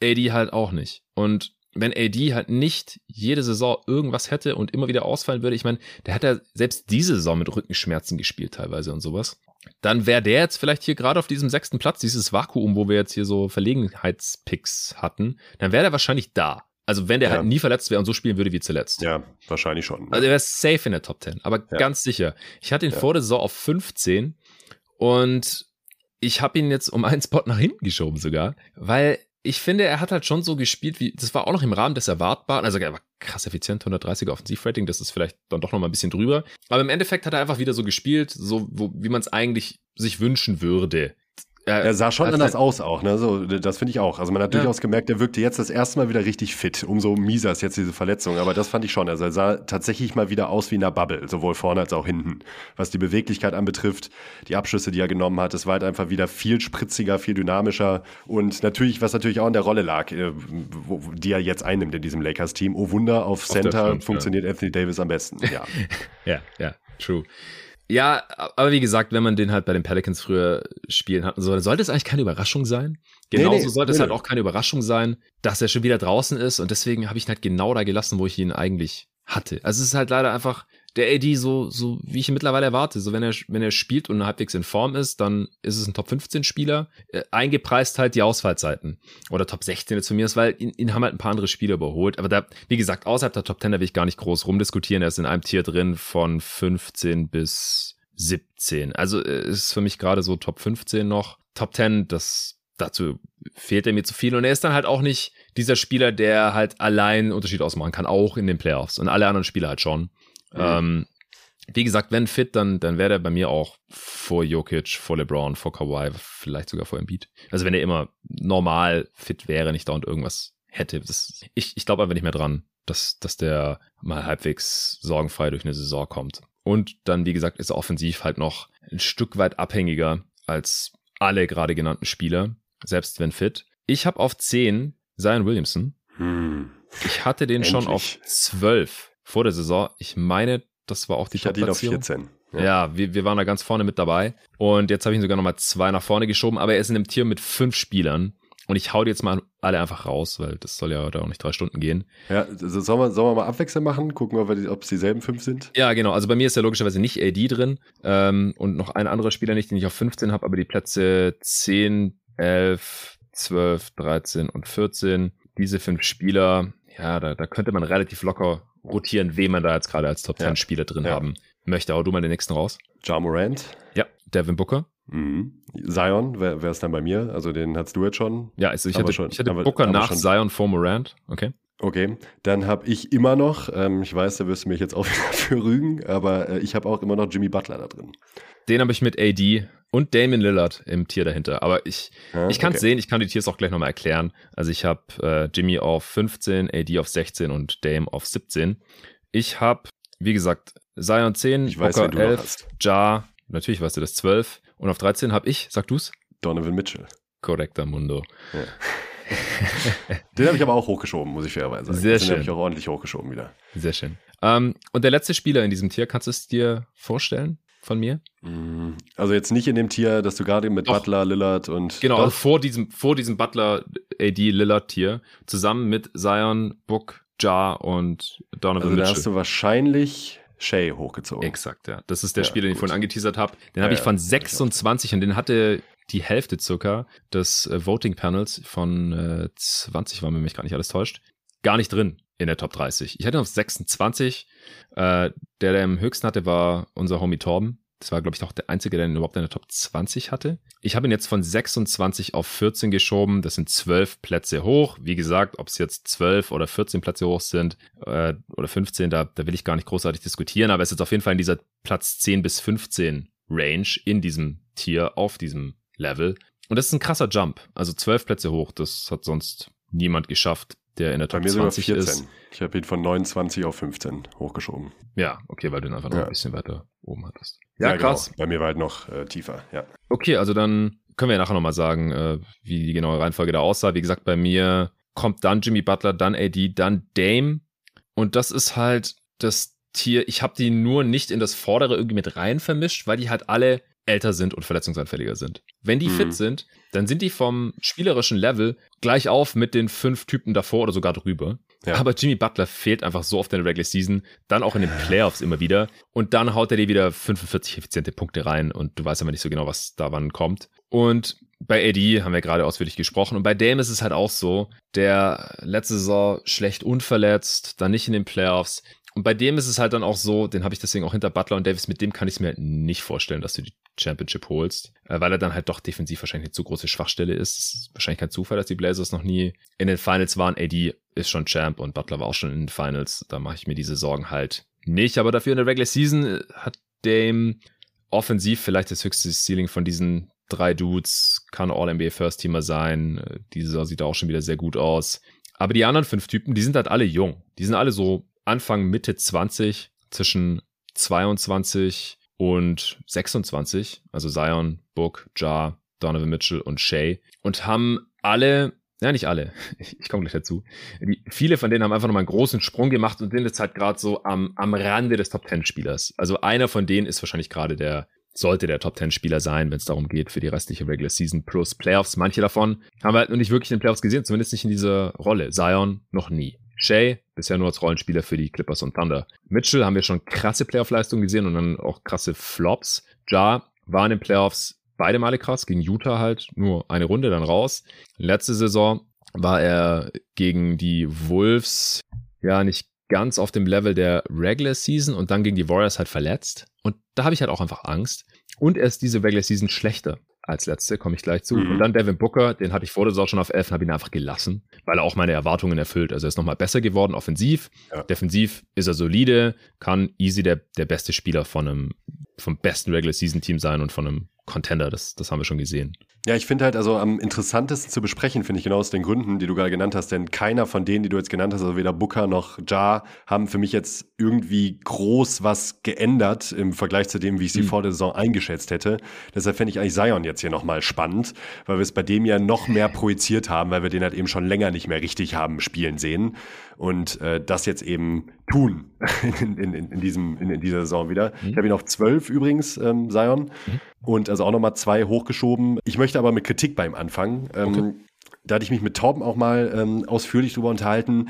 AD halt auch nicht. Und wenn AD halt nicht jede Saison irgendwas hätte und immer wieder ausfallen würde, ich meine, der hat ja selbst diese Saison mit Rückenschmerzen gespielt teilweise und sowas. Dann wäre der jetzt vielleicht hier gerade auf diesem sechsten Platz, dieses Vakuum, wo wir jetzt hier so Verlegenheitspicks hatten, dann wäre der wahrscheinlich da. Also wenn der halt ja. halt nie verletzt wäre und so spielen würde wie zuletzt. Ja, wahrscheinlich schon. Also er wäre safe in der Top 10, aber ja. ganz sicher. Ich hatte ihn ja. vor der Saison auf 15 und ich habe ihn jetzt um einen Spot nach hinten geschoben sogar, weil ich finde, er hat halt schon so gespielt, wie das war auch noch im Rahmen des Erwartbaren. Also er war krass effizient, 130er Offensivrating, das ist vielleicht dann doch noch mal ein bisschen drüber. Aber im Endeffekt hat er einfach wieder so gespielt, so wo, wie man es eigentlich sich wünschen würde. Er, er sah schon anders aus auch, ne? So, das finde ich auch. Also man hat ja. durchaus gemerkt, er wirkte jetzt das erste Mal wieder richtig fit. Umso mieser ist jetzt diese Verletzung. Aber das fand ich schon. Also er sah tatsächlich mal wieder aus wie in einer Bubble, sowohl vorne als auch hinten. Was die Beweglichkeit anbetrifft, die Abschüsse, die er genommen hat, es war halt einfach wieder viel spritziger, viel dynamischer. Und natürlich, was natürlich auch in der Rolle lag, äh, die er jetzt einnimmt in diesem Lakers-Team. Oh Wunder, auf, auf Center Front, funktioniert ja. Anthony Davis am besten. Ja, ja, ja, true. Ja, aber wie gesagt, wenn man den halt bei den Pelicans früher spielen hat, so, dann sollte es eigentlich keine Überraschung sein. Genauso nee, nee, sollte nee, es halt auch keine Überraschung sein, dass er schon wieder draußen ist und deswegen habe ich ihn halt genau da gelassen, wo ich ihn eigentlich hatte. Also es ist halt leider einfach der AD so, so wie ich ihn mittlerweile erwarte. So wenn er, wenn er spielt und halbwegs in Form ist, dann ist es ein Top 15 Spieler. Äh, eingepreist halt die Ausfallzeiten. Oder Top 16 jetzt von mir ist, weil ihn, ihn haben halt ein paar andere Spieler überholt. Aber da, wie gesagt, außerhalb der Top 10, da will ich gar nicht groß rumdiskutieren. Er ist in einem Tier drin von 15 bis 17. Also äh, ist für mich gerade so Top 15 noch. Top 10, das dazu fehlt er mir zu viel. Und er ist dann halt auch nicht dieser Spieler, der halt allein Unterschied ausmachen kann, auch in den Playoffs. Und alle anderen Spieler halt schon. Mhm. Ähm, wie gesagt, wenn fit, dann, dann wäre er bei mir auch vor Jokic, vor LeBron, vor Kawhi, vielleicht sogar vor Embiid. Also wenn er immer normal fit wäre, nicht dauernd irgendwas hätte. Das, ich ich glaube einfach nicht mehr dran, dass, dass der mal halbwegs sorgenfrei durch eine Saison kommt. Und dann, wie gesagt, ist er offensiv halt noch ein Stück weit abhängiger als alle gerade genannten Spieler, selbst wenn fit. Ich habe auf 10 Zion Williamson. Hm. Ich hatte den Endlich. schon auf 12 vor der Saison. Ich meine, das war auch die Ich hatte ihn auf 14. Ja, ja wir, wir waren da ganz vorne mit dabei. Und jetzt habe ich ihn sogar nochmal zwei nach vorne geschoben, aber er ist in einem Tier mit fünf Spielern. Und ich hau die jetzt mal alle einfach raus, weil das soll ja da auch nicht drei Stunden gehen. Ja, also sollen wir, sollen wir mal abwechseln machen? Gucken wir, ob es dieselben fünf sind? Ja, genau. Also bei mir ist ja logischerweise nicht AD drin ähm, und noch ein anderer Spieler nicht, den ich auf 15 habe, aber die Plätze 10, 11, 12, 13 und 14. Diese fünf Spieler, ja, da, da könnte man relativ locker rotieren, wen man da jetzt gerade als Top 10 ja. Spieler drin haben möchte. Aber du mal den nächsten raus. Ja Morant. Ja, Devin Booker. Mhm. Zion wäre es dann bei mir. Also den hast du jetzt schon. Ja, also ich, hatte, schon, ich hatte Booker nach. Zion vor Morant. Okay. Okay, dann habe ich immer noch, ähm, ich weiß, da wirst du mich jetzt auch wieder für rügen, aber äh, ich habe auch immer noch Jimmy Butler da drin. Den habe ich mit AD und Damon Lillard im Tier dahinter. Aber ich, ja, ich kann es okay. sehen, ich kann die Tiers auch gleich nochmal erklären. Also ich habe äh, Jimmy auf 15, AD auf 16 und Dame auf 17. Ich habe, wie gesagt, Zion 10, ich weiß, Booker 11, Ja, natürlich weißt du das, 12. Und auf 13 habe ich, sag du's? Donovan Mitchell. Korrekter Mundo. Ja. Den habe ich aber auch hochgeschoben, muss ich fairerweise sagen. Sehr Den schön. Den habe ich auch ordentlich hochgeschoben wieder. Sehr schön. Ähm, und der letzte Spieler in diesem Tier, kannst du es dir vorstellen von mir? Mm, also jetzt nicht in dem Tier, dass du gerade mit Doch. Butler, Lillard und. Genau, also vor diesem, vor diesem Butler, AD, Lillard Tier, zusammen mit Zion, Book, Jar und Donovan also Da hast du wahrscheinlich Shay hochgezogen. Exakt, ja. Das ist der ja, Spieler, den ich vorhin angeteasert habe. Den ja, habe ich von 26 und den hatte die Hälfte circa des äh, Voting Panels von äh, 20, war mir mich gar nicht alles täuscht, gar nicht drin in der Top 30. Ich hatte auf 26. Äh, der, der am höchsten hatte, war unser Homie Torben. Das war, glaube ich, auch der Einzige, der ihn überhaupt in der Top 20 hatte. Ich habe ihn jetzt von 26 auf 14 geschoben. Das sind 12 Plätze hoch. Wie gesagt, ob es jetzt 12 oder 14 Plätze hoch sind äh, oder 15, da, da will ich gar nicht großartig diskutieren. Aber es ist jetzt auf jeden Fall in dieser Platz 10 bis 15 Range in diesem Tier auf diesem Level. Und das ist ein krasser Jump. Also 12 Plätze hoch. Das hat sonst niemand geschafft der in der Top Bei mir 20 sogar 14. ist. Ich habe ihn von 29 auf 15 hochgeschoben. Ja, okay, weil du ihn einfach noch ja. ein bisschen weiter oben hattest. Ja, ja genau. krass. Genau. Bei mir war halt noch äh, tiefer, ja. Okay, also dann können wir ja nachher nochmal sagen, äh, wie die genaue Reihenfolge da aussah. Wie gesagt, bei mir kommt dann Jimmy Butler, dann AD, dann Dame. Und das ist halt das Tier, ich habe die nur nicht in das Vordere irgendwie mit rein vermischt, weil die halt alle älter sind und verletzungsanfälliger sind. Wenn die mhm. fit sind, dann sind die vom spielerischen Level gleich auf mit den fünf Typen davor oder sogar drüber. Ja. Aber Jimmy Butler fehlt einfach so oft in der Regular Season, dann auch in den Playoffs immer wieder. Und dann haut er dir wieder 45 effiziente Punkte rein und du weißt aber nicht so genau, was da wann kommt. Und bei AD haben wir gerade ausführlich gesprochen. Und bei Dame ist es halt auch so, der letzte Saison schlecht unverletzt, dann nicht in den Playoffs. Und bei dem ist es halt dann auch so, den habe ich deswegen auch hinter Butler und Davis, mit dem kann ich es mir halt nicht vorstellen, dass du die Championship holst, äh, weil er dann halt doch defensiv wahrscheinlich eine zu große Schwachstelle ist. wahrscheinlich kein Zufall, dass die Blazers noch nie in den Finals waren. AD ist schon Champ und Butler war auch schon in den Finals. Da mache ich mir diese Sorgen halt nicht. Aber dafür in der Regular Season äh, hat Dame offensiv vielleicht das höchste Ceiling von diesen drei Dudes, kann All-NBA First-Teamer sein. Äh, diese Saison sieht auch schon wieder sehr gut aus. Aber die anderen fünf Typen, die sind halt alle jung. Die sind alle so Anfang, Mitte 20, zwischen 22 und 26, also Zion, Book, Jar, Donovan Mitchell und Shay und haben alle, ja nicht alle, ich komme gleich dazu, die, viele von denen haben einfach nochmal einen großen Sprung gemacht und sind jetzt halt gerade so am, am Rande des Top 10 Spielers. Also einer von denen ist wahrscheinlich gerade der, sollte der Top 10 Spieler sein, wenn es darum geht für die restliche Regular Season plus Playoffs. Manche davon haben wir halt noch nicht wirklich in den Playoffs gesehen, zumindest nicht in dieser Rolle. Zion noch nie. Shay, bisher nur als Rollenspieler für die Clippers und Thunder. Mitchell haben wir schon krasse Playoff-Leistungen gesehen und dann auch krasse Flops. Ja war in den Playoffs beide Male krass, gegen Utah halt nur eine Runde dann raus. Letzte Saison war er gegen die Wolves ja nicht ganz auf dem Level der Regular Season und dann gegen die Warriors halt verletzt. Und da habe ich halt auch einfach Angst. Und er ist diese Regular Season schlechter als letzte, komme ich gleich zu. Mhm. Und dann Devin Booker, den hatte ich vor der Saison schon auf 11 und habe ihn einfach gelassen, weil er auch meine Erwartungen erfüllt. Also er ist nochmal besser geworden, offensiv. Ja. Defensiv ist er solide, kann easy der, der beste Spieler von einem, vom besten Regular Season Team sein und von einem Contender. Das, das haben wir schon gesehen. Ja, ich finde halt also am interessantesten zu besprechen, finde ich genau aus den Gründen, die du gerade genannt hast, denn keiner von denen, die du jetzt genannt hast, also weder Booker noch Jar, haben für mich jetzt irgendwie groß was geändert im Vergleich zu dem, wie ich sie mhm. vor der Saison eingeschätzt hätte. Deshalb fände ich eigentlich Zion jetzt hier nochmal spannend, weil wir es bei dem ja noch mehr projiziert haben, weil wir den halt eben schon länger nicht mehr richtig haben spielen sehen und äh, das jetzt eben tun in, in, in, diesem, in, in dieser Saison wieder. Mhm. Ich habe ihn auf zwölf übrigens, ähm, Zion, mhm. und also auch nochmal zwei hochgeschoben. Ich möchte aber mit Kritik beim Anfang. Ähm, okay. Da hatte ich mich mit Torben auch mal ähm, ausführlich drüber unterhalten.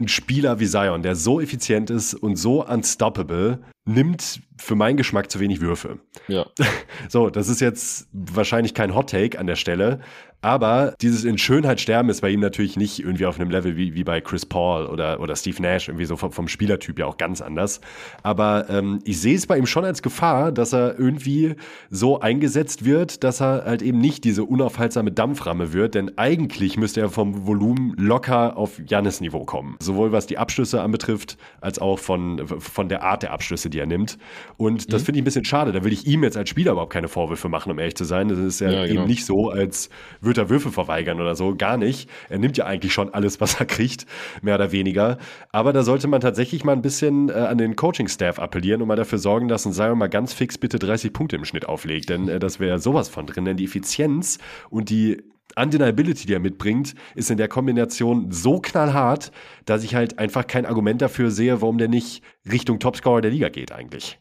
Ein Spieler wie Zion, der so effizient ist und so unstoppable, nimmt für meinen Geschmack zu wenig Würfe. Ja. So, das ist jetzt wahrscheinlich kein Hot Take an der Stelle, aber dieses in Schönheit sterben ist bei ihm natürlich nicht irgendwie auf einem Level wie, wie bei Chris Paul oder, oder Steve Nash, irgendwie so vom, vom Spielertyp ja auch ganz anders. Aber ähm, ich sehe es bei ihm schon als Gefahr, dass er irgendwie so eingesetzt wird, dass er halt eben nicht diese unaufhaltsame Dampframme wird, denn eigentlich müsste er vom Volumen locker auf Jannis Niveau kommen. Sowohl was die Abschlüsse anbetrifft, als auch von, von der Art der Abschlüsse, die er nimmt. Und das mhm. finde ich ein bisschen schade. Da will ich ihm jetzt als Spieler überhaupt keine Vorwürfe machen, um ehrlich zu sein. Das ist ja, ja genau. eben nicht so, als würde er Würfe verweigern oder so. Gar nicht. Er nimmt ja eigentlich schon alles, was er kriegt, mehr oder weniger. Aber da sollte man tatsächlich mal ein bisschen äh, an den Coaching-Staff appellieren und mal dafür sorgen, dass ein Zion mal ganz fix bitte 30 Punkte im Schnitt auflegt. Denn äh, das wäre sowas von drin. Denn die Effizienz und die Undeniability, die er mitbringt, ist in der Kombination so knallhart, dass ich halt einfach kein Argument dafür sehe, warum der nicht Richtung Topscorer der Liga geht eigentlich.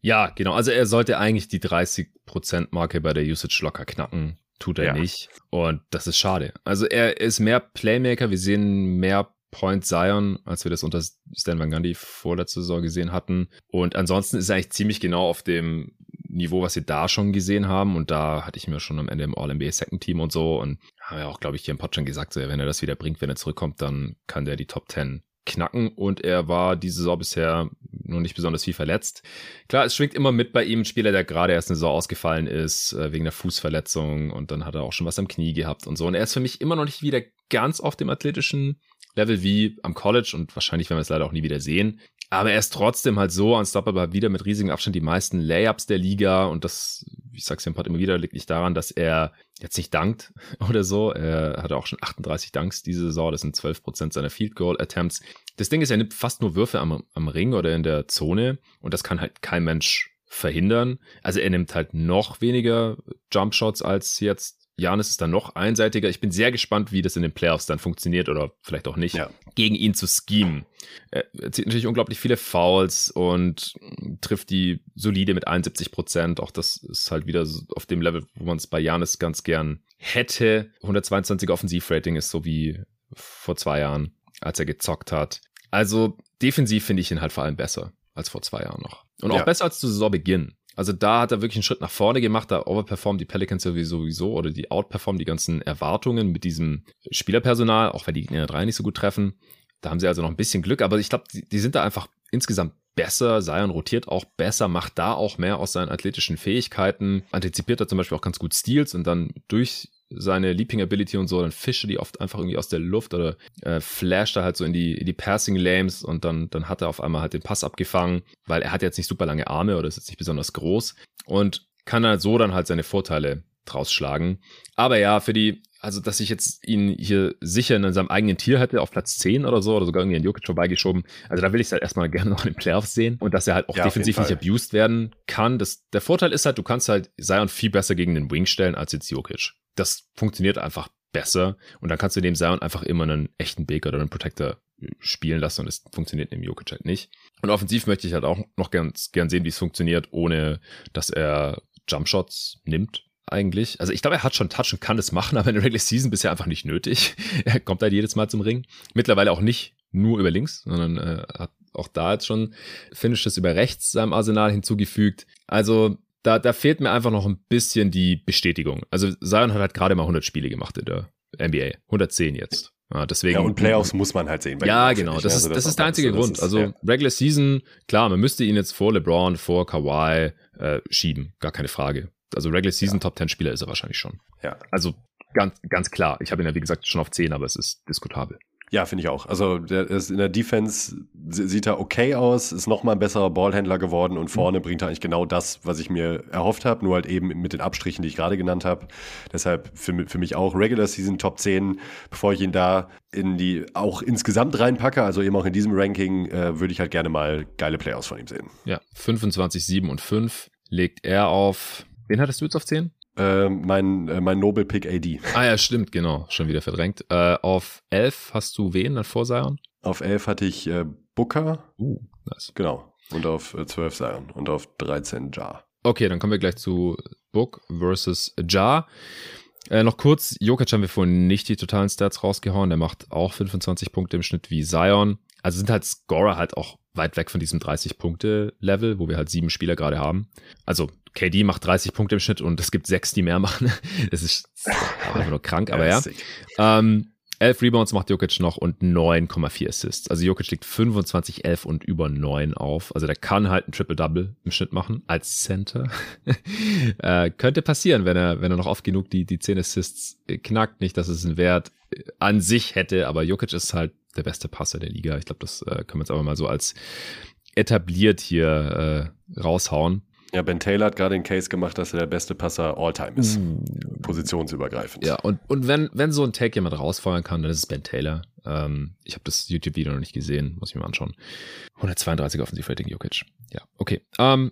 Ja, genau. Also er sollte eigentlich die 30%-Marke bei der Usage locker knacken. Tut er ja. nicht. Und das ist schade. Also er ist mehr Playmaker. Wir sehen mehr Point Zion, als wir das unter Stan Van Gundy vorletzte Saison gesehen hatten. Und ansonsten ist er eigentlich ziemlich genau auf dem Niveau, was wir da schon gesehen haben. Und da hatte ich mir schon am Ende im All-NBA Second Team und so. Und haben ja auch, glaube ich, hier im Pod schon gesagt, so, wenn er das wieder bringt, wenn er zurückkommt, dann kann der die Top 10 knacken und er war diese Saison bisher nur nicht besonders viel verletzt. Klar, es schwingt immer mit bei ihm ein Spieler, der gerade erst eine Saison ausgefallen ist, äh, wegen der Fußverletzung und dann hat er auch schon was am Knie gehabt und so. Und er ist für mich immer noch nicht wieder ganz auf dem athletischen Level wie am College und wahrscheinlich werden wir es leider auch nie wieder sehen. Aber er ist trotzdem halt so unstoppable, wieder mit riesigem Abstand die meisten Layups der Liga und das, ich sag's ja im Pod immer wieder, liegt nicht daran, dass er jetzt nicht dankt oder so. Er hatte auch schon 38 Dunks diese Saison, das sind 12 Prozent seiner Field Goal Attempts. Das Ding ist, er nimmt fast nur Würfe am, am Ring oder in der Zone und das kann halt kein Mensch verhindern. Also er nimmt halt noch weniger Jump Shots als jetzt Janis ist dann noch einseitiger. Ich bin sehr gespannt, wie das in den Playoffs dann funktioniert oder vielleicht auch nicht, ja. gegen ihn zu schemen. Er zieht natürlich unglaublich viele Fouls und trifft die solide mit 71 Prozent. Auch das ist halt wieder auf dem Level, wo man es bei Janis ganz gern hätte. 122 Offensivrating ist so wie vor zwei Jahren, als er gezockt hat. Also defensiv finde ich ihn halt vor allem besser als vor zwei Jahren noch. Und auch ja. besser als zu Saisonbeginn. Also da hat er wirklich einen Schritt nach vorne gemacht, da overperformt die Pelicans sowieso oder die outperformen die ganzen Erwartungen mit diesem Spielerpersonal, auch weil die Gegner drei nicht so gut treffen. Da haben sie also noch ein bisschen Glück, aber ich glaube, die, die sind da einfach insgesamt besser. Zion rotiert auch besser, macht da auch mehr aus seinen athletischen Fähigkeiten, antizipiert er zum Beispiel auch ganz gut Steals und dann durch seine Leaping Ability und so, dann fische die oft einfach irgendwie aus der Luft oder äh, flasht er halt so in die, in die Passing Lanes und dann, dann hat er auf einmal halt den Pass abgefangen, weil er hat jetzt nicht super lange Arme oder ist jetzt nicht besonders groß und kann halt so dann halt seine Vorteile draus schlagen. Aber ja, für die, also dass ich jetzt ihn hier sicher in seinem eigenen Tier hätte, auf Platz 10 oder so, oder sogar irgendwie an Jokic vorbeigeschoben, also da will ich es halt erstmal gerne noch in den Playoffs sehen und dass er halt auch ja, defensiv nicht abused werden kann. Das, der Vorteil ist halt, du kannst halt Zion viel besser gegen den Wing stellen als jetzt Jokic das funktioniert einfach besser und dann kannst du dem Zion einfach immer einen echten Big oder einen Protector spielen lassen und es funktioniert im Jokic halt nicht. Und offensiv möchte ich halt auch noch ganz gern sehen, wie es funktioniert, ohne dass er Jumpshots nimmt eigentlich. Also ich glaube, er hat schon Touch und kann das machen, aber in der Regular Season bisher einfach nicht nötig. er kommt halt jedes Mal zum Ring. Mittlerweile auch nicht nur über links, sondern äh, hat auch da jetzt schon Finishes über rechts seinem Arsenal hinzugefügt. Also da, da fehlt mir einfach noch ein bisschen die Bestätigung. Also Zion hat halt gerade mal 100 Spiele gemacht in der NBA. 110 jetzt. Ja, deswegen, ja, und Playoffs muss man halt sehen. Ja, genau. Das, also ist, das, das ist der einzige Grund. Ist, also ja. Regular Season, klar, man müsste ihn jetzt vor LeBron, vor Kawhi äh, schieben. Gar keine Frage. Also Regular Season ja. Top 10 Spieler ist er wahrscheinlich schon. Ja. Also ganz, ganz klar. Ich habe ihn ja, wie gesagt, schon auf 10, aber es ist diskutabel. Ja, finde ich auch. Also der ist in der Defense sieht er okay aus, ist nochmal ein besserer Ballhändler geworden und vorne mhm. bringt er eigentlich genau das, was ich mir erhofft habe, nur halt eben mit den Abstrichen, die ich gerade genannt habe. Deshalb für, für mich auch Regular Season Top 10, bevor ich ihn da in die auch insgesamt reinpacke, also eben auch in diesem Ranking, äh, würde ich halt gerne mal geile Playoffs von ihm sehen. Ja, 25, 7 und 5 legt er auf. Wen hattest du jetzt auf 10? Äh, mein, äh, mein Noble Pick AD. Ah ja, stimmt, genau. Schon wieder verdrängt. Äh, auf 11 hast du wen dann vor Zion? Auf 11 hatte ich äh, Booker. Uh, nice. Genau. Und auf äh, 12 Zion. Und auf 13 Jar. Okay, dann kommen wir gleich zu Book versus Jar. Äh, noch kurz, Jokic haben wir vorhin nicht die totalen Stats rausgehauen. Der macht auch 25 Punkte im Schnitt wie Zion. Also sind halt Scorer halt auch weit weg von diesem 30-Punkte-Level, wo wir halt sieben Spieler gerade haben. Also KD macht 30 Punkte im Schnitt und es gibt sechs, die mehr machen. Das ist einfach nur krank, aber ja. Ähm, 11 Rebounds macht Jokic noch und 9,4 Assists. Also Jokic liegt 25, 11 und über 9 auf. Also der kann halt ein Triple-Double im Schnitt machen als Center. äh, könnte passieren, wenn er, wenn er noch oft genug die, die 10 Assists knackt. Nicht, dass es einen Wert an sich hätte, aber Jokic ist halt der beste Passer der Liga. Ich glaube, das äh, können wir jetzt aber mal so als etabliert hier äh, raushauen. Ja, Ben Taylor hat gerade den Case gemacht, dass er der beste Passer all-time ist. Mm. Positionsübergreifend. Ja, und, und wenn, wenn so ein Take jemand rausfeuern kann, dann ist es Ben Taylor. Ähm, ich habe das YouTube-Video noch nicht gesehen, muss ich mir mal anschauen. 132 Offensivrating Jokic. Ja, okay. Ähm,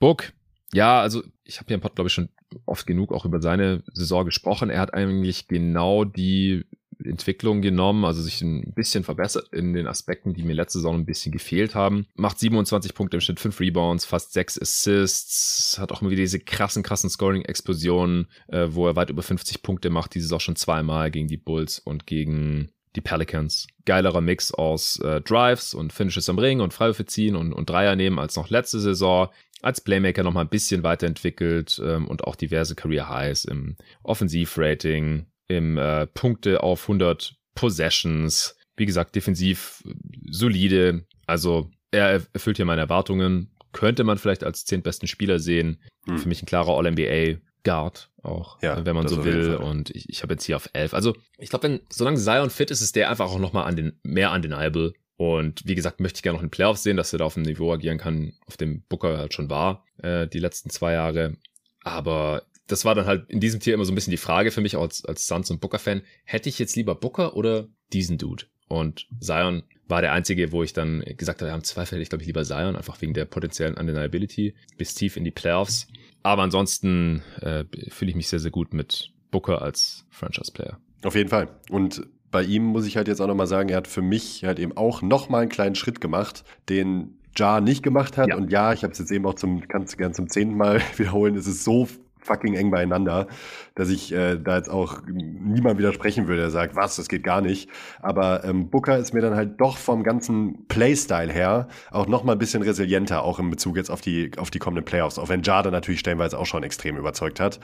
Book. Ja, also ich habe hier im Pod, glaube ich, schon oft genug auch über seine Saison gesprochen. Er hat eigentlich genau die Entwicklung genommen, also sich ein bisschen verbessert in den Aspekten, die mir letzte Saison ein bisschen gefehlt haben. Macht 27 Punkte im Schnitt, 5 Rebounds, fast 6 Assists, hat auch immer wieder diese krassen, krassen Scoring-Explosionen, äh, wo er weit über 50 Punkte macht, dieses auch schon zweimal gegen die Bulls und gegen die Pelicans. Geilerer Mix aus äh, Drives und Finishes am Ring und Freiwürfe ziehen und, und Dreier nehmen als noch letzte Saison. Als Playmaker nochmal ein bisschen weiterentwickelt ähm, und auch diverse Career Highs im Offensivrating, im äh, Punkte auf 100 Possessions. Wie gesagt, defensiv solide. Also er erfüllt hier meine Erwartungen. Könnte man vielleicht als zehn besten Spieler sehen. Hm. Für mich ein klarer All-NBA. Guard auch, ja, wenn man so will. Und ich, ich habe jetzt hier auf 11. Also ich glaube, wenn solange Zion fit ist, ist der einfach auch nochmal an den mehr undeniable. Und wie gesagt, möchte ich gerne noch in Playoffs sehen, dass er da auf dem Niveau agieren kann, auf dem Booker halt schon war, äh, die letzten zwei Jahre. Aber das war dann halt in diesem Tier immer so ein bisschen die Frage für mich als, als Suns und Booker-Fan. Hätte ich jetzt lieber Booker oder diesen Dude? Und Zion war der einzige, wo ich dann gesagt habe, ja, im Zweifel hätte ich glaube ich lieber Zion, einfach wegen der potenziellen Undeniability bis tief in die Playoffs. Aber ansonsten äh, fühle ich mich sehr, sehr gut mit Booker als Franchise-Player. Auf jeden Fall. Und bei ihm muss ich halt jetzt auch nochmal sagen, er hat für mich halt eben auch nochmal einen kleinen Schritt gemacht, den Jar nicht gemacht hat. Ja. Und ja, ich habe es jetzt eben auch zum, ganz gern zum zehnten Mal wiederholen. Es ist so fucking eng beieinander, dass ich äh, da jetzt auch niemand widersprechen würde, der sagt, was, das geht gar nicht. Aber ähm, Booker ist mir dann halt doch vom ganzen Playstyle her auch noch mal ein bisschen resilienter, auch in Bezug jetzt auf die, auf die kommenden Playoffs. Auch wenn Jada natürlich stellenweise auch schon extrem überzeugt hat.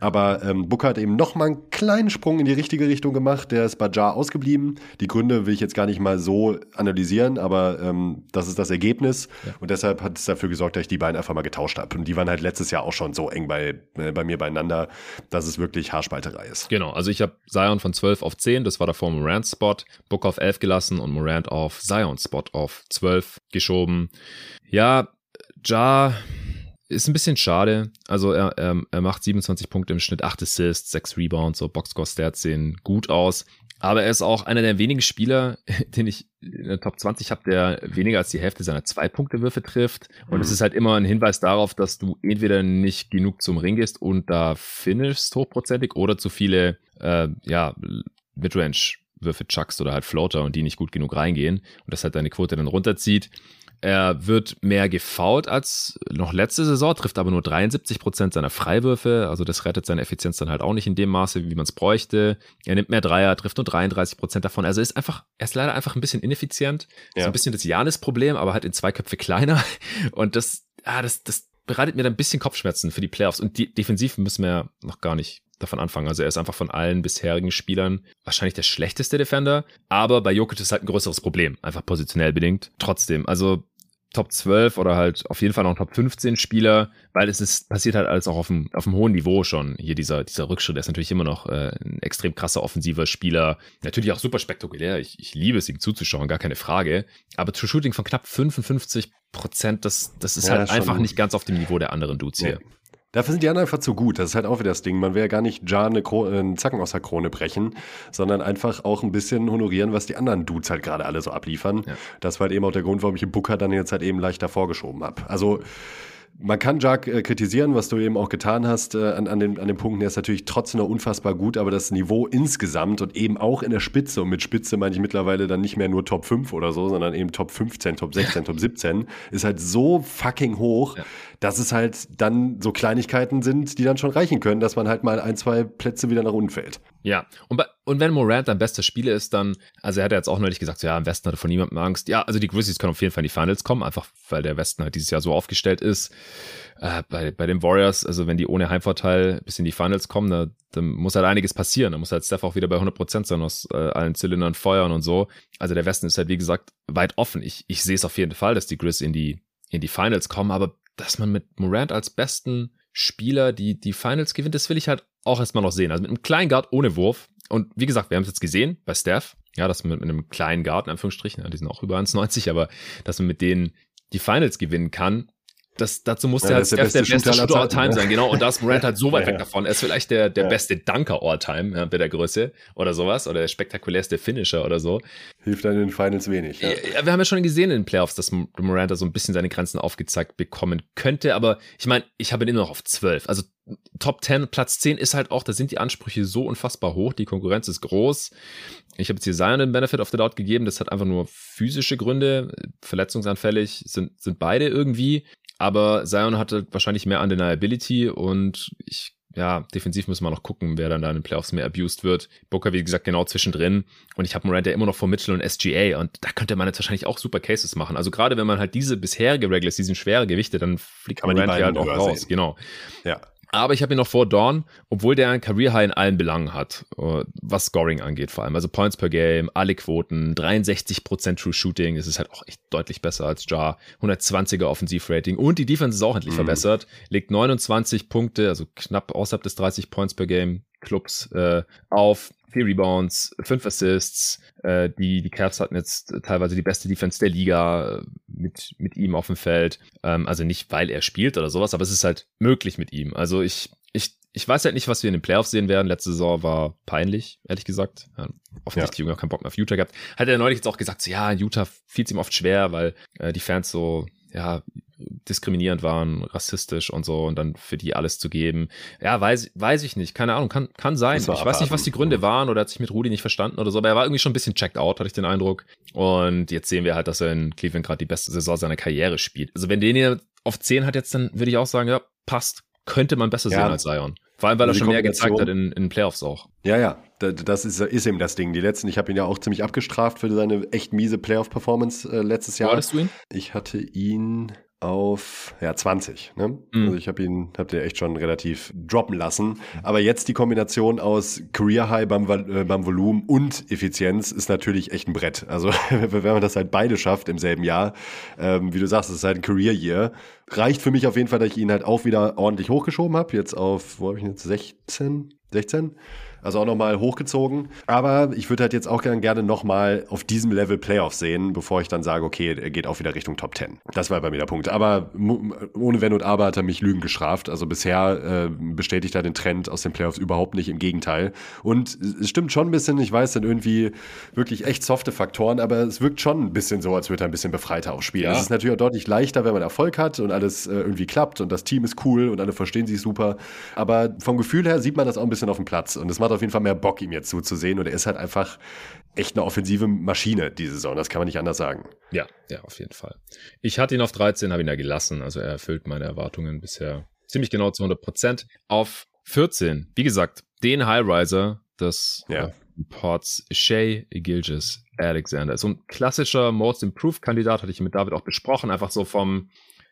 Aber ähm, Booker hat eben noch mal einen kleinen Sprung in die richtige Richtung gemacht. Der ist bei Jar ausgeblieben. Die Gründe will ich jetzt gar nicht mal so analysieren, aber ähm, das ist das Ergebnis. Ja. Und deshalb hat es dafür gesorgt, dass ich die beiden einfach mal getauscht habe. Und die waren halt letztes Jahr auch schon so eng bei, bei mir beieinander, dass es wirklich Haarspalterei ist. Genau, also ich habe Zion von 12 auf 10, das war davor Morant Spot, Book auf 11 gelassen und Morant auf Zion Spot auf 12 geschoben. Ja, Ja ist ein bisschen schade. Also er, er, er macht 27 Punkte im Schnitt, 8 Assists, 6 Rebounds, so Boxscore-Stats sehen gut aus. Aber er ist auch einer der wenigen Spieler, den ich in der Top 20 habe, der weniger als die Hälfte seiner Zwei-Punkte-Würfe trifft. Und mhm. es ist halt immer ein Hinweis darauf, dass du entweder nicht genug zum Ring gehst und da finishst hochprozentig oder zu viele, äh, ja, Midrange-Würfe chuckst oder halt Floater und die nicht gut genug reingehen und das halt deine Quote dann runterzieht. Er wird mehr gefault als noch letzte Saison, trifft aber nur 73 Prozent seiner Freiwürfe. Also das rettet seine Effizienz dann halt auch nicht in dem Maße, wie man es bräuchte. Er nimmt mehr Dreier, trifft nur 33 Prozent davon. Also ist einfach, er ist leider einfach ein bisschen ineffizient. Ja. So ein bisschen das Janis-Problem, aber halt in zwei Köpfe kleiner. Und das, ah, das, das bereitet mir dann ein bisschen Kopfschmerzen für die Playoffs. Und die defensiv müssen wir noch gar nicht davon anfangen. Also er ist einfach von allen bisherigen Spielern wahrscheinlich der schlechteste Defender. Aber bei Jokic ist halt ein größeres Problem, einfach positionell bedingt. Trotzdem, also Top 12 oder halt auf jeden Fall noch Top 15 Spieler, weil es ist, passiert halt alles auch auf dem, auf dem hohen Niveau schon. Hier dieser, dieser Rückschritt, der ist natürlich immer noch äh, ein extrem krasser offensiver Spieler. Natürlich auch super spektakulär. Ich, ich liebe es, ihm zuzuschauen, gar keine Frage. Aber True Shooting von knapp 55 Prozent, das, das ist ja, halt einfach nicht ganz auf dem Niveau der anderen Dudes hier. Dafür sind die anderen einfach zu gut. Das ist halt auch wieder das Ding. Man will ja gar nicht Jar eine Krone, einen Zacken aus der Krone brechen, sondern einfach auch ein bisschen honorieren, was die anderen Dudes halt gerade alle so abliefern. Ja. Das war halt eben auch der Grund, warum ich den Booker dann jetzt halt eben leichter vorgeschoben habe. Also man kann Jack äh, kritisieren, was du eben auch getan hast äh, an, an, den, an den Punkten. Er ist natürlich trotzdem noch unfassbar gut, aber das Niveau insgesamt und eben auch in der Spitze, und mit Spitze meine ich mittlerweile dann nicht mehr nur Top 5 oder so, sondern eben Top 15, Top 16, Top 17, ist halt so fucking hoch, ja. Dass es halt dann so Kleinigkeiten sind, die dann schon reichen können, dass man halt mal ein, zwei Plätze wieder nach unten fällt. Ja, und, bei, und wenn Morant dein bester Spieler ist, dann, also er hat ja jetzt auch neulich gesagt, so, ja, im Westen hatte von niemandem Angst. Ja, also die Grizzlies können auf jeden Fall in die Finals kommen, einfach weil der Westen halt dieses Jahr so aufgestellt ist. Äh, bei, bei den Warriors, also wenn die ohne Heimvorteil bis in die Finals kommen, da, da muss halt einiges passieren. Da muss halt Steph auch wieder bei 100% sein, aus äh, allen Zylindern feuern und so. Also der Westen ist halt, wie gesagt, weit offen. Ich, ich sehe es auf jeden Fall, dass die Grizz in die, in die Finals kommen, aber dass man mit Morant als besten Spieler die, die Finals gewinnt, das will ich halt auch erstmal noch sehen. Also mit einem kleinen Guard ohne Wurf. Und wie gesagt, wir haben es jetzt gesehen bei Steph, ja, dass man mit, einem kleinen Guard, in Anführungsstrichen, ja, die sind auch über 1,90, aber dass man mit denen die Finals gewinnen kann, das, dazu muss ja, halt Steph der beste, der beste Shooter all time ja. sein, genau. Und da ist Morant halt so weit ja, weg davon. Er ist vielleicht der, der beste Dunker all time, ja, bei der Größe oder sowas, oder der spektakulärste Finisher oder so. Hilft dann in den Finals wenig. Ja. wir haben ja schon gesehen in den Playoffs, dass Morant da so ein bisschen seine Grenzen aufgezeigt bekommen könnte, aber ich meine, ich habe ihn immer noch auf 12. Also Top 10, Platz 10 ist halt auch, da sind die Ansprüche so unfassbar hoch, die Konkurrenz ist groß. Ich habe jetzt hier Zion den Benefit of the Doubt gegeben, das hat einfach nur physische Gründe, verletzungsanfällig sind, sind beide irgendwie. Aber Zion hatte wahrscheinlich mehr Undeniability und ich ja, defensiv müssen wir noch gucken, wer dann da in den Playoffs mehr abused wird. Booker, wie gesagt, genau zwischendrin. Und ich habe Morant ja immer noch vor Mitchell und SGA. Und da könnte man jetzt wahrscheinlich auch super Cases machen. Also gerade wenn man halt diese bisherige Regulars, diesen schwere Gewichte, dann fliegt Morant ja halt auch raus. Genau. Ja. Aber ich habe ihn noch vor Dawn, obwohl der ein Career High in allen Belangen hat, äh, was Scoring angeht vor allem. Also Points per Game, alle Quoten, 63% True Shooting, das ist halt auch echt deutlich besser als Jar. 120er Offensivrating und die Defense ist auch endlich mhm. verbessert. Legt 29 Punkte, also knapp außerhalb des 30 Points per Game Clubs äh, auf. Vier Rebounds, fünf Assists. Äh, die, die Cavs hatten jetzt teilweise die beste Defense der Liga äh, mit, mit ihm auf dem Feld. Ähm, also nicht, weil er spielt oder sowas, aber es ist halt möglich mit ihm. Also ich, ich, ich weiß halt nicht, was wir in den Playoffs sehen werden. Letzte Saison war peinlich, ehrlich gesagt. Ja, offensichtlich ja. die Jünger keinen Bock mehr auf Utah gehabt. Hat er neulich jetzt auch gesagt, so, ja, Utah fiel es ihm oft schwer, weil äh, die Fans so, ja, diskriminierend waren, rassistisch und so und dann für die alles zu geben. Ja, weiß, weiß ich nicht. Keine Ahnung, kann, kann sein. Ich weiß nicht, was die Gründe waren oder hat sich mit Rudi nicht verstanden oder so, aber er war irgendwie schon ein bisschen checked out, hatte ich den Eindruck. Und jetzt sehen wir halt, dass er in Cleveland gerade die beste Saison seiner Karriere spielt. Also wenn den hier auf 10 hat jetzt, dann würde ich auch sagen, ja, passt. Könnte man besser ja. sehen als Zion. Vor allem, weil er schon mehr gezeigt hat in, in Playoffs auch. Ja, ja, das ist, ist eben das Ding. Die letzten, ich habe ihn ja auch ziemlich abgestraft für seine echt miese Playoff-Performance äh, letztes Jahr. Hattest du ihn? Ich hatte ihn auf ja 20. Ne? Mhm. Also ich habe ihn, habt ihr echt schon relativ droppen lassen. Aber jetzt die Kombination aus Career High beim, äh, beim Volumen und Effizienz ist natürlich echt ein Brett. Also wenn man das halt beide schafft im selben Jahr, ähm, wie du sagst, es ist halt ein Career Year. Reicht für mich auf jeden Fall, dass ich ihn halt auch wieder ordentlich hochgeschoben habe. Jetzt auf, wo habe ich ihn jetzt 16? 16? Also auch nochmal hochgezogen. Aber ich würde halt jetzt auch gerne nochmal auf diesem Level Playoffs sehen, bevor ich dann sage, okay, er geht auch wieder Richtung Top 10. Das war bei mir der Punkt. Aber ohne Wenn und Aber hat er mich Lügen gestraft. Also bisher äh, bestätigt er den Trend aus den Playoffs überhaupt nicht. Im Gegenteil. Und es stimmt schon ein bisschen, ich weiß, sind irgendwie wirklich echt softe Faktoren, aber es wirkt schon ein bisschen so, als würde er ein bisschen befreiter auch spielen. Es ja. ist natürlich auch deutlich leichter, wenn man Erfolg hat und alles äh, irgendwie klappt und das Team ist cool und alle verstehen sich super. Aber vom Gefühl her sieht man das auch ein bisschen auf dem Platz. Und das macht macht auf jeden Fall mehr Bock, ihm jetzt zuzusehen. Und er ist halt einfach echt eine offensive Maschine diese Saison. Das kann man nicht anders sagen. Ja, ja, auf jeden Fall. Ich hatte ihn auf 13, habe ihn da gelassen. Also er erfüllt meine Erwartungen bisher ziemlich genau zu 100 Prozent. Auf 14, wie gesagt, den Highriser des ja. äh, Ports Shay Gilgis Alexander. So ein klassischer Most Improved Kandidat, hatte ich mit David auch besprochen. Einfach so vom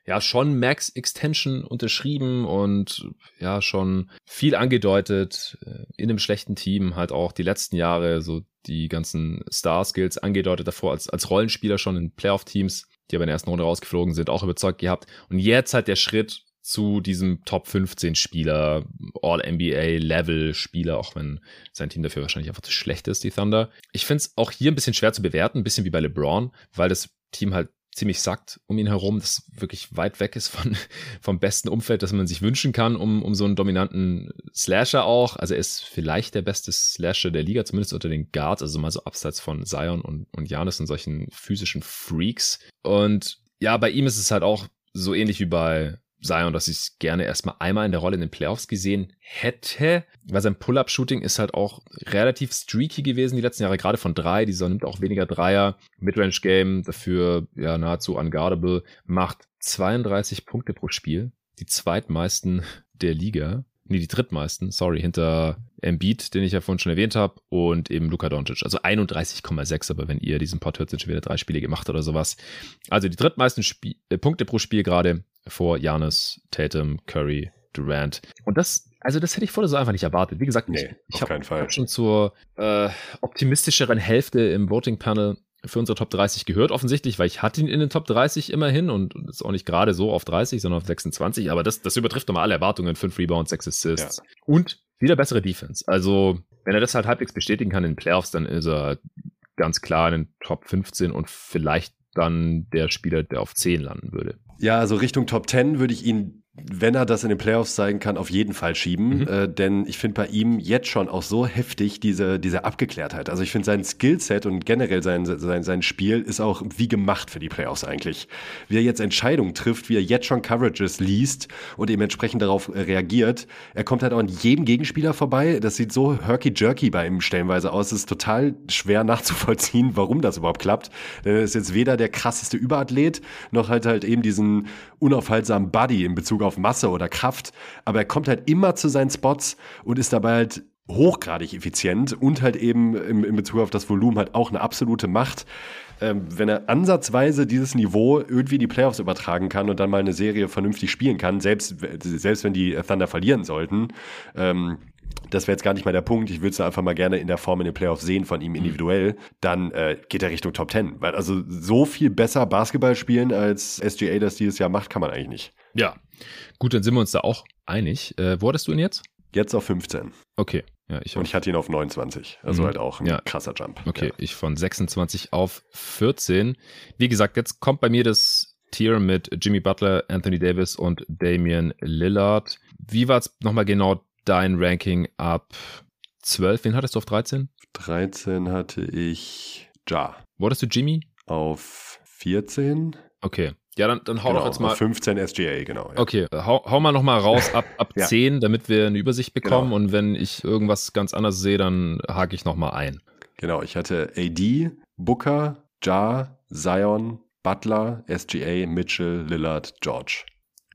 ja schon Max Extension unterschrieben und ja schon viel angedeutet äh, in einem schlechten Team halt auch die letzten Jahre so die ganzen Star Skills angedeutet davor als als Rollenspieler schon in Playoff Teams, die aber in der ersten Runde rausgeflogen sind, auch überzeugt gehabt und jetzt halt der Schritt zu diesem Top 15 Spieler, All NBA Level Spieler, auch wenn sein Team dafür wahrscheinlich einfach zu schlecht ist, die Thunder. Ich finde es auch hier ein bisschen schwer zu bewerten, ein bisschen wie bei LeBron, weil das Team halt ziemlich sackt um ihn herum, das wirklich weit weg ist von, vom besten Umfeld, das man sich wünschen kann, um, um so einen dominanten Slasher auch. Also er ist vielleicht der beste Slasher der Liga, zumindest unter den Guards, also mal so abseits von Zion und, und Janis und solchen physischen Freaks. Und ja, bei ihm ist es halt auch so ähnlich wie bei Zion, dass ich es gerne erstmal einmal in der Rolle in den Playoffs gesehen hätte, weil sein Pull-Up-Shooting ist halt auch relativ streaky gewesen die letzten Jahre, gerade von drei. Dieser nimmt auch weniger Dreier. Midrange-Game dafür ja nahezu unguardable, macht 32 Punkte pro Spiel, die zweitmeisten der Liga. Nee, die drittmeisten, sorry, hinter Embiid, den ich ja vorhin schon erwähnt habe, und eben Luka Doncic. Also 31,6, aber wenn ihr diesen Pod hört, sind schon wieder drei Spiele gemacht oder sowas. Also die drittmeisten Spie äh, Punkte pro Spiel gerade vor Janis, Tatum, Curry, Durant. Und das, also das hätte ich vorher so einfach nicht erwartet. Wie gesagt, nee, ich, ich habe hab schon zur äh, optimistischeren Hälfte im Voting Panel für unsere Top 30 gehört, offensichtlich, weil ich hatte ihn in den Top 30 immerhin und ist auch nicht gerade so auf 30, sondern auf 26, aber das, das übertrifft nochmal alle Erwartungen. 5 Rebounds, 6 Assists ja. und wieder bessere Defense. Also, wenn er das halt halbwegs bestätigen kann in den Playoffs, dann ist er ganz klar in den Top 15 und vielleicht dann der Spieler, der auf 10 landen würde. Ja, also Richtung Top 10 würde ich ihn wenn er das in den Playoffs zeigen kann, auf jeden Fall schieben. Mhm. Äh, denn ich finde bei ihm jetzt schon auch so heftig diese, diese Abgeklärtheit. Also ich finde sein Skillset und generell sein, sein, sein Spiel ist auch wie gemacht für die Playoffs eigentlich. Wie er jetzt Entscheidungen trifft, wie er jetzt schon Coverages liest und eben entsprechend darauf reagiert. Er kommt halt auch an jedem Gegenspieler vorbei. Das sieht so herky-jerky bei ihm stellenweise aus. Es ist total schwer nachzuvollziehen, warum das überhaupt klappt. Denn er ist jetzt weder der krasseste Überathlet, noch halt halt eben diesen unaufhaltsamen Buddy in Bezug auf Masse oder Kraft, aber er kommt halt immer zu seinen Spots und ist dabei halt hochgradig effizient und halt eben im, in Bezug auf das Volumen halt auch eine absolute Macht. Ähm, wenn er ansatzweise dieses Niveau irgendwie in die Playoffs übertragen kann und dann mal eine Serie vernünftig spielen kann, selbst, selbst wenn die Thunder verlieren sollten, ähm, das wäre jetzt gar nicht mal der Punkt. Ich würde es einfach mal gerne in der Form in den Playoffs sehen von ihm individuell. Dann äh, geht er Richtung Top 10. Weil also so viel besser Basketball spielen als SGA das dieses Jahr macht, kann man eigentlich nicht. Ja, gut, dann sind wir uns da auch einig. Äh, wo hattest du ihn jetzt? Jetzt auf 15. Okay. Ja, ich Und ich hatte ihn auf 29. Also mhm. halt auch ein ja. krasser Jump. Okay, ja. ich von 26 auf 14. Wie gesagt, jetzt kommt bei mir das Tier mit Jimmy Butler, Anthony Davis und Damian Lillard. Wie war es nochmal genau dein Ranking ab 12? Wen hattest du auf 13? 13 hatte ich Ja. Wo hattest du Jimmy? Auf 14. Okay. Ja, dann, dann hau genau, doch jetzt mal. 15 SGA, genau. Ja. Okay, hau, hau mal nochmal raus ab, ab ja. 10, damit wir eine Übersicht bekommen. Genau. Und wenn ich irgendwas ganz anderes sehe, dann hake ich nochmal ein. Genau, ich hatte AD, Booker, Ja, Zion, Butler, SGA, Mitchell, Lillard, George.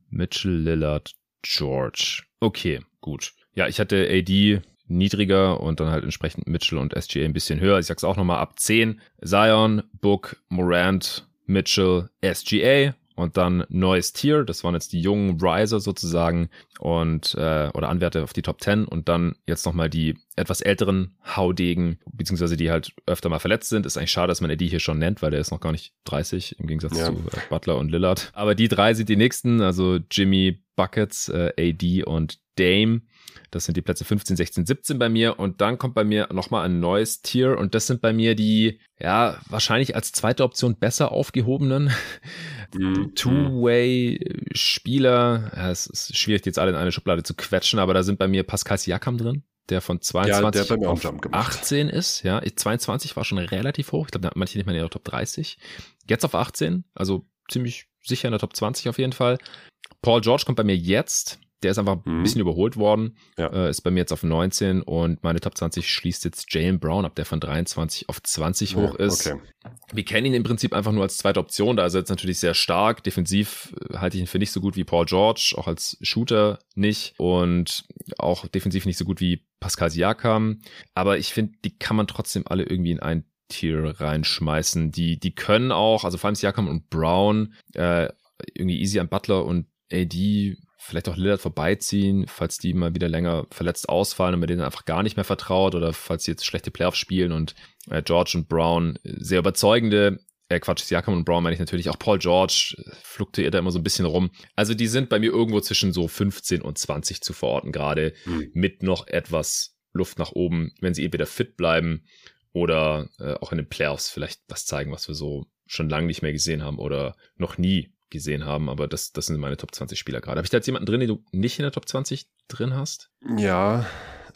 Mitchell, Lillard, George. Okay, gut. Ja, ich hatte AD niedriger und dann halt entsprechend Mitchell und SGA ein bisschen höher. Ich sag's auch nochmal ab 10. Zion, Book, Morant, Mitchell, SGA und dann neues Tier. Das waren jetzt die jungen Riser sozusagen und äh, oder Anwärter auf die Top 10 und dann jetzt nochmal die etwas älteren Haudegen, beziehungsweise die halt öfter mal verletzt sind. Ist eigentlich schade, dass man Eddie hier schon nennt, weil der ist noch gar nicht 30 im Gegensatz ja. zu äh, Butler und Lillard. Aber die drei sind die nächsten, also Jimmy Buckets, äh, AD und Dame. Das sind die Plätze 15, 16, 17 bei mir. Und dann kommt bei mir nochmal ein neues Tier. Und das sind bei mir die, ja, wahrscheinlich als zweite Option besser aufgehobenen mhm. Two-Way-Spieler. Ja, es ist schwierig, jetzt alle in eine Schublade zu quetschen, aber da sind bei mir Pascal Siakam drin der von 22 ja, der auf 18 ist. Ja, 22 war schon relativ hoch. Ich glaube, manche nicht mal in der Top 30. Jetzt auf 18, also ziemlich sicher in der Top 20 auf jeden Fall. Paul George kommt bei mir jetzt der ist einfach mhm. ein bisschen überholt worden, ja. äh, ist bei mir jetzt auf 19 und meine Top 20 schließt jetzt Jalen Brown ab, der von 23 auf 20 hoch ja, ist. Okay. Wir kennen ihn im Prinzip einfach nur als zweite Option, da ist er jetzt natürlich sehr stark. Defensiv äh, halte ich ihn für nicht so gut wie Paul George, auch als Shooter nicht und auch defensiv nicht so gut wie Pascal Siakam. Aber ich finde, die kann man trotzdem alle irgendwie in ein Tier reinschmeißen. Die, die können auch, also vor allem Siakam und Brown, äh, irgendwie easy an Butler und AD vielleicht auch Lillard vorbeiziehen, falls die mal wieder länger verletzt ausfallen und man denen einfach gar nicht mehr vertraut oder falls sie jetzt schlechte Playoffs spielen und äh, George und Brown sehr überzeugende äh, Quatsch, Siakam und Brown meine ich natürlich auch Paul George, äh, fluktuiert da immer so ein bisschen rum. Also die sind bei mir irgendwo zwischen so 15 und 20 zu verorten, gerade mhm. mit noch etwas Luft nach oben, wenn sie entweder fit bleiben oder äh, auch in den Playoffs vielleicht was zeigen, was wir so schon lange nicht mehr gesehen haben oder noch nie gesehen haben, aber das, das sind meine Top 20 Spieler gerade. Habe ich da jetzt jemanden drin, den du nicht in der Top 20 drin hast? Ja,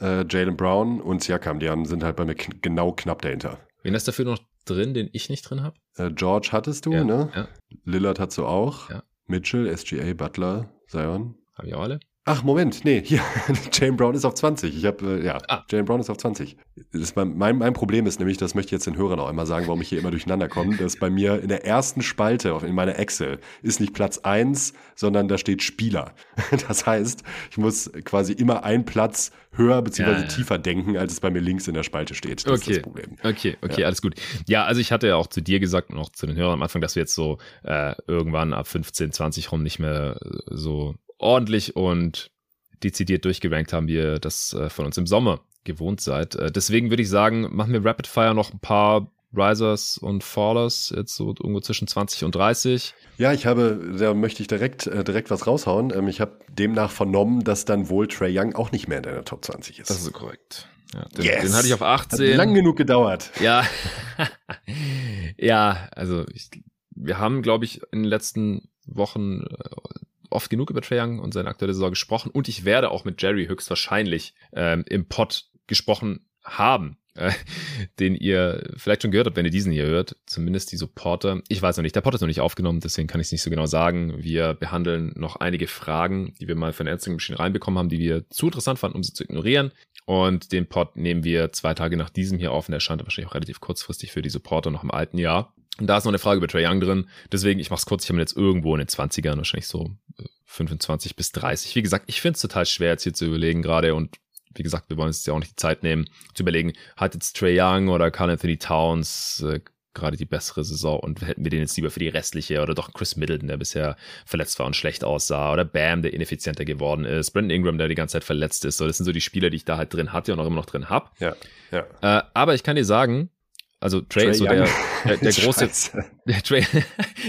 äh, Jalen Brown und Siakam, die haben, sind halt bei mir kn genau knapp dahinter. Wen hast du dafür noch drin, den ich nicht drin habe? Äh, George hattest du, ja, ne? Ja. Lillard hast du auch. Ja. Mitchell, SGA, Butler, Zion. Haben wir auch alle? Ach, Moment, nee, hier, Jane Brown ist auf 20. Ich habe, äh, ja, ah. Jane Brown ist auf 20. Ist mein, mein, mein, Problem ist nämlich, das möchte ich jetzt den Hörern auch einmal sagen, warum ich hier immer durcheinander komme, dass bei mir in der ersten Spalte in meiner Excel ist nicht Platz 1, sondern da steht Spieler. Das heißt, ich muss quasi immer einen Platz höher bzw. Ja, ja. tiefer denken, als es bei mir links in der Spalte steht. Das okay. ist das Problem. Okay, okay, ja. alles gut. Ja, also ich hatte ja auch zu dir gesagt und auch zu den Hörern am Anfang, dass wir jetzt so äh, irgendwann ab 15, 20 rum nicht mehr so ordentlich und dezidiert durchgerankt haben, wie ihr das äh, von uns im Sommer gewohnt seid. Äh, deswegen würde ich sagen, machen wir Rapid Fire noch ein paar Risers und Fallers, jetzt so irgendwo zwischen 20 und 30. Ja, ich habe, da möchte ich direkt, äh, direkt was raushauen. Ähm, ich habe demnach vernommen, dass dann wohl Trey Young auch nicht mehr in deiner Top 20 ist. Das ist korrekt. Ja, den, yes. den hatte ich auf 18. Hat lang genug gedauert. Ja. ja, also ich, wir haben, glaube ich, in den letzten Wochen oft genug über Trae Young und seine aktuelle Saison gesprochen und ich werde auch mit Jerry höchstwahrscheinlich ähm, im Pod gesprochen haben, äh, den ihr vielleicht schon gehört habt, wenn ihr diesen hier hört, zumindest die Supporter. Ich weiß noch nicht, der Pod ist noch nicht aufgenommen, deswegen kann ich es nicht so genau sagen. Wir behandeln noch einige Fragen, die wir mal von Instagram Machine reinbekommen haben, die wir zu interessant fanden, um sie zu ignorieren. Und den Pod nehmen wir zwei Tage nach diesem hier auf und erscheint wahrscheinlich auch relativ kurzfristig für die Supporter noch im alten Jahr. Und da ist noch eine Frage über Trae Young drin. Deswegen, ich mach's kurz, ich habe ihn jetzt irgendwo in den 20ern, wahrscheinlich so 25 äh, bis 30. Wie gesagt, ich finde es total schwer, jetzt hier zu überlegen gerade. Und wie gesagt, wir wollen uns jetzt ja auch nicht die Zeit nehmen, zu überlegen, hat jetzt Trae Young oder Carl Anthony Towns äh, gerade die bessere Saison und hätten wir den jetzt lieber für die restliche oder doch Chris Middleton, der bisher verletzt war und schlecht aussah oder Bam, der ineffizienter geworden ist, Brandon Ingram, der die ganze Zeit verletzt ist. So, das sind so die Spieler, die ich da halt drin hatte und auch immer noch drin hab. Ja, ja. Äh, aber ich kann dir sagen, also Trey, Trey ist so der, der, der große, der Trey,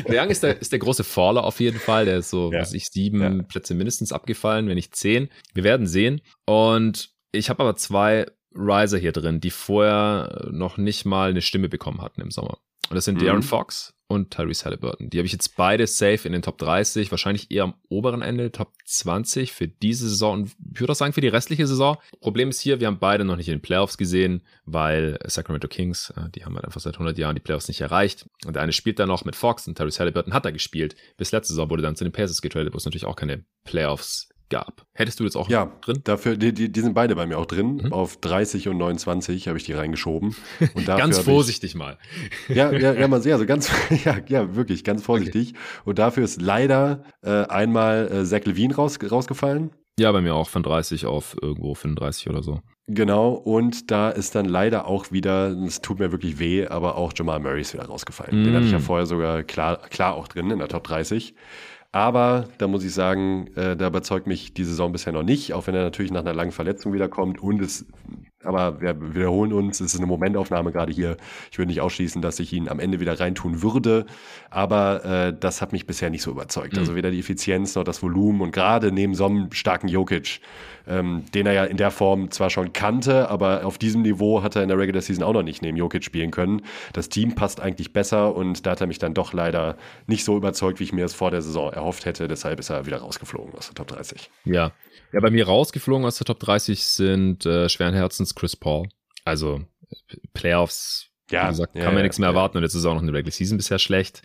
der Young ist der, ist der große Faller auf jeden Fall. Der ist so, ja. was ich, sieben ja. Plätze mindestens abgefallen, wenn nicht zehn. Wir werden sehen. Und ich habe aber zwei Riser hier drin, die vorher noch nicht mal eine Stimme bekommen hatten im Sommer. Und das sind mhm. Darren Fox und Tyrese Halliburton. Die habe ich jetzt beide safe in den Top 30, wahrscheinlich eher am oberen Ende, Top 20 für diese Saison und ich würde auch sagen für die restliche Saison. Problem ist hier, wir haben beide noch nicht in den Playoffs gesehen, weil Sacramento Kings, äh, die haben halt einfach seit 100 Jahren die Playoffs nicht erreicht. Und der eine spielt da noch mit Fox und Tyrese Halliburton hat da gespielt. Bis letzte Saison wurde dann zu den Pacers getradet, wo es natürlich auch keine Playoffs gab. Hättest du jetzt auch ja, drin? Dafür, die, die, die sind beide bei mir auch drin. Mhm. Auf 30 und 29 habe ich die reingeschoben. Und ganz vorsichtig ich, mal. Ja, ja, ja, man, ja, also ganz, ja, ja, wirklich, ganz vorsichtig. Okay. Und dafür ist leider äh, einmal äh, Zach Levine raus, rausgefallen. Ja, bei mir auch von 30 auf irgendwo 35 oder so. Genau, und da ist dann leider auch wieder, es tut mir wirklich weh, aber auch Jamal Murray ist wieder rausgefallen. Mm. Den hatte ich ja mm. vorher sogar klar, klar auch drin in der Top 30. Aber da muss ich sagen, äh, da überzeugt mich die Saison bisher noch nicht, auch wenn er natürlich nach einer langen Verletzung wiederkommt und es aber wir wiederholen uns, es ist eine Momentaufnahme gerade hier. Ich würde nicht ausschließen, dass ich ihn am Ende wieder reintun würde, aber äh, das hat mich bisher nicht so überzeugt. Mhm. Also weder die Effizienz noch das Volumen und gerade neben so einem starken Jokic, ähm, den er ja in der Form zwar schon kannte, aber auf diesem Niveau hat er in der Regular Season auch noch nicht neben Jokic spielen können. Das Team passt eigentlich besser und da hat er mich dann doch leider nicht so überzeugt, wie ich mir es vor der Saison erhofft hätte. Deshalb ist er wieder rausgeflogen aus der Top 30. Ja, ja, bei mir rausgeflogen aus der Top 30 sind äh, schweren Herzens Chris Paul. Also Playoffs, ja, wie gesagt, kann ja, man ja, nichts mehr erwarten und jetzt ist auch noch eine Regular Season bisher schlecht.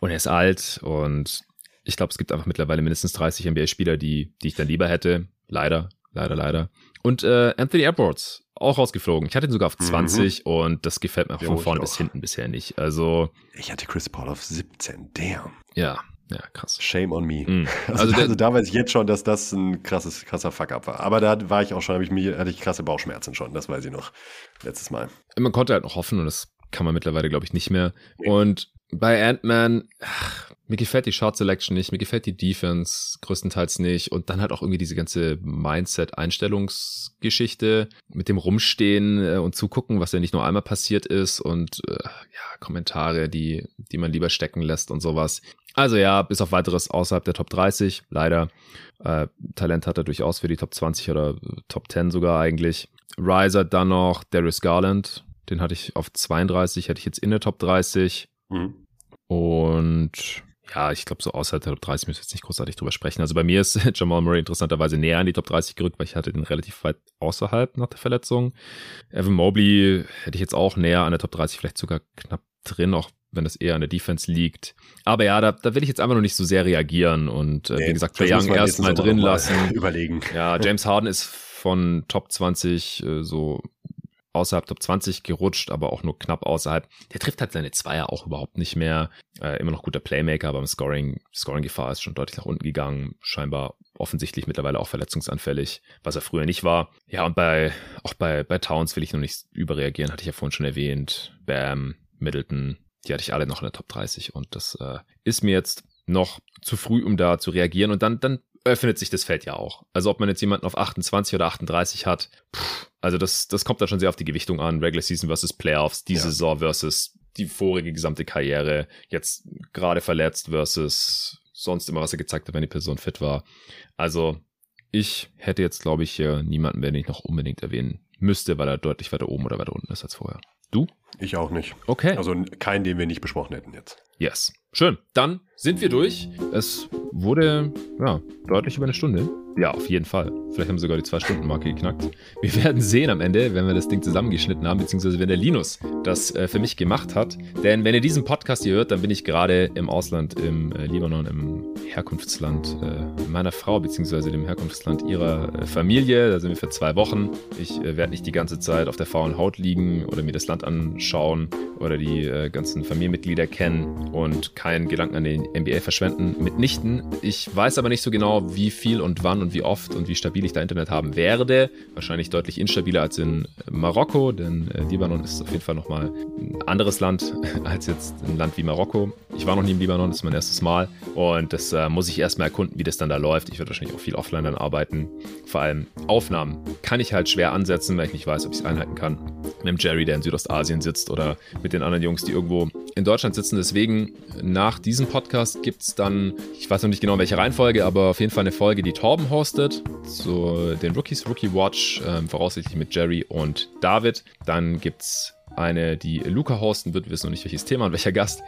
Und er ist alt und ich glaube, es gibt einfach mittlerweile mindestens 30 NBA-Spieler, die, die ich dann lieber hätte. Leider, leider, leider. Und äh, Anthony Edwards, auch rausgeflogen. Ich hatte ihn sogar auf 20 mhm. und das gefällt mir auch von vorne bis hinten bisher nicht. Also. Ich hatte Chris Paul auf 17, damn. Ja, ja, krass. Shame on me. Mm. Also, also, also, da weiß ich jetzt schon, dass das ein krasses, krasser Fuck-up war. Aber da war ich auch schon, ich mir, hatte ich krasse Bauchschmerzen schon, das weiß ich noch. Letztes Mal. Man konnte halt noch hoffen und das kann man mittlerweile, glaube ich, nicht mehr. Und bei Ant-Man, mir gefällt die Shot Selection nicht, mir gefällt die Defense größtenteils nicht und dann halt auch irgendwie diese ganze Mindset-Einstellungsgeschichte mit dem Rumstehen äh, und zugucken, was ja nicht nur einmal passiert ist und äh, ja, Kommentare, die, die man lieber stecken lässt und sowas. Also ja, bis auf weiteres außerhalb der Top 30, leider. Äh, Talent hat er durchaus für die Top 20 oder Top 10 sogar eigentlich. Riser dann noch Darius Garland, den hatte ich auf 32, hätte ich jetzt in der Top 30. Mhm. Und ja, ich glaube, so außerhalb der Top 30 müssen wir jetzt nicht großartig drüber sprechen. Also bei mir ist Jamal Murray interessanterweise näher an die Top 30 gerückt, weil ich hatte den relativ weit außerhalb nach der Verletzung. Evan Mobley hätte ich jetzt auch näher an der Top 30, vielleicht sogar knapp drin, auch wenn das eher an der Defense liegt. Aber ja, da, da will ich jetzt einfach noch nicht so sehr reagieren und äh, nee, wie gesagt, Trae Young erstmal drin lassen. Überlegen. Ja, James Harden ist von Top 20 äh, so außerhalb Top 20 gerutscht, aber auch nur knapp außerhalb. Der trifft halt seine Zweier auch überhaupt nicht mehr. Äh, immer noch guter Playmaker, aber im Scoring, Scoring-Gefahr ist schon deutlich nach unten gegangen. Scheinbar offensichtlich mittlerweile auch verletzungsanfällig, was er früher nicht war. Ja, und bei, auch bei, bei Towns will ich noch nicht überreagieren, hatte ich ja vorhin schon erwähnt. Bam, Middleton, die hatte ich alle noch in der Top 30 und das äh, ist mir jetzt noch zu früh, um da zu reagieren und dann, dann öffnet sich das Feld ja auch. Also ob man jetzt jemanden auf 28 oder 38 hat, pff, also das, das kommt dann schon sehr auf die Gewichtung an. Regular Season versus Playoffs, die ja. Saison versus die vorige gesamte Karriere, jetzt gerade verletzt versus sonst immer, was er gezeigt hat, wenn die Person fit war. Also ich hätte jetzt, glaube ich, hier niemanden, den ich noch unbedingt erwähnen müsste, weil er deutlich weiter oben oder weiter unten ist als vorher. Du? Ich auch nicht. Okay. Also keinen, den wir nicht besprochen hätten jetzt. Yes. Schön. Dann sind wir durch. Es wurde ja, deutlich über eine Stunde. Ja, auf jeden Fall. Vielleicht haben wir sogar die Zwei-Stunden-Marke geknackt. Wir werden sehen am Ende, wenn wir das Ding zusammengeschnitten haben, beziehungsweise wenn der Linus das äh, für mich gemacht hat. Denn wenn ihr diesen Podcast hier hört, dann bin ich gerade im Ausland, im äh, Libanon, im Herkunftsland äh, meiner Frau, beziehungsweise dem Herkunftsland ihrer äh, Familie. Da sind wir für zwei Wochen. Ich äh, werde nicht die ganze Zeit auf der faulen Haut liegen oder mir das Land anschauen oder die äh, ganzen Familienmitglieder kennen und keinen Gedanken an den NBA verschwenden. Mitnichten. Ich weiß aber nicht so genau, wie viel und wann und wie oft und wie stabil ich da Internet haben werde. Wahrscheinlich deutlich instabiler als in Marokko, denn äh, Libanon ist auf jeden Fall nochmal ein anderes Land als jetzt ein Land wie Marokko. Ich war noch nie im Libanon, das ist mein erstes Mal und das äh, muss ich erstmal erkunden, wie das dann da läuft. Ich werde wahrscheinlich auch viel offline dann arbeiten. Vor allem Aufnahmen kann ich halt schwer ansetzen, weil ich nicht weiß, ob ich es einhalten kann. Mit dem Jerry, der in Südostasien sitzt oder mit den anderen Jungs, die irgendwo in Deutschland sitzen. Deswegen nach diesem Podcast gibt es dann, ich weiß noch nicht genau welche Reihenfolge, aber auf jeden Fall eine Folge, die Torben hostet, zu den Rookies, Rookie Watch, äh, voraussichtlich mit Jerry und David. Dann gibt es eine, die Luca hosten wird. Wir wissen noch nicht, welches Thema und welcher Gast.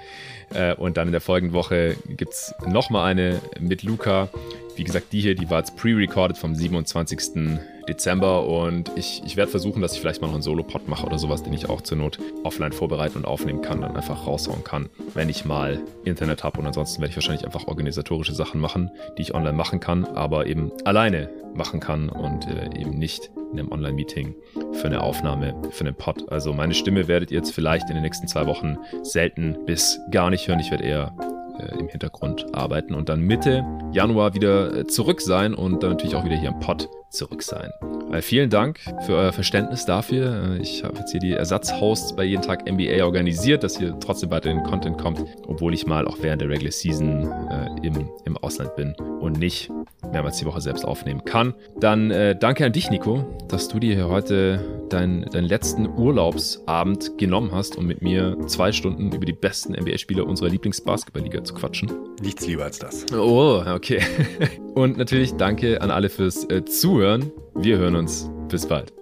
Äh, und dann in der folgenden Woche gibt es nochmal eine mit Luca. Wie gesagt, die hier, die war jetzt pre-recorded vom 27. Dezember und ich, ich werde versuchen, dass ich vielleicht mal noch einen Solo-Pod mache oder sowas, den ich auch zur Not offline vorbereiten und aufnehmen kann, dann einfach raushauen kann, wenn ich mal Internet habe. Und ansonsten werde ich wahrscheinlich einfach organisatorische Sachen machen, die ich online machen kann, aber eben alleine machen kann und äh, eben nicht in einem Online-Meeting für eine Aufnahme, für einen Pod. Also meine Stimme werdet ihr jetzt vielleicht in den nächsten zwei Wochen selten bis gar nicht hören. Ich werde eher äh, im Hintergrund arbeiten und dann Mitte Januar wieder äh, zurück sein und dann natürlich auch wieder hier im Pod zurück sein. Äh, vielen Dank für euer Verständnis dafür. Äh, ich habe jetzt hier die Ersatzhosts bei jeden Tag NBA organisiert, dass hier trotzdem weiter den Content kommt, obwohl ich mal auch während der Regular Season äh, im, im Ausland bin und nicht mehrmals die Woche selbst aufnehmen kann. Dann äh, danke an dich, Nico, dass du dir hier heute deinen, deinen letzten Urlaubsabend genommen hast, um mit mir zwei Stunden über die besten NBA-Spieler unserer Lieblingsbasketballliga zu quatschen. Nichts lieber als das. Oh, okay. Und natürlich danke an alle fürs äh, Zuhören. Wir hören uns. Bis bald.